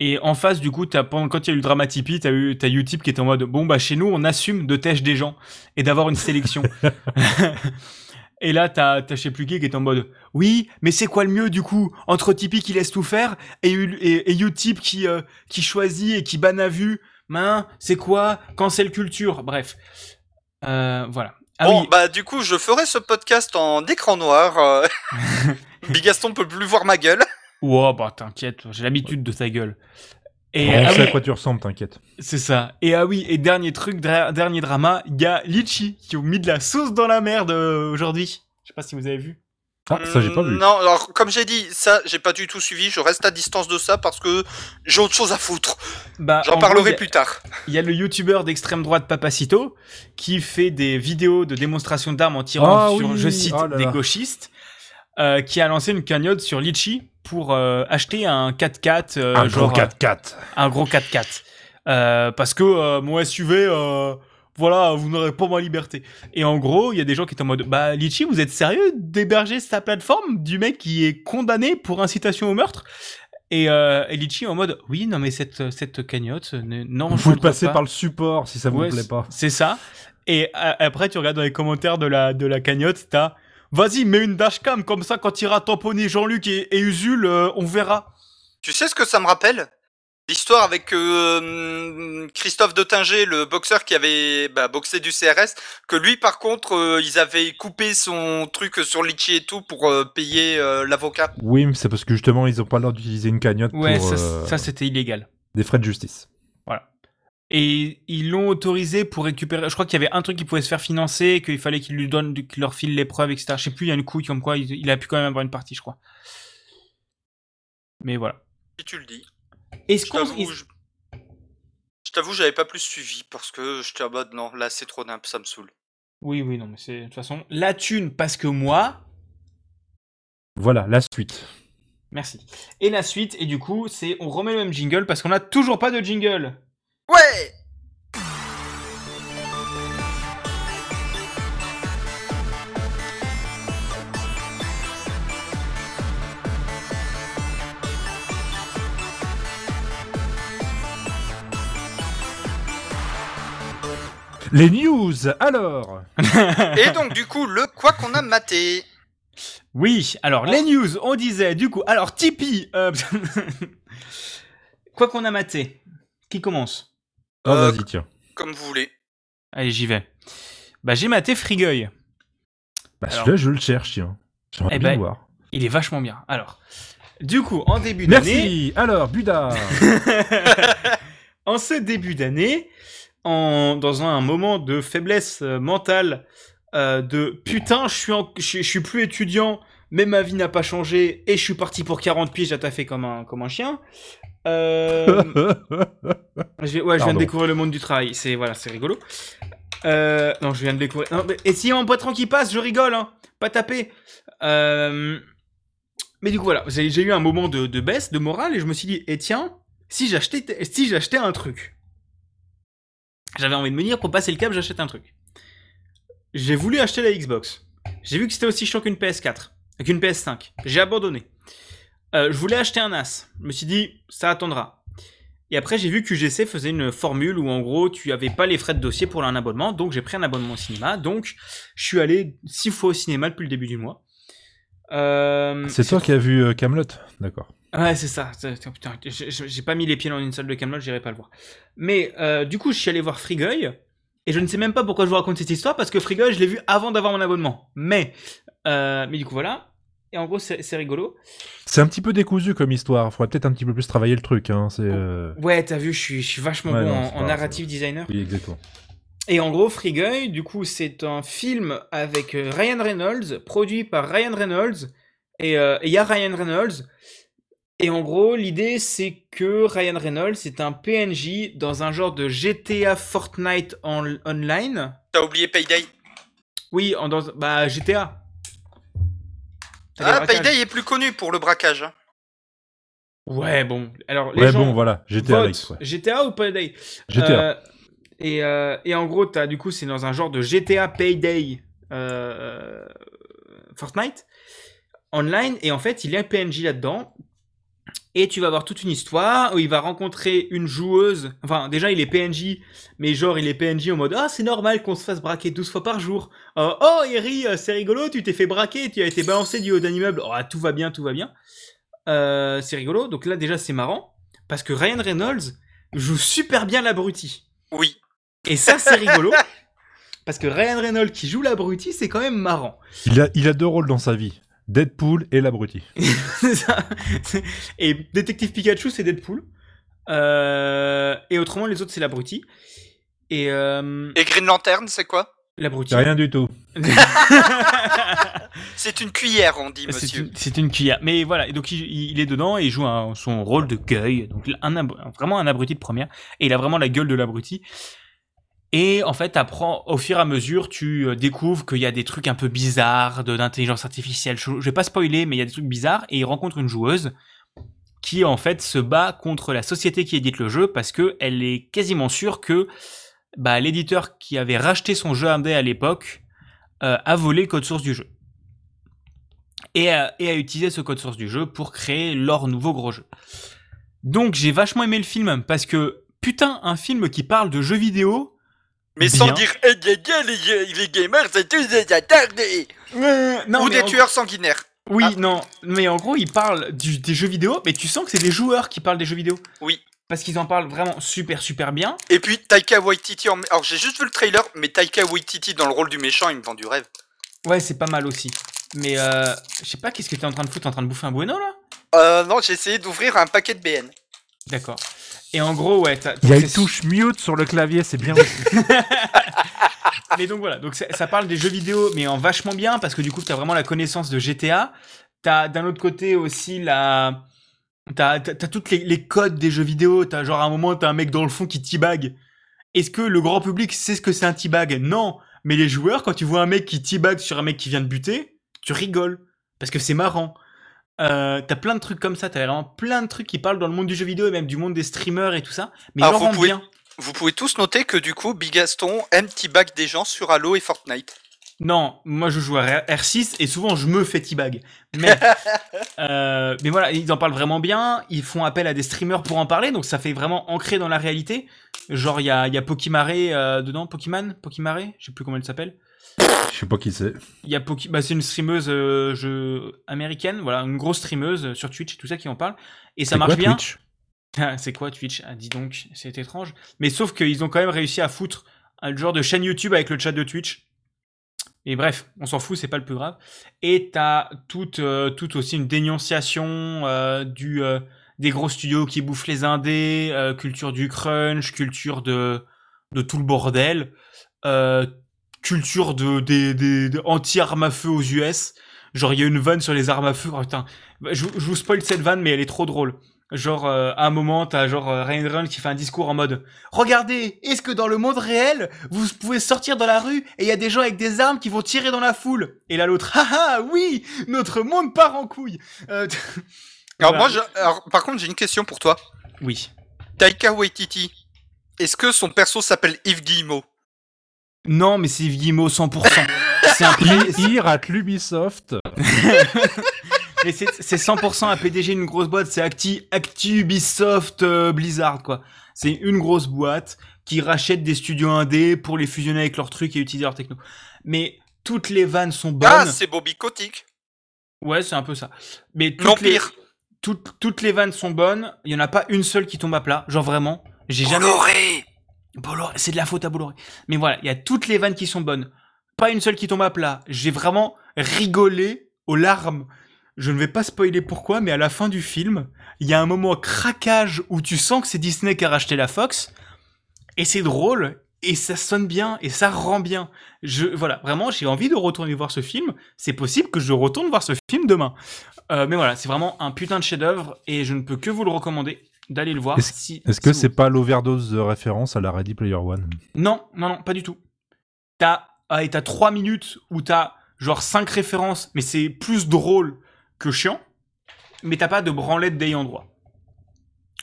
Et en face, du coup, t'as, pendant- quand il y a eu le drama Tipeee, t'as eu, t'as Utip qui était en mode, bon, bah, chez nous, on assume de tèche des gens et d'avoir une sélection. et là, t'as, t'as chez Pluquet qui est en mode, oui, mais c'est quoi le mieux, du coup, entre Tipeee qui laisse tout faire et, et, et Utip qui, euh, qui choisit et qui banne à vue, main, c'est quoi, cancel culture, bref. Euh, voilà. Ah bon, oui, bah, du coup, je ferai ce podcast en écran noir. euh. Bigaston peut plus voir ma gueule. Oh, bah, t'inquiète, j'ai l'habitude de ta gueule. Et, On ah sait oui, à quoi tu ressembles, t'inquiète. C'est ça. Et ah oui, et dernier truc, dra- dernier drama, il y a Litchi qui ont mis de la sauce dans la merde euh, aujourd'hui. Je sais pas si vous avez vu. Ah, ça, j'ai pas vu. Non, alors, comme j'ai dit, ça, j'ai pas du tout suivi. Je reste à distance de ça parce que j'ai autre chose à foutre. Bah, J'en en parlerai gros, a- plus tard. Il y a le youtubeur d'extrême droite Papacito qui fait des vidéos de démonstration d'armes en tirant Ah sur, oui, je cite, oh là des gauchistes, euh, qui a lancé une cagnotte sur Litchi pour euh, acheter un 4x4, euh, un genre gros 4x4. un gros 4x4. Euh, parce que mon SUV, voilà, vous n'aurez pas ma liberté. Et en gros, il y a des gens qui étaient en mode, bah Litchi, vous êtes sérieux d'héberger sa plateforme du mec qui est condamné pour incitation au meurtre? Et, euh, et Litchi en mode, oui, non mais cette, cette cagnotte, ne- non, Vous je pouvez passer pas. par le support si ça vous Ouais, plaît pas. C'est ça. Et après, tu regardes dans les commentaires de la, de la cagnotte, t'as, vas-y, mets une dashcam, comme ça, quand il ira tamponner Jean-Luc et, et Usul, euh, on verra. Tu sais ce que ça me rappelle? L'histoire avec euh, Christophe Detinger, le boxeur qui avait bah, boxé du CRS, que lui par contre euh, ils avaient coupé son truc sur Litchi et tout pour euh, payer euh, l'avocat. Oui, mais c'est parce que justement, ils ont pas le droit d'utiliser une cagnotte Ouais, pour ça, euh, ça c'était illégal. des frais de justice. Et ils l'ont autorisé pour récupérer. Je crois qu'il y avait un truc qui pouvait se faire financer, qu'il fallait qu'il lui donne, qu'il leur file les preuves, etc. Je sais plus, il y a une couille comme quoi il, a pu quand même avoir une partie, je crois. Mais voilà. Si tu le dis. Est-ce Je qu'on. t'avoue, je... je t'avoue, j'avais pas plus suivi parce que j'étais en mode non, là c'est trop nimp, ça me saoule. Oui, oui, non, mais c'est de toute façon la thune parce que moi. Voilà, la suite. Merci. Et la suite, et du coup, c'est on remet le même jingle parce qu'on a toujours pas de jingle. Ouais Les news, alors Et donc du coup, le quoi qu'on a maté. Oui, alors les news, on disait du coup. Alors Tipeee, euh, quoi qu'on a maté. Qui commence? Ah, Euh, vas-y, tiens. Comme vous voulez. Allez, j'y vais. Bah j'ai maté Frigueuil. Bah, celui-là, je le cherche, tiens. J'aimerais Eh bien ben, le voir. Il est vachement bien. Alors, du coup, en début d'année, Merci Alors, Buda en ce début d'année, en, dans un moment de faiblesse euh, mentale, euh, de putain, je suis, en- je, je suis plus étudiant, mais ma vie n'a pas changé, et je suis parti pour 40 piges à taffer comme un, comme un chien. Euh, je, ouais, je viens de découvrir le monde du travail, c'est voilà, c'est rigolo. Euh, non, je viens de découvrir. Non, mais, et si mon patron qui passe, je rigole, hein, pas taper. Euh, mais du coup, voilà, j'ai eu un moment de, de baisse, de morale, et je me suis dit, et tiens, si j'achetais, si j'achetais un truc, j'avais envie de me dire, pour passer le cap, j'achète un truc. J'ai voulu acheter la Xbox. J'ai vu que c'était aussi chiant qu'une PS4, euh, qu'une PS5. J'ai abandonné. Euh, je voulais acheter un NAS. Je me suis dit, ça attendra. Et après, j'ai vu que UGC faisait une formule où, en gros, tu avais pas les frais de dossier pour un abonnement. Donc, j'ai pris un abonnement au cinéma. Donc, je suis allé six fois au cinéma depuis le début du mois. Euh, C'est toi qui as vu euh, Camelot, d'accord. Ouais, c'est ça. Putain, j'ai- pas mis les pieds dans une salle de Camelot, j'irai pas le voir. Mais euh, du coup, je suis allé voir Frigueuil. Et je ne sais même pas pourquoi je vous raconte cette histoire, parce que Frigueuil, je l'ai vu avant d'avoir mon abonnement. Mais, euh, mais du coup, voilà. Et en gros, c'est rigolo. C'est un petit peu décousu comme histoire. Faudrait peut-être un petit peu plus travailler le truc. Hein. C'est. euh, Ouais, t'as vu, je suis, je suis vachement Ouais, bon non, en, en narrative designer. Oui, exactement. Et en gros, Frigueuil, du coup, c'est un film avec euh, Ryan Reynolds, produit par Ryan Reynolds. Et euh, et il y a Ryan Reynolds. Et en gros, l'idée, c'est que Ryan Reynolds est un PNJ dans un genre de GTA Fortnite en- online. T'as oublié Payday? Oui, en, dans, bah, GTA. Ah. Payday est plus connu pour le braquage. hein. Ouais, bon. Alors, les Ouais, gens bon, voilà. GTA votent Alex, ouais. GTA ou Payday? GTA. Euh, et, euh, et en gros, as, du coup, c'est dans un genre de GTA Payday euh, Fortnite online. Et en fait, il y a un PNJ là-dedans. Et tu vas avoir toute une histoire où il va rencontrer une joueuse. Enfin, déjà, il est PNJ, mais genre, il est PNJ en mode Ah, c'est normal qu'on se fasse braquer 12 fois par jour. Euh, oh, Eri, euh, c'est rigolo, tu t'es fait braquer, tu as été balancé du haut d'un immeuble. Oh, tout va bien, tout va bien. Euh, c'est rigolo. Donc là, déjà, c'est marrant. Parce que Ryan Reynolds joue super bien l'abruti. Oui. Et ça, c'est rigolo. Parce que Ryan Reynolds qui joue l'abruti, c'est quand même marrant. Il a, il a deux rôles dans sa vie. Deadpool et l'abruti. C'est ça. et Détective Pikachu, c'est Deadpool. Euh, et autrement, les autres, c'est l'abruti. Et euh, Et Green Lantern, c'est quoi? L'abruti. Rien du tout. C'est une cuillère, on dit, C'est monsieur. une, c'est une cuillère. Mais voilà, et donc il, il est dedans et il joue un- son rôle de gueule. Donc un, ab- vraiment un abruti de première. Et il a vraiment la gueule de l'abruti. Et en fait, apprends, au fur et à mesure, tu euh, découvres qu'il y a des trucs un peu bizarres de d'intelligence artificielle. Je, vais pas spoiler, mais il y a des trucs bizarres. Et il rencontre une joueuse qui en fait se bat contre la société qui édite le jeu parce que elle est quasiment sûre que bah, l'éditeur qui avait racheté son jeu indé à l'époque euh, a volé le code source du jeu et a, et a utilisé ce code source du jeu pour créer leur nouveau gros jeu. Donc j'ai vachement aimé le film parce que putain un film qui parle de jeux vidéo. Mais sans dire, eh, gna, les, les gamers, c'est tous des attardés. non, Ou des en- tueurs sanguinaires. Oui, Ah. non, mais en gros ils parlent du- des jeux vidéo, mais tu sens que c'est des joueurs qui parlent des jeux vidéo. Oui. Parce qu'ils en parlent vraiment super super bien. Et puis Taika Waititi en... Alors j'ai juste vu le trailer, mais Taika Waititi dans le rôle du méchant, il me vend du rêve. Ouais, c'est pas mal aussi. Mais euh, je sais pas, qu'est-ce que t'es en train de foutre T'es en train de bouffer un bueno là? Euh, non, j'ai essayé d'ouvrir un paquet de BN. D'accord. Et en gros, ouais, Il y a une touche mute sur le clavier, c'est bien aussi. Mais donc voilà, donc ça, parle des jeux vidéo, mais en vachement bien, parce que du coup, t'as vraiment la connaissance de GTA. T'as d'un autre côté aussi la. T'as toutes les, les codes des jeux vidéo. T'as genre à un moment, t'as un mec dans le fond qui teabag. Est-ce que le grand public sait ce que c'est un teabag? Non. Mais les joueurs, quand tu vois un mec qui teabag sur un mec qui vient de buter, tu rigoles. Parce que c'est marrant. Euh, t'as plein de trucs comme ça, t'as vraiment plein de trucs qui parlent dans le monde du jeu vidéo et même du monde des streamers et tout ça. Mais Alors, ils en vous pouvez- bien. Vous pouvez tous noter que du coup, Bigaston aime teabag des gens sur Halo et Fortnite. Non, moi je joue à R- R6 et souvent je me fais teabag. Mais, euh, mais voilà, ils en parlent vraiment bien. Ils font appel à des streamers pour en parler, donc ça fait vraiment ancré dans la réalité. Genre, il y a, y a Pokimare euh, dedans, Pokiman Pokimare? Je sais plus comment elle s'appelle. Je sais pas qui c'est. Il y a Poki... bah, c'est une streameuse euh, américaine, voilà, une grosse streameuse euh, sur Twitch et tout ça qui en parle. Et ça marche quoi, bien. Twitch? Ah, c'est quoi Twitch? Ah, dis donc, c'est étrange. Mais sauf qu'ils ont quand même réussi à foutre un genre de chaîne YouTube avec le chat de Twitch. Et bref, on s'en fout, c'est pas le plus grave. Et t'as toute, euh, toute aussi une dénonciation euh, du, euh, des gros studios qui bouffent les indés, culture du crunch, culture de, de tout le bordel, culture de des, des, des anti-armes à feu aux US. Genre il y a une vanne sur les armes à feu. Oh, putain, je, je vous spoil cette vanne, mais elle est trop drôle. Genre euh, à un moment t'as genre euh, Ryan Reynolds qui fait un discours en mode regardez est-ce que dans le monde réel vous pouvez sortir dans la rue et il y a des gens avec des armes qui vont tirer dans la foule? Et là l'autre haha oui notre monde part en couille Euh, Alors voilà. moi, je- alors, par contre, j'ai une question pour toi. oui Taika Waititi, est-ce que son perso s'appelle Yves Guillemot? Non mais c'est Guillemot 100% c'est un P- Ir at l'Ubisoft. mais c'est c'est 100% un PDG d'une grosse boîte c'est Acti Acti Ubisoft euh, Blizzard quoi c'est une grosse boîte qui rachète des studios indés pour les fusionner avec leurs trucs et utiliser leurs techno mais toutes les vannes sont bonnes Ah, c'est Bobby Kotick. Ouais, c'est un peu ça. Mais toutes les, pire. toutes, toutes les vannes sont bonnes. Il y en a pas une seule qui tombe à plat. Genre vraiment, j'ai jamais. C'est de la faute à Bolloré. Mais voilà, il y a toutes les vannes qui sont bonnes. Pas une seule qui tombe à plat. J'ai vraiment rigolé aux larmes. Je ne vais pas spoiler pourquoi, mais à la fin du film, il y a un moment craquage où tu sens que c'est Disney qui a racheté la Fox. Et c'est drôle. Et ça sonne bien. Et ça rend bien. Je, voilà, vraiment, j'ai envie de retourner voir ce film. C'est possible que je retourne voir ce film demain. Euh, mais voilà, c'est vraiment un putain de chef-d'œuvre. Et je ne peux que vous le recommander d'aller le voir. Est-ce- si- Est-ce que si c'est pas l'overdose de référence à la Ready Player One? Non, non, non, pas du tout. T'as, ah, et t'as trois minutes où t'as genre cinq références, mais c'est plus drôle que chiant. Mais t'as pas de branlette d'ayant droit.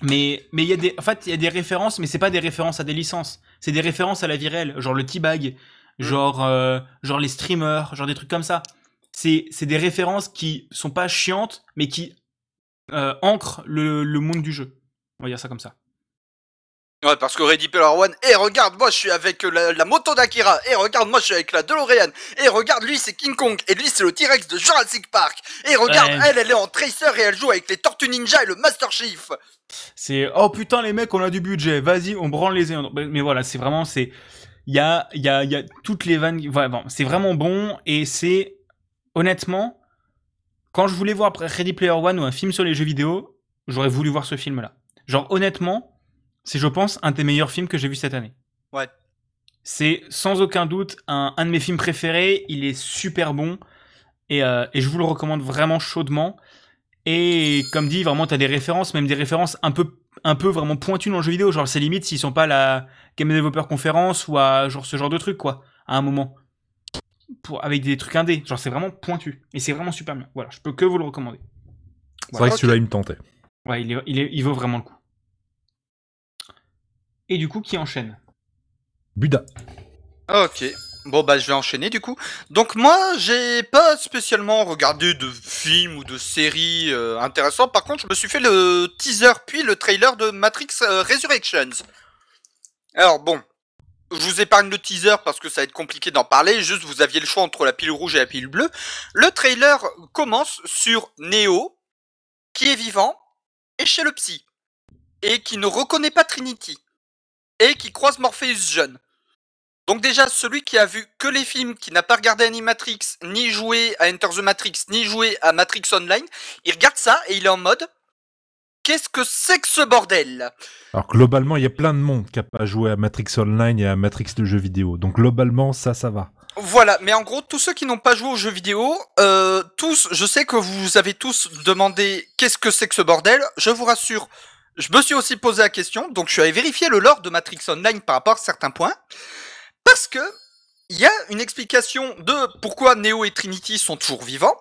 Mais, mais il y a des, en fait, il y a des références, mais c'est pas des références à des licences. C'est des références à la vie réelle, genre le T-Bag, genre, euh, genre les streamers, genre des trucs comme ça. C'est, c'est des références qui sont pas chiantes, mais qui euh, ancrent le, le monde du jeu. On va dire ça comme ça. Ouais, parce que Ready Player One, et regarde, moi je suis avec la, la moto d'Akira, et regarde, moi je suis avec la DeLorean, et regarde, lui c'est King Kong, et lui c'est le T-Rex de Jurassic Park, et regarde, Ouais. elle, elle est en Tracer et elle joue avec les Tortues Ninja et le Master Chief. C'est oh putain les mecs on a du budget vas-y on branle les mais voilà c'est vraiment c'est il y a y a y a toutes les vannes voilà, bon, c'est vraiment bon et c'est honnêtement quand je voulais voir Ready Player One ou un film sur les jeux vidéo j'aurais voulu voir ce film là genre honnêtement c'est je pense un des meilleurs films que j'ai vu cette année Ouais. c'est sans aucun doute un, un de mes films préférés il est super bon et, euh, et je vous le recommande vraiment chaudement et comme dit, vraiment, t'as des références, même des références un peu, un peu vraiment pointues dans le jeu vidéo. Genre, c'est limite s'ils sont pas à la Game Developer Conference ou à genre ce genre de truc, quoi, à un moment. Pour, avec des trucs indés. Genre, c'est vraiment pointu. Et c'est vraiment super bien. Voilà, je peux que vous le recommander. C'est vrai que celui-là, il me tentait. Ouais, il, est, il, est, il vaut vraiment le coup. Et du coup, qui enchaîne Buda. Ok. Bon bah je vais enchaîner du coup. Donc moi j'ai pas spécialement regardé de films ou de séries euh, intéressants. Par contre je me suis fait le teaser puis le trailer de Matrix euh, Resurrections. Alors bon, je vous épargne le teaser parce que ça va être compliqué d'en parler. Juste vous aviez le choix entre la pile rouge et la pile bleue. Le trailer commence sur Neo qui est vivant et chez le psy et qui ne reconnaît pas Trinity et qui croise Morpheus jeune. Donc déjà, celui qui a vu que les films, qui n'a pas regardé Animatrix, ni joué à Enter the Matrix, ni joué à Matrix Online, il regarde ça et il est en mode Qu'est-ce que c'est que ce bordel? Alors globalement, il y a plein de monde qui a pas joué à Matrix Online et à Matrix de jeux vidéo. Donc globalement, ça, ça va. Voilà, mais en gros, tous ceux qui n'ont pas joué aux jeux vidéo, euh, tous, je sais que vous avez tous demandé qu'est-ce que c'est que ce bordel? Je vous rassure, je me suis aussi posé la question, donc je suis allé vérifier le lore de Matrix Online par rapport à certains points. Parce que il y a une explication de pourquoi Neo et Trinity sont toujours vivants.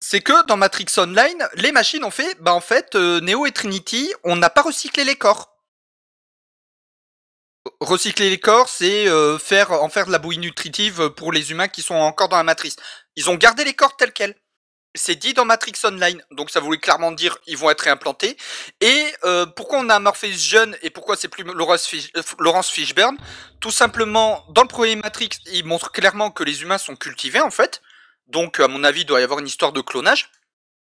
C'est que dans Matrix Online, les machines ont fait, bah en fait, euh, Neo et Trinity, on n'a pas recyclé les corps. Recycler les corps, c'est euh, faire en faire de la bouillie nutritive pour les humains qui sont encore dans la matrice. Ils ont gardé les corps tels quels. C'est dit dans Matrix Online, donc ça voulait clairement dire ils vont être réimplantés. Et euh, pourquoi on a Morpheus jeune et pourquoi c'est plus euh, Laurence Fishburne? Tout simplement, dans le premier Matrix, il montre clairement que les humains sont cultivés en fait. Donc à mon avis, il doit y avoir une histoire de clonage.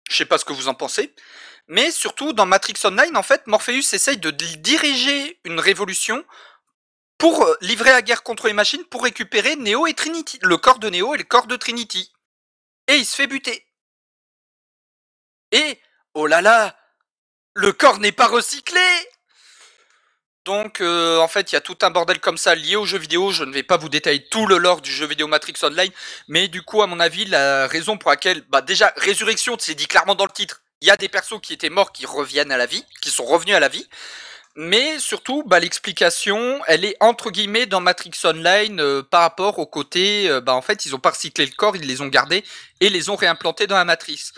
Je sais pas ce que vous en pensez. Mais surtout, dans Matrix Online, en fait, Morpheus essaye de di- diriger une révolution pour euh, livrer la guerre contre les machines pour récupérer Neo et Trinity, le corps de Neo et le corps de Trinity. Et il se fait buter. Et, oh là là, le corps n'est pas recyclé Donc, euh, en fait, il y a tout un bordel comme ça lié au jeu vidéo. Je ne vais pas vous détailler tout le lore du jeu vidéo Matrix Online, mais du coup, à mon avis, la raison pour laquelle, bah déjà, résurrection, c'est dit clairement dans le titre. Il y a des persos qui étaient morts qui reviennent à la vie, qui sont revenus à la vie. Mais surtout, bah, l'explication, elle est entre guillemets dans Matrix Online euh, par rapport au côté, euh, bah, en fait, ils ont pas recyclé le corps, ils les ont gardés et les ont réimplantés dans la matrice.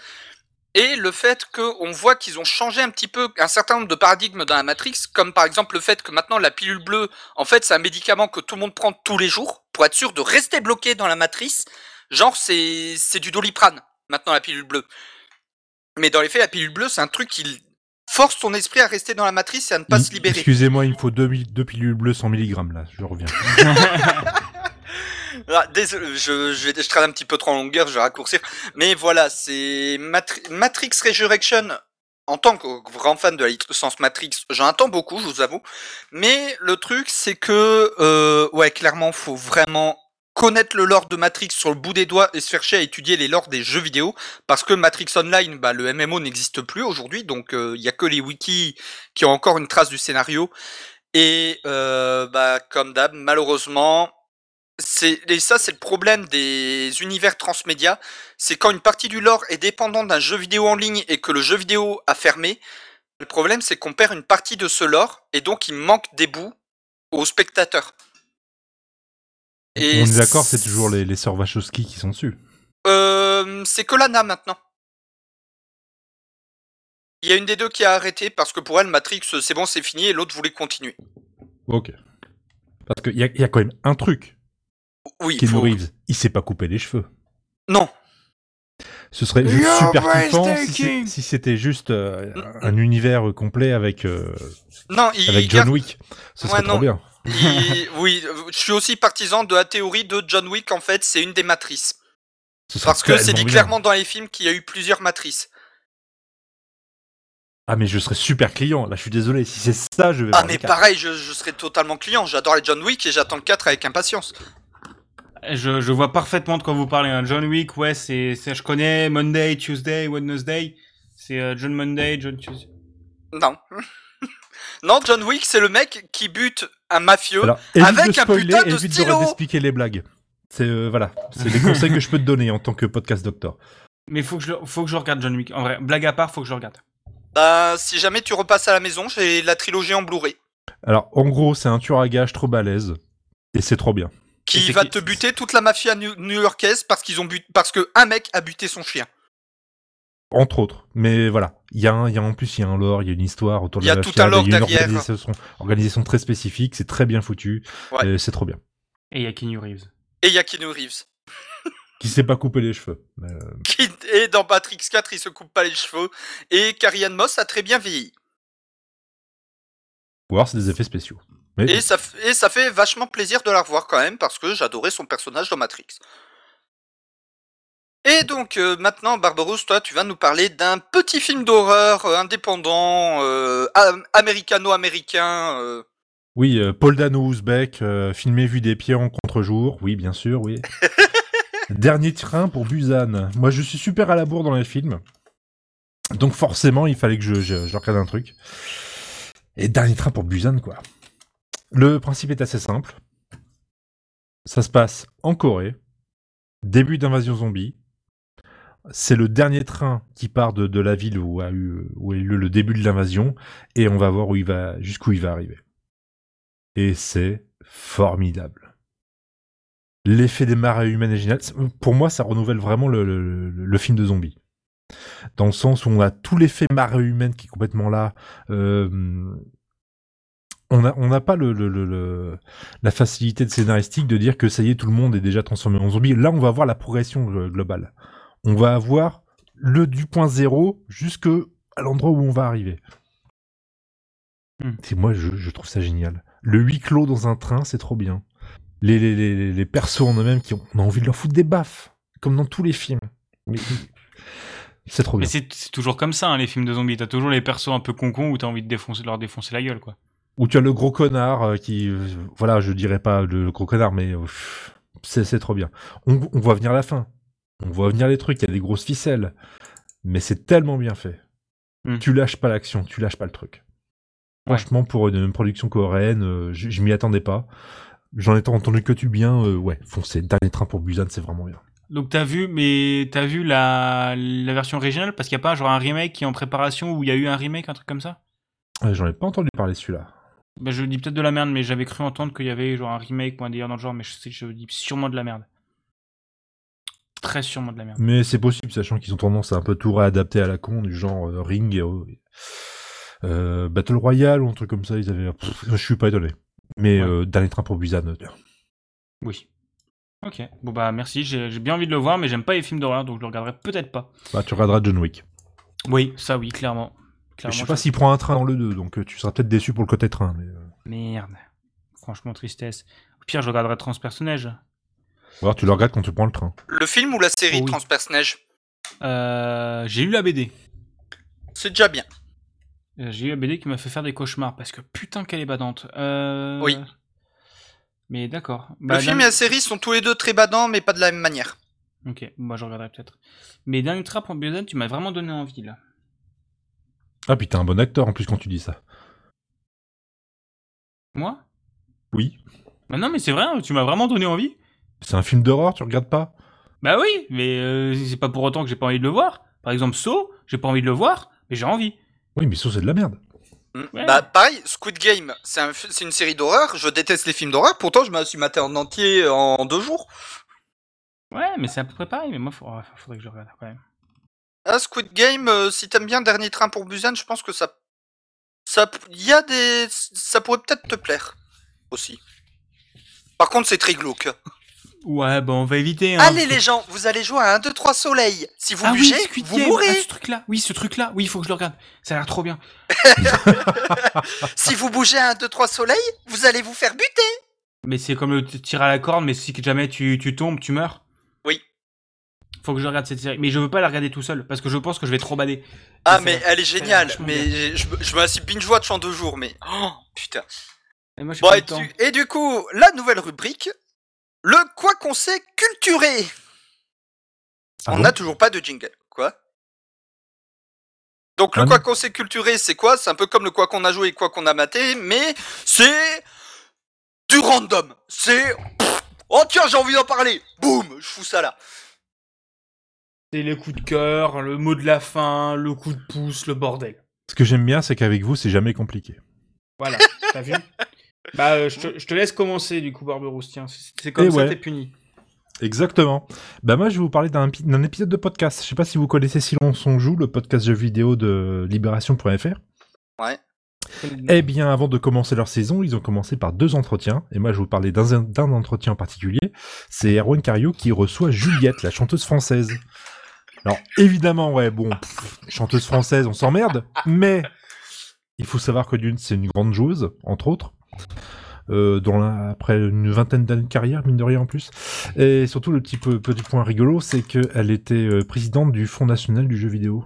Et le fait qu'on voit qu'ils ont changé un petit peu un certain nombre de paradigmes dans la Matrix, comme par exemple le fait que maintenant la pilule bleue, en fait, c'est un médicament que tout le monde prend tous les jours pour être sûr de rester bloqué dans la matrice. Genre, c'est c'est du doliprane maintenant la pilule bleue. Mais dans les faits, la pilule bleue, c'est un truc qui force ton esprit à rester dans la matrice et à ne pas Il- se libérer. Excusez-moi, il me faut deux, deux pilules bleues 100 mg là, je reviens. Ah, désolé, je, je, je traîne un petit peu trop en longueur, je vais raccourcir. Mais voilà, c'est Matri- Matrix Resurrection. En tant que grand fan de la licence Matrix, j'en attends beaucoup, je vous avoue. Mais le truc, c'est que, euh, ouais, clairement, faut vraiment connaître le lore de Matrix sur le bout des doigts et se faire chier à étudier les lores des jeux vidéo. Parce que Matrix Online, bah, le MMO n'existe plus aujourd'hui, donc il y a que les wikis qui ont encore une trace du scénario. Et euh, bah, comme d'hab, malheureusement, et ça c'est le problème des univers transmédia, c'est quand une partie du lore est dépendante d'un jeu vidéo en ligne et que le jeu vidéo a fermé, le problème c'est qu'on perd une partie de ce lore et donc il manque des bouts aux spectateurs. On est d'accord, c'est toujours les, les sœurs Wachowski qui sont dessus. Euh, c'est que Lana maintenant. Il y a une des deux qui a arrêté parce que pour elle Matrix c'est bon c'est fini et l'autre voulait continuer. Ok. Parce qu'il y a quand même un truc. Oui. Keanu faut- Reeves, il s'est pas coupé les cheveux. Non. Ce serait juste You're super kiffant si c'était juste euh, un univers complet avec, euh, Non, il avec John Wick. Ce serait Ouais, trop non. bien. il- oui, je suis aussi partisan de la théorie de John Wick en fait, c'est une des matrices. Ce Parce que c'est dit bien. clairement dans les films qu'il y a eu plusieurs matrices. Ah mais je serais super client. Là, je suis désolé. Si c'est ça, je vais. Ah mais pareil, je, je serais totalement client. J'adore les John Wick et j'attends le 4 avec impatience. Je, je vois parfaitement de quoi vous parlez. hein. John Wick, ouais, c'est, je connais Monday, Tuesday, Wednesday. C'est euh, John Monday, John Tuesday. Non. non, John Wick, c'est le mec qui bute un mafieux. Alors, avec de un spoiler, putain de évite stylo. d'expliquer les blagues. C'est euh, voilà, c'est les conseils que je peux te donner en tant que podcast doctor. Mais faut que je, faut que je regarde John Wick. En vrai, blague à part, faut que je regarde. Bah, si jamais tu repasses à la maison, j'ai la trilogie en Blu-ray. Alors, en gros, c'est un tueur à gages trop balèze et c'est trop bien. Et Qui va qui- te buter toute la mafia new- new-yorkaise parce qu'ils ont but parce que un mec a buté son chien. Entre autres. Mais voilà, il y, a un- il y a en plus il y a un lore, il y a une histoire autour de Il y a la tout mafia, un lore il y a une derrière. organisation, organisation très spécifique, c'est très bien foutu, Ouais. euh, c'est trop bien. Et il y a Keanu Reeves. Et il y a Keanu Reeves. Qui s'est pas coupé les cheveux. mais, euh, et dans Matrix 4, il se coupe pas les cheveux. Et Carrie Moss a très bien vieilli. ou alors c'est des effets spéciaux. Mais Et ça, f- et ça fait vachement plaisir de la revoir quand même parce que j'adorais son personnage dans Matrix. Et donc euh, maintenant, Barbarousse, toi, tu vas nous parler d'un petit film d'horreur euh, indépendant, euh, am- américano-américain. oui, Paul Dano ouzbek, filmé vu des pieds en contre-jour, oui bien sûr, oui. Dernier train pour Busan. Moi je suis super à la bourre dans les films. Donc forcément il fallait que je, je, je regarde un truc. Et dernier train pour Busan quoi. Le principe est assez simple. Ça se passe en Corée. Début d'invasion zombie. C'est le dernier train qui part de, la ville où a eu, où a eu le début de l'invasion. Et on va voir où il va, jusqu'où il va arriver. Et c'est formidable. L'effet des marées humaines est génial. Pour moi, ça renouvelle vraiment le, film de zombies. Dans le sens où on a tout l'effet marée humaine qui est complètement là. Euh, on n'a on pas le, le- la facilité de scénaristique de dire que ça y est, tout le monde est déjà transformé en zombie. Là, on va avoir la progression euh, globale. On va avoir le du point zéro jusque à l'endroit où on va arriver. Et moi, je, je trouve ça génial. Le huis clos dans un train, c'est trop bien. Les, les, les, les persos en eux-mêmes qui ont, on a envie de leur foutre des baffes, comme dans tous les films. Mais c'est trop bien. c'est, c'est toujours comme ça, hein, les films de zombies. T'as toujours les persos un peu concons où t'as envie de défoncer, leur défoncer la gueule, quoi. Ou tu as le gros connard euh, qui, euh, voilà, je dirais pas le, le gros connard, mais euh, c'est trop bien. On, on voit venir la fin. On voit venir les trucs. Il y a des grosses ficelles, mais c'est tellement bien fait. Hmm. Tu lâches pas l'action, tu lâches pas le truc. Franchement, pour une production coréenne, je, je m'y attendais pas. J'en ai entendu que tu bien. euh, ouais, foncez. Dernier train pour Busan, c'est vraiment bien. Donc t'as vu, mais t'as vu la, la version originale? Parce qu'il y a pas genre un remake qui est en préparation ou il y a eu un remake, un truc comme ça? Euh, J'en ai pas entendu parler celui-là. Bah, je dis peut-être de la merde, mais j'avais cru entendre qu'il y avait genre un remake ou un délire dans le genre, mais je sais, je dis sûrement de la merde. Très sûrement de la merde. Mais c'est possible, sachant qu'ils ont tendance à un peu tout réadapter à la con, du genre euh, Ring, euh, euh, Battle Royale ou un truc comme ça. Ils avaient. Pff, je suis pas étonné. Mais Ouais. euh, dernier train pour Busan. Oui. Ok. Bon bah merci, j'ai j'ai bien envie de le voir, mais j'aime pas les films d'horreur, donc je le regarderai peut-être pas. Bah, tu regarderas John Wick. Oui, ça oui, clairement. Clairement je sais pas s'il prend un train dans le 2, donc euh, tu seras peut-être déçu pour le côté train. Mais, euh, Merde. Franchement, tristesse. Au pire, je regarderai Transpersonnage. alors, tu le regardes quand tu prends le train. Le film ou la série Oh oui. Neige Euh, j'ai lu la BD. C'est déjà bien. J'ai eu la BD qui m'a fait faire des cauchemars parce que putain qu'elle est badante. Euh... Oui. Mais d'accord. le Bah, film et la série sont tous les deux très badants, mais pas de la même manière. Ok, moi je regarderai peut-être. Mais Dernier Trap en Busan, tu m'as vraiment donné envie là. Ah, puis t'es un bon acteur en plus quand tu dis ça. Moi? Oui. Bah non, mais c'est vrai, hein, tu m'as vraiment donné envie. C'est un film d'horreur, tu regardes pas? Bah oui, mais euh, c'est pas pour autant que j'ai pas envie de le voir. Par exemple, So, j'ai pas envie de le voir, mais j'ai envie. Oui, mais ça, c'est de la merde. Mm. Ouais. Bah pareil, Squid Game, c'est un f- c'est une série d'horreur. Je déteste les films d'horreur. Pourtant, je me suis maté en entier en deux jours. Ouais, mais c'est à peu près pareil, mais moi, ouais, faudrait que je regarde quand même. Ah, Squid Game, euh, si t'aimes bien Dernier Train pour Busan, je pense que ça, ça, il y a des, ça pourrait peut-être te plaire aussi. Par contre, c'est très glauque. Ouais, bah on va éviter. Hein. Allez les gens, vous allez jouer à 1, 2, 3 soleil. Si vous ah oui, Squid vous Game, mourrez. ah, ce truc-là, oui, ce truc-là, oui, il faut que je le regarde. Ça a l'air trop bien. Si vous bougez à 1, 2, 3 soleil, vous allez vous faire buter. Mais c'est comme le tir à la corde, mais si jamais tu, tu tombes, tu meurs. Faut que je regarde cette série. Mais je veux pas la regarder tout seul, parce que je pense que je vais trop bader. Ah, mais elle est géniale. Mais je, je me suis binge-watch en deux jours, mais... Oh, putain. Et moi, Bon, et, tu- du coup, la nouvelle rubrique, le quoi qu'on sait culturé. Ah On bon n'a toujours pas de jingle. Quoi Donc le Ah quoi qu'on sait culturé, c'est quoi? C'est un peu comme le quoi qu'on a joué et quoi qu'on a maté, mais c'est du random. C'est oh tiens j'ai envie d'en parler. Boum, je fous ça là. C'est les coups de cœur, le mot de la fin, le coup de pouce, le bordel. Ce que j'aime bien, c'est qu'avec vous, c'est jamais compliqué. Voilà, t'as vu? Bah, euh, je, te, je te laisse commencer du coup, Barberousse. Tiens, c'est comme Eh ça, ouais. t'es puni. Exactement. Bah moi, je vais vous parler d'un pi- d'un épisode de podcast. Je sais pas si vous connaissez Silence on joue, le podcast jeu vidéo de Libération.fr. Ouais. Eh bien, avant de commencer leur saison, ils ont commencé par deux entretiens. Et moi, je vais vous parler d'un d'un entretien en particulier. C'est Erwan Cario qui reçoit Juliette, la chanteuse française. Alors, évidemment, ouais, bon, chanteuse française, on s'emmerde. Mais il faut savoir que d'une, c'est une grande joueuse, entre autres. Euh, dont la- après une vingtaine d'années de carrière, mine de rien en plus. Et surtout, le petit, peu- petit point rigolo, c'est qu'elle était euh, présidente du Fonds national du jeu vidéo.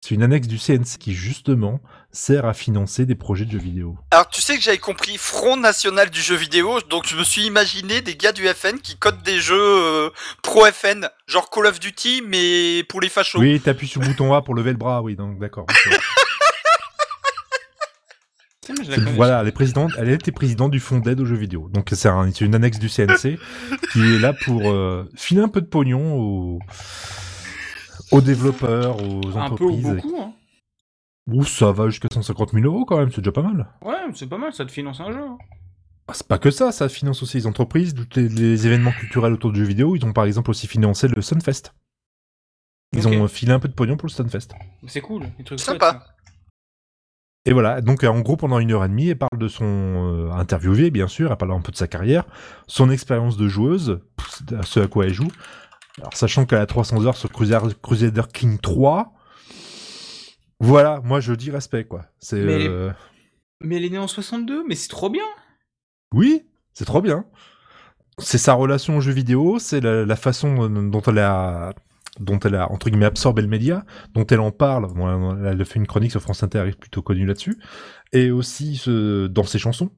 C'est une annexe du CNC qui, justement, sert à financer des projets de jeux vidéo. Alors tu sais que j'avais compris Front National du jeu vidéo, donc je me suis imaginé des gars du FN qui codent des jeux euh, pro FN, genre Call of Duty, mais pour les fachos. Oui, t'appuies sur le bouton A pour lever le bras, oui, donc d'accord. voilà, elle est présidente, elle était présidente du fonds d'aide aux jeux vidéo. Donc c'est un- c'est une annexe du CNC qui est là pour euh, filer un peu de pognon aux, aux développeurs, aux Un peu ou entreprises. beaucoup, hein. Ouh, ça va jusqu'à 150 000 euros quand même, c'est déjà pas mal. Ouais, c'est pas mal, ça te finance un jeu. hein. Ah, C'est pas que ça, ça finance aussi les entreprises, tous les, les événements culturels autour du jeu vidéo. Ils ont par exemple aussi financé le Sunfest. Ils ont filé un peu de pognon pour le Sunfest. C'est cool, les trucs Sympa. chouettes, ça. Et voilà, donc euh, en gros pendant une heure et demie, elle parle de son euh, interviewé, bien sûr, elle parle un peu de sa carrière, son expérience de joueuse, ce à quoi elle joue. Alors sachant qu'elle a 300 heures sur Crusader, Crusader King 3, voilà, moi je dis respect quoi. C'est Mais- euh, Mais elle est née en 62, mais c'est trop bien. oui, c'est trop bien. C'est sa relation au jeu vidéo, c'est la, la façon dont elle a dont elle a entre guillemets absorbé le média, dont elle en parle. Bon, elle a fait une chronique sur France Inter, elle est plutôt connue là-dessus, et aussi ce- dans ses chansons,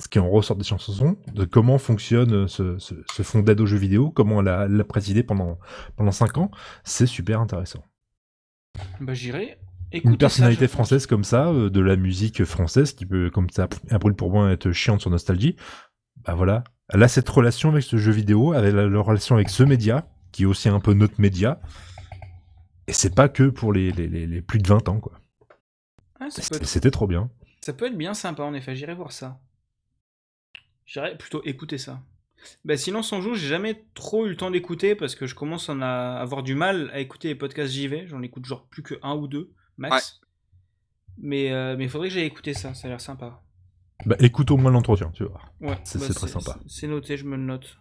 ce qui en ressort des chansons, de comment fonctionne ce, ce, ce fonds d'aide aux jeux vidéo, comment elle l'a présidé pendant pendant cinq ans, c'est super intéressant. Bah j'irai. Écoutez Une ça, personnalité je française comme ça, euh, de la musique française, qui peut, comme ça, un brûle pour moi, être chiante sur Nostalgie, bah voilà. Elle a cette relation avec ce jeu vidéo, avec la, la relation avec ce média, qui est aussi un peu notre média. Et c'est pas que pour les, les, les- les plus de 20 ans, quoi. Ah, C'était être, trop bien. ça peut être bien sympa en effet, j'irai voir ça. J'irai plutôt écouter ça. Bah sinon, sans joue, j'ai jamais trop eu le temps d'écouter parce que je commence à avoir du mal à écouter les podcasts JV. J'en écoute genre plus que un ou deux, max? Mais euh, mais faudrait que j'aille écouter ça, ça a l'air sympa. Bah écoute au moins l'entretien, tu vois. Ouais, C'est- bah, c'est très sympa. C'est noté, je me le note.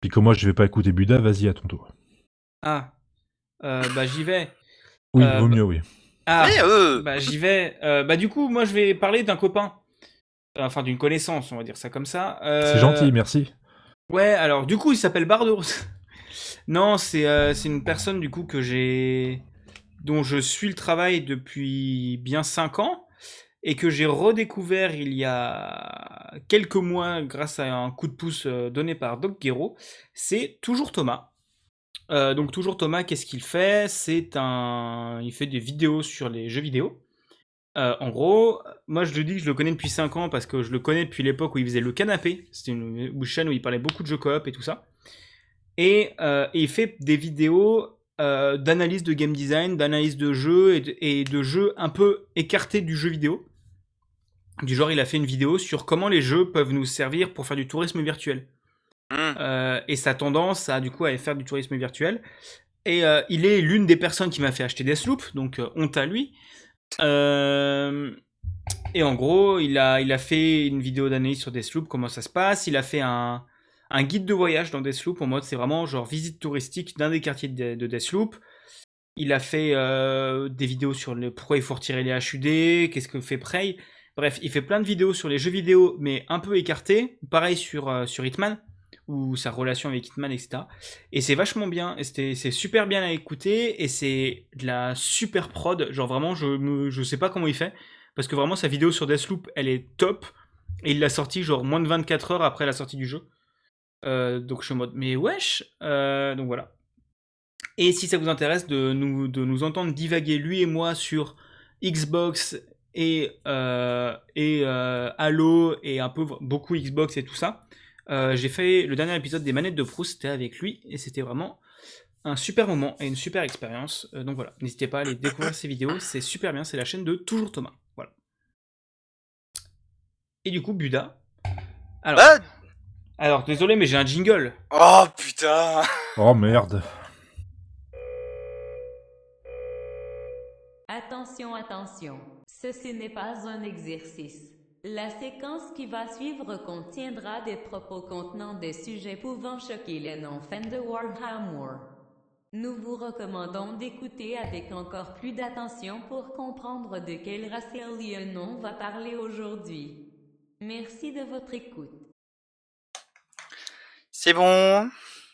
Puis comme moi je vais pas écouter Buda, vas-y à ton tour. Ah, euh, bah j'y vais. Oui, Euh, vaut bah- mieux, oui. Ah, Mais euh, bah j'y vais. Euh, bah du coup, moi je vais parler d'un copain. Enfin, d'une connaissance, on va dire ça comme ça. Euh, C'est gentil, merci. Ouais, alors du coup, il s'appelle Bardo. non, c'est euh, c'est une personne du coup que j'ai dont je suis le travail depuis bien 5 ans et que j'ai redécouvert il y a quelques mois grâce à un coup de pouce euh, donné par Doc Guero. C'est toujours Thomas. Euh, donc toujours Thomas, qu'est-ce qu'il fait? C'est un, il fait des vidéos sur les jeux vidéo. Euh, en gros, moi je le dis que je le connais depuis 5 ans parce que je le connais depuis l'époque où il faisait le canapé. C'était une, une chaîne où il parlait beaucoup de jeux coop et tout ça. Et il fait des vidéos euh, d'analyse de game design, d'analyse de jeux et de, et de jeux un peu écartés du jeu vidéo. Du genre, il a fait une vidéo sur comment les jeux peuvent nous servir pour faire du tourisme virtuel. hmm. Euh, et sa tendance à du coup à faire du tourisme virtuel. Et euh, il est l'une des personnes qui m'a fait acheter Deathloop, donc honte à lui. Et en gros, il a, il a fait une vidéo d'analyse sur Deathloop, comment ça se passe. Il a fait un, un guide de voyage dans Deathloop en mode c'est vraiment genre visite touristique d'un des quartiers de, de Deathloop. Il a fait euh, des vidéos sur le, pourquoi il faut retirer les HUD, qu'est-ce que fait Prey. Bref, il fait plein de vidéos sur les jeux vidéo, mais un peu écartées. Pareil sur, euh, sur Hitman, ou sa relation avec Hitman, etc. Et c'est vachement bien, c'est super bien à écouter, et c'est de la super prod. Genre vraiment, je, me, je sais pas comment il fait, parce que vraiment sa vidéo sur Deathloop, elle est top, et il l'a sortie genre moins de 24 heures après la sortie du jeu. Euh, donc je suis en mode, mais wesh Euh, Donc voilà. Et si ça vous intéresse de nous, de nous entendre divaguer, lui et moi, sur Xbox et, euh, et Halo et un peu beaucoup Xbox et tout ça, j'ai fait le dernier épisode des manettes de Proust, c'était avec lui, et c'était vraiment un super moment et une super expérience. Donc voilà, n'hésitez pas à aller découvrir ces vidéos, c'est super bien, c'est la chaîne de Toujours Thomas. Voilà. Et du coup, Buda. Alors, Bah, alors désolé, mais j'ai un jingle. oh putain. Oh merde. Attention, attention, ceci n'est pas un exercice. La séquence qui va suivre contiendra des propos contenant des sujets pouvant choquer les non-fans de Warhammer. Nous vous recommandons d'écouter avec encore plus d'attention pour comprendre de quel racial on va parler aujourd'hui. Merci de votre écoute. C'est bon.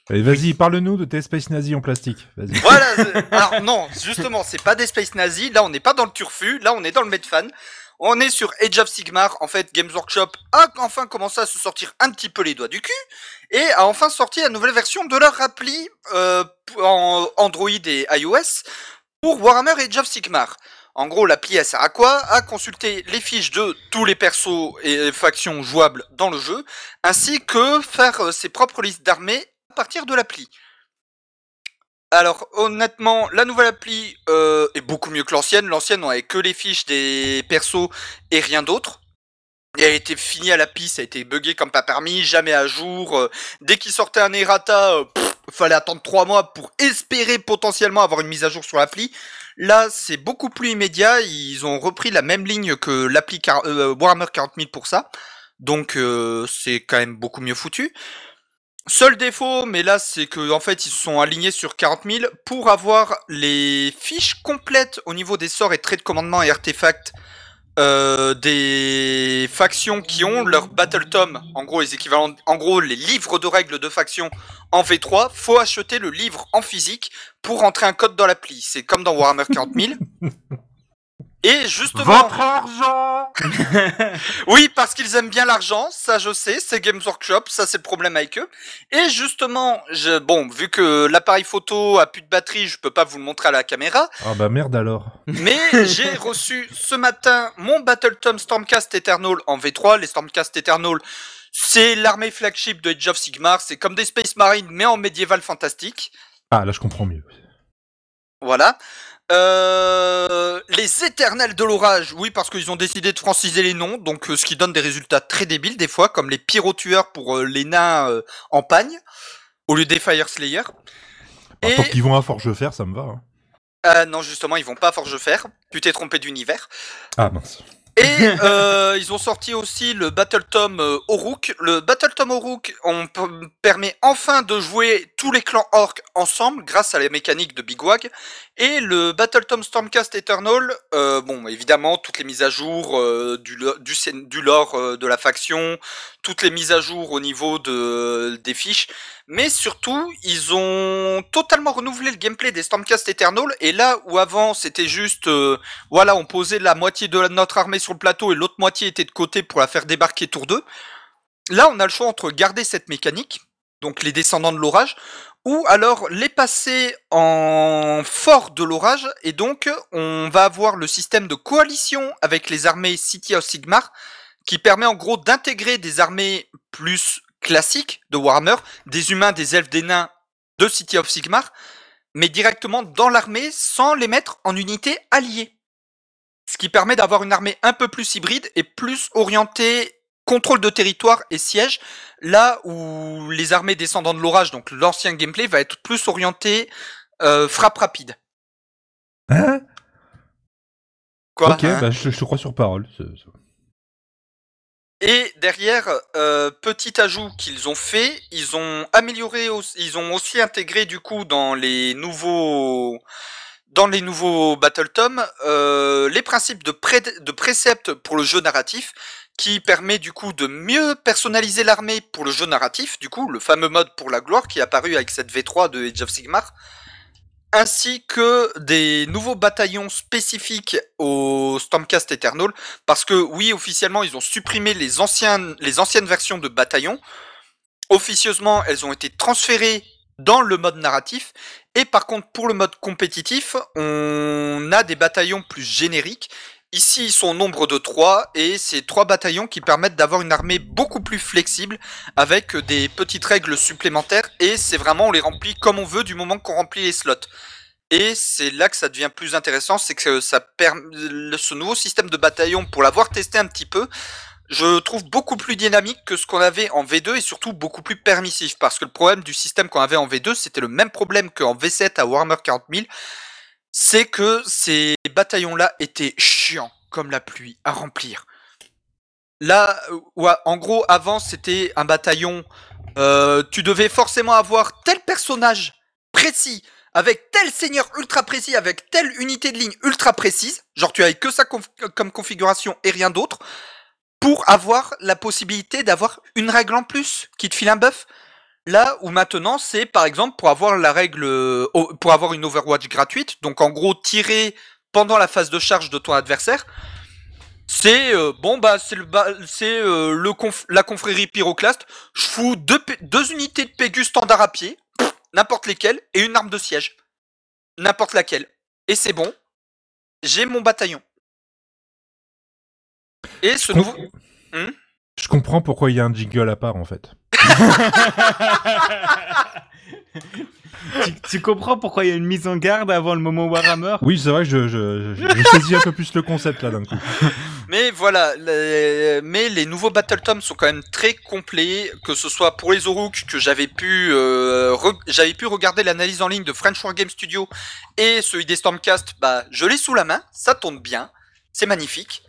Allez, vas-y, parle-nous de tes Space Nazi en plastique. Vas-y. Voilà. Alors non, justement, c'est pas des Space Nazis. Là, on n'est pas dans le turfu. Là, on est dans le Medfan. On est sur Age of Sigmar. En fait, Games Workshop a enfin commencé à se sortir un petit peu les doigts du cul et a enfin sorti la nouvelle version de leur appli euh, en Android et iOS pour Warhammer Age of Sigmar. En gros, l'appli, elle sert à quoi? À consulter les fiches de tous les persos et factions jouables dans le jeu, ainsi que faire euh, ses propres listes d'armées à partir de l'appli. Alors honnêtement, la nouvelle appli euh, est beaucoup mieux que l'ancienne. L'ancienne, on que les fiches des persos et rien d'autre. Et elle a été finie à la piste, a été buggé comme pas permis, jamais à jour. euh, dès qu'il sortait un errata, euh, pff, fallait attendre trois mois pour espérer potentiellement avoir une mise à jour sur l'appli. Là, c'est beaucoup plus immédiat. Ils ont repris la même ligne que l'appli euh, Warhammer 40 000 pour ça. Donc euh, c'est quand même beaucoup mieux foutu. Seul défaut, mais là, c'est que en fait, ils se sont alignés sur 40 000 pour avoir les fiches complètes au niveau des sorts et traits de commandement et artefacts euh, des factions qui ont leur Battle Tom, en gros les équivalents, en gros les livres de règles de factions en V3, faut acheter le livre en physique pour rentrer un code dans l'appli. C'est comme dans Warhammer 40 000. Et justement, Votre argent oui, parce qu'ils aiment bien l'argent, ça je sais, c'est Games Workshop, ça c'est le problème avec eux. Et justement, je, bon, vu que l'appareil photo a plus de batterie, je peux pas vous le montrer à la caméra, Ah bah merde alors. mais j'ai reçu ce matin mon Battletom Stormcast Eternal en V3. Les Stormcast Eternal, c'est l'armée flagship de Age of Sigmar, c'est comme des Space Marines mais en médiéval fantastique. Ah là je comprends mieux. Voilà. Euh, les éternels de l'orage, oui, parce qu'ils ont décidé de franciser les noms, donc euh, ce qui donne des résultats très débiles des fois, comme les pyro-tueurs pour euh, les nains euh, en pagne, au lieu des Fire Slayer. Ah, Et- Tant qu'ils vont à Forgefer, ça me va. hein. Ah non, justement, ils vont pas à Forgefer. Tu t'es trompé d'univers. Ah mince. Et euh, ils ont sorti aussi le Battle Tom euh. Le Battle Tom Oruk, permet enfin de jouer tous les clans orcs ensemble grâce à la mécanique de Big Wag. Et le Battle Tom Stormcast Eternal, euh, bon, évidemment, toutes les mises à jour du, lore de la faction, toutes les mises à jour au niveau de, des fiches. Mais surtout, ils ont totalement renouvelé le gameplay des Stormcast Eternal. Et là où avant, c'était juste... euh, voilà, on posait la moitié de notre armée sur le plateau et l'autre moitié était de côté pour la faire débarquer tour 2. Là, on a le choix entre garder cette mécanique, donc les descendants de l'orage, ou alors les passer en fort de l'orage, et donc on va avoir le système de coalition avec les armées City of Sigmar, qui permet en gros d'intégrer des armées plus classiques de Warhammer, des humains, des elfes, des nains de City of Sigmar, mais directement dans l'armée sans les mettre en unités alliées. Ce qui permet d'avoir une armée un peu plus hybride et plus orientée contrôle de territoire et siège, là où les armées descendant de l'orage, donc l'ancien gameplay, va être plus orienté euh, frappe rapide. Hein? Quoi? Ok, hein? bah je, je te crois sur parole. c'est- c'est- Et derrière, euh, petit ajout qu'ils ont fait, ils ont amélioré, ils ont aussi intégré du coup dans les nouveaux, dans les nouveaux Battle Tom, euh, les principes de préceptes pour le jeu narratif, qui permet du coup de mieux personnaliser l'armée pour le jeu narratif, du coup le fameux mode pour la gloire qui est apparu avec cette V3 de Age of Sigmar, ainsi que des nouveaux bataillons spécifiques au Stormcast Eternal, parce que oui, officiellement, ils ont supprimé les anciennes, les anciennes versions de bataillons. Officieusement, elles ont été transférées dans le mode narratif. Et par contre, pour le mode compétitif, on a des bataillons plus génériques. Ici, ils sont au nombre de 3, et c'est trois bataillons qui permettent d'avoir une armée beaucoup plus flexible, avec des petites règles supplémentaires, et c'est vraiment, on les remplit comme on veut du moment qu'on remplit les slots. Et c'est là que ça devient plus intéressant, c'est que ça permet ce nouveau système de bataillon, pour l'avoir testé un petit peu, je trouve beaucoup plus dynamique que ce qu'on avait en V2 et surtout beaucoup plus permissif. Parce que le problème du système qu'on avait en V2, c'était le même problème qu'en V7 à Warhammer 40 000. C'est que ces bataillons-là étaient chiants comme la pluie à remplir. Là, euh, ouais, en gros, avant, c'était un bataillon. euh, tu devais forcément avoir tel personnage précis, avec tel seigneur ultra précis, avec telle unité de ligne ultra précise. Genre, tu avais que ça comme configuration et rien d'autre pour avoir la possibilité d'avoir une règle en plus qui te file un buff. Là où maintenant c'est par exemple pour avoir la règle euh, pour avoir une Overwatch gratuite, donc en gros tirer pendant la phase de charge de ton adversaire. C'est euh, bon bah c'est le c'est euh, le conf- la confrérie pyroclaste. Je fous deux, P- deux unités de Pégus standard à pied, n'importe lesquelles, et une arme de siège, n'importe laquelle. Et c'est bon. J'ai mon bataillon. Et ce Je nouveau. comp- Hmm? Je comprends pourquoi il y a un jingle à part en fait. tu, tu comprends pourquoi il y a une mise en garde avant le moment Warhammer? Oui, c'est vrai que je, je, je, je saisis un peu plus le concept là d'un coup. Mais voilà, les... mais les nouveaux Battle Toms sont quand même très complets, que ce soit pour les Oruk que j'avais pu euh, re- j'avais pu regarder l'analyse en ligne de French War Game Studio et celui des Stormcast, bah je l'ai sous la main, ça tourne bien, c'est magnifique.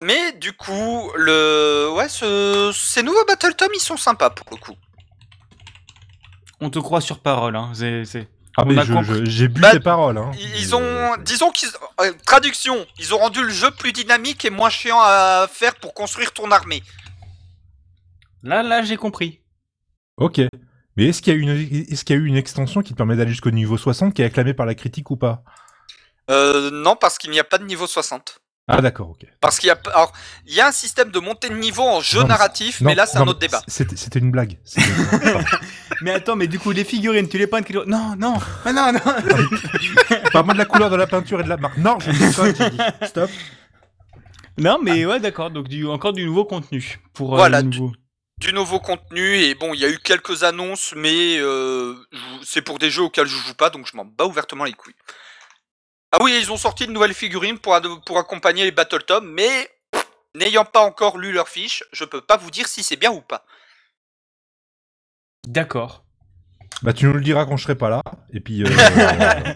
Mais du coup, le ouais, ce... ces nouveaux Battle Toms ils sont sympas pour le coup. On te croit sur parole, hein. c'est- c'est- Ah j'ai bu Bah, tes paroles. Hein. Ils ils ont, disons qu'ils, euh, traduction, ils ont rendu le jeu plus dynamique et moins chiant à faire pour construire ton armée. Là, là, j'ai compris. Ok. Mais est-ce qu'il y, a une- est-ce qu'il y a eu une extension qui te permet d'aller jusqu'au niveau 60 qui est acclamée par la critique ou pas? Euh, non, parce qu'il n'y a pas de niveau 60. Ah d'accord, ok. Parce qu'il y a, alors, il y a un système de montée de niveau en jeu Non, narratif, Non, mais là, c'est non, un autre débat. C'était c'était une blague. C'était- Mais attends, mais du coup, les figurines, tu les peins de quelle- Non, non, ah, non, non. Parle-moi de la couleur de la peinture et de la marque. Non, je dis pas, j'ai dit. Stop. non, mais ouais, d'accord. Donc, du, encore du nouveau contenu. Pour, euh, Voilà, le nouveau. Du nouveau contenu, et bon, il y a eu quelques annonces, mais euh, c'est pour des jeux auxquels je joue pas, donc je m'en bats ouvertement les couilles. Ah oui, ils ont sorti de nouvelles figurines pour, ad- pour accompagner les Battle Tom, mais n'ayant pas encore lu leurs fiches, je peux pas vous dire si c'est bien ou pas. D'accord. Bah tu nous le diras quand je serai pas là. Et puis. euh,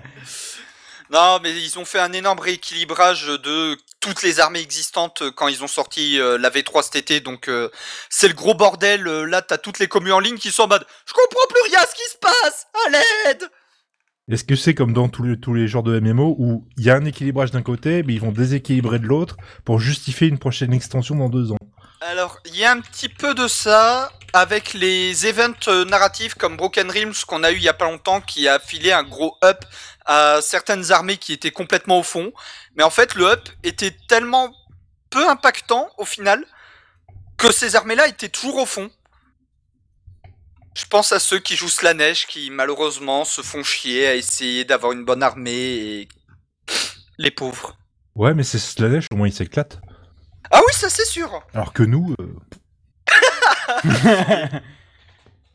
Non, mais ils ont fait un énorme rééquilibrage de toutes les armées existantes euh, quand ils ont sorti euh, la V3 cet été. Donc euh, c'est le gros bordel. euh, Là, t'as toutes les communes en ligne qui sont en mode « Je comprends plus rien à ce qui se passe À l'aide !» Est-ce que c'est comme dans tous les, tous les genres de MMO où il y a un équilibrage d'un côté, mais ils vont déséquilibrer de l'autre pour justifier une prochaine extension dans deux ans? Alors, il y a un petit peu de ça avec les events euh, narratifs comme Broken Realms qu'on a eu il y a pas longtemps qui a filé un gros up à certaines armées qui étaient complètement au fond. Mais en fait, le up était tellement peu impactant au final que ces armées-là étaient toujours au fond. Je pense à ceux qui jouent Slanesh qui malheureusement se font chier à essayer d'avoir une bonne armée et les pauvres. Ouais, mais c'est Slanesh, au moins il s'éclate. Ah oui, ça c'est sûr. Alors que nous, euh,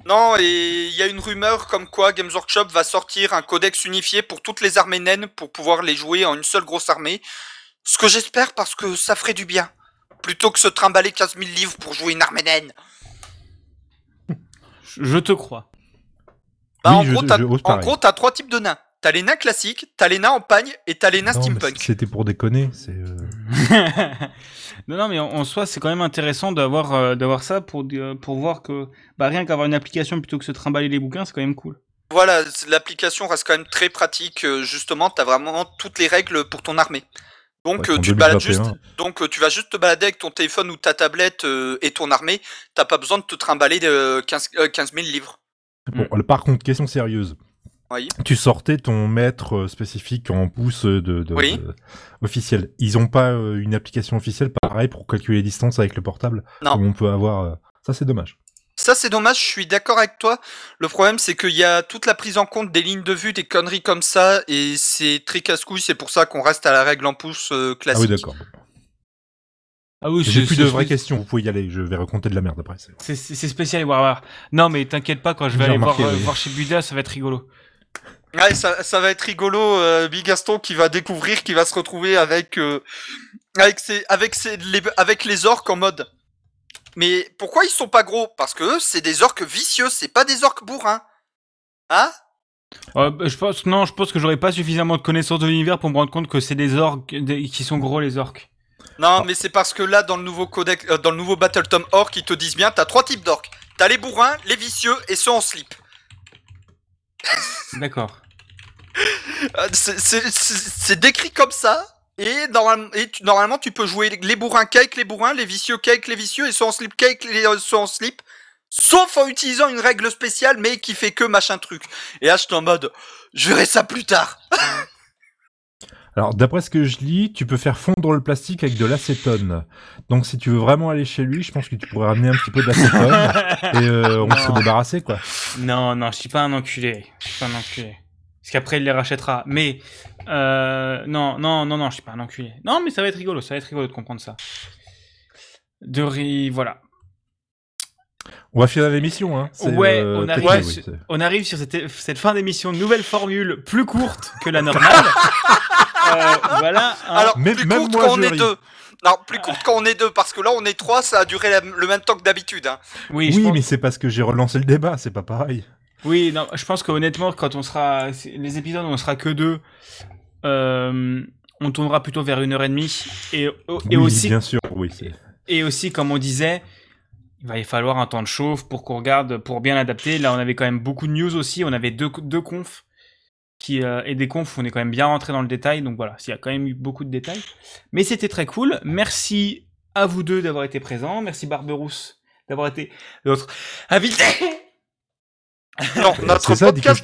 Non, et il y a une rumeur comme quoi Games Workshop va sortir un codex unifié pour toutes les armées naines pour pouvoir les jouer en une seule grosse armée. Ce que j'espère parce que ça ferait du bien. Plutôt que se trimballer 15 000 livres pour jouer une armée naine. Je te crois. Bah, Oui, en, je- gros, t'as, en pareil. gros, t'as trois types de nains. T'as les nains classiques, t'as les nains en pagne et t'as les nains non, steampunk. c'était pour déconner. C'est. euh, non, non, mais en, en soi, c'est quand même intéressant d'avoir euh, d'avoir ça pour, euh, pour voir que bah, rien qu'avoir une application plutôt que se trimballer les bouquins, c'est quand même cool. Voilà, l'application reste quand même très pratique. Justement, t'as vraiment toutes les règles pour ton armée. Donc, ouais, euh, en tu te balades 2021. juste Donc euh, tu vas juste te balader avec ton téléphone ou ta tablette euh, et ton armée. T'as pas besoin de te trimballer de 15, euh, 15 000 livres. Bon, par contre, question sérieuse. Oui. Tu sortais ton maître euh, spécifique en pouce de, de- Oui. de- officiel. Ils ont pas euh, une application officielle pareil pour calculer les distances avec le portable? Non. Comme on peut avoir. euh, Ça, c'est dommage. Ça c'est dommage, je suis d'accord avec toi. Le problème c'est qu'il y a toute la prise en compte des lignes de vue, des conneries comme ça, et c'est très casse-couille, c'est pour ça qu'on reste à la règle en pouce euh, Ah classique. oui, d'accord. Ah oui, J'ai plus de vraies questions. Vous pouvez y aller. Je vais raconter de la merde après. c'est- spécial Warhammer. Non, mais t'inquiète pas, quand je vais aller voir, remarqué, euh, oui. voir chez Buda, ça va être rigolo. Ouais, ça, ça va être rigolo, euh, Big Gaston qui va découvrir, qui va se retrouver avec euh, avec ses, avec ses, les, avec les orques en mode. Mais pourquoi ils sont pas gros? Parce que eux, c'est des orques vicieux, c'est pas des orques bourrins. Hein? Euh, bah, je pense, non, je pense que j'aurais pas suffisamment de connaissances de l'univers pour me rendre compte que c'est des orques des- qui sont gros les orques. Non, mais c'est parce que là, dans le nouveau codex, euh, dans le nouveau Battle Tom Orc, ils te disent bien, t'as trois types d'orques. T'as les bourrins, les vicieux et ceux en slip. D'accord. Euh, c'est décrit comme ça. Et, normal- et tu- normalement, tu peux jouer les bourrins qu'avec les bourrins, les vicieux qu'avec les vicieux, et ceux en slip qu'avec les euh, ceux en slip. Sauf en utilisant une règle spéciale, mais qui fait que machin truc. Et là, je suis en mode, je verrai ça plus tard. Alors, d'après ce que je lis, tu peux faire fondre le plastique avec de l'acétone. Donc, si tu veux vraiment aller chez lui, je pense que tu pourrais ramener un petit peu d'acétone et euh, on Non. serait débarrassé, quoi. Non, non, je suis pas un enculé. Je suis pas un enculé. Parce qu'après, il les rachètera. Mais, euh, non, non, non, non, je suis pas un enculé. Non, mais ça va être rigolo, ça va être rigolo de comprendre ça. De ri... Voilà. On va finir l'émission, hein. Ouais, euh, on arrive, oui, on arrive sur cette, cette fin d'émission, nouvelle formule plus courte que la normale. Euh, voilà. hein. Alors, plus même courte quand on est ris. deux. Non, plus courte quand on est deux, parce que là, on est trois, ça a duré la- le même temps que d'habitude. Hein. oui, Oui, pense- mais c'est parce que j'ai relancé le débat, c'est pas pareil. Oui, non, je pense qu'honnêtement, quand on sera, les épisodes on sera que deux, euh, on tournera plutôt vers une heure et demie. Et, et oui, aussi, bien sûr, oui. c'est- et aussi, comme on disait, il va y falloir un temps de chauffe pour qu'on regarde, pour bien l'adapter. Là, on avait quand même beaucoup de news aussi. On avait deux, deux confs qui, euh, et des confs on est quand même bien rentré dans le détail. Donc voilà, il y a quand même eu beaucoup de détails. Mais c'était très cool. Merci à vous deux d'avoir été présents. Merci Barberousse d'avoir été notre invité. Non, notre C'est ça, dis que je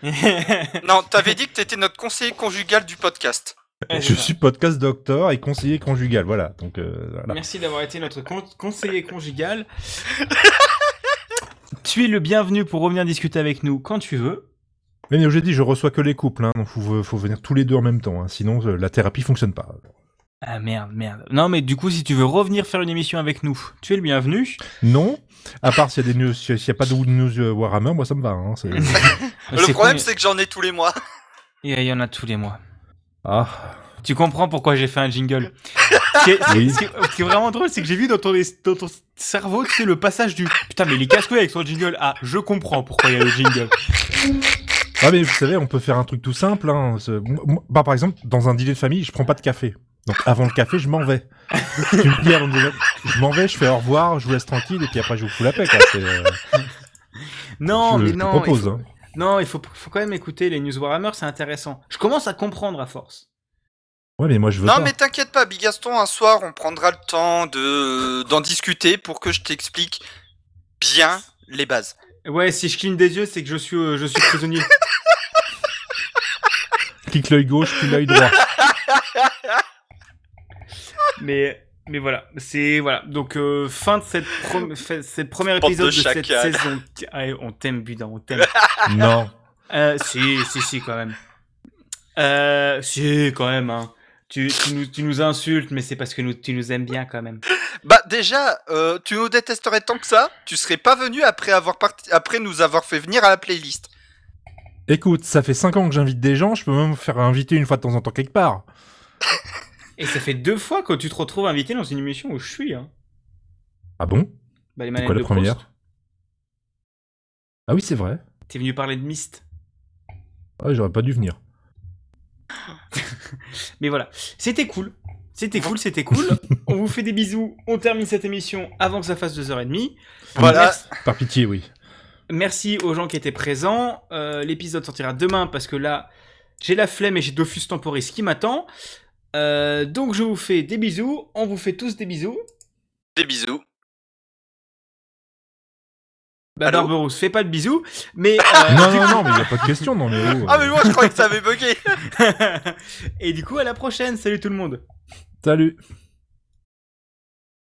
Non, t'avais dit que t'étais notre conseiller conjugal du podcast. Ouais, Je ça. suis podcast docteur et conseiller conjugal, voilà. Donc euh, voilà. Merci d'avoir été notre con- conseiller conjugal. tu es le bienvenu pour revenir discuter avec nous quand tu veux. Mais j'ai dit, je reçois que les couples, hein, donc faut, faut venir tous les deux en même temps, hein, sinon euh, la thérapie fonctionne pas. Ah merde, merde. Non mais du coup, si tu veux revenir faire une émission avec nous, tu es le bienvenu. Non, à part s'il y a des news, s'il y a pas de news euh, Warhammer, moi ça me va. Hein, c'est- Le problème, c'est que j'en ai tous les mois. Il y en a tous les mois. ah, Tu comprends pourquoi j'ai fait un jingle. Ce qui est, Oui. ce qui est- ce qui est vraiment drôle, c'est que j'ai vu dans ton, dans ton cerveau, tu sais, le passage du putain, mais il est casse-couille avec son jingle. Ah, je comprends pourquoi il y a le jingle. ah mais vous savez, on peut faire un truc tout simple. Hein, bah, par exemple, dans un dîner de famille, je prends pas de café. Donc avant le café, je m'en vais. tu me dis avant de dire, je m'en vais, je fais au revoir, je vous laisse tranquille et puis après je vous fous la paix. Quoi. C'est, euh, Non, je, mais je te non. propose. il faut, hein. Non, il faut, faut quand même écouter les news Warhammer, c'est intéressant. Je commence à comprendre à force. Ouais, mais moi je veux Non, pas. mais t'inquiète pas, Bigaston, un soir, on prendra le temps de d'en discuter pour que je t'explique bien les bases. Ouais, si je cligne des yeux, c'est que je suis, euh, je suis prisonnier. Clique l'œil gauche, puis l'œil droit. mais, mais voilà, c'est voilà. Donc euh, fin de cette, prom- fait- cette première épisode de de, cette saison. Ah, on t'aime, Budin, on t'aime. non. Euh, si, si, si, quand même. Euh, si, quand même. Hein. Tu, tu, nous, tu nous insultes, mais c'est parce que nous, tu nous aimes bien quand même. Bah déjà, euh, tu nous détesterais tant que ça, tu serais pas venu après avoir parti, après nous avoir fait venir à la playlist. Écoute, ça fait 5 ans que j'invite des gens, je peux même me faire inviter une fois de temps en temps quelque part. Et ça fait deux fois que tu te retrouves invité dans une émission où je suis. Hein. Ah bon? Bah, les Pourquoi la première Proust. Ah oui, c'est vrai. T'es venu parler de Myst. Ah, j'aurais pas dû venir. Mais voilà, c'était cool. C'était cool, c'était cool. on vous fait des bisous. On termine cette émission avant que ça fasse 2h30. Voilà. Merci, Par pitié, oui. merci aux gens qui étaient présents. Euh, L'épisode sortira demain parce que là, j'ai la flemme et j'ai Dofus Temporis qui m'attend. Euh, donc je vous fais des bisous. On vous fait tous des bisous. Des bisous. Bah, Allô Barberousse, fais pas de bisous. Mais. euh, non, non, non, mais il a pas de question, non, mais oh, Ah mais moi je croyais que ça avait bugué. et du coup, à la prochaine. Salut tout le monde. Salut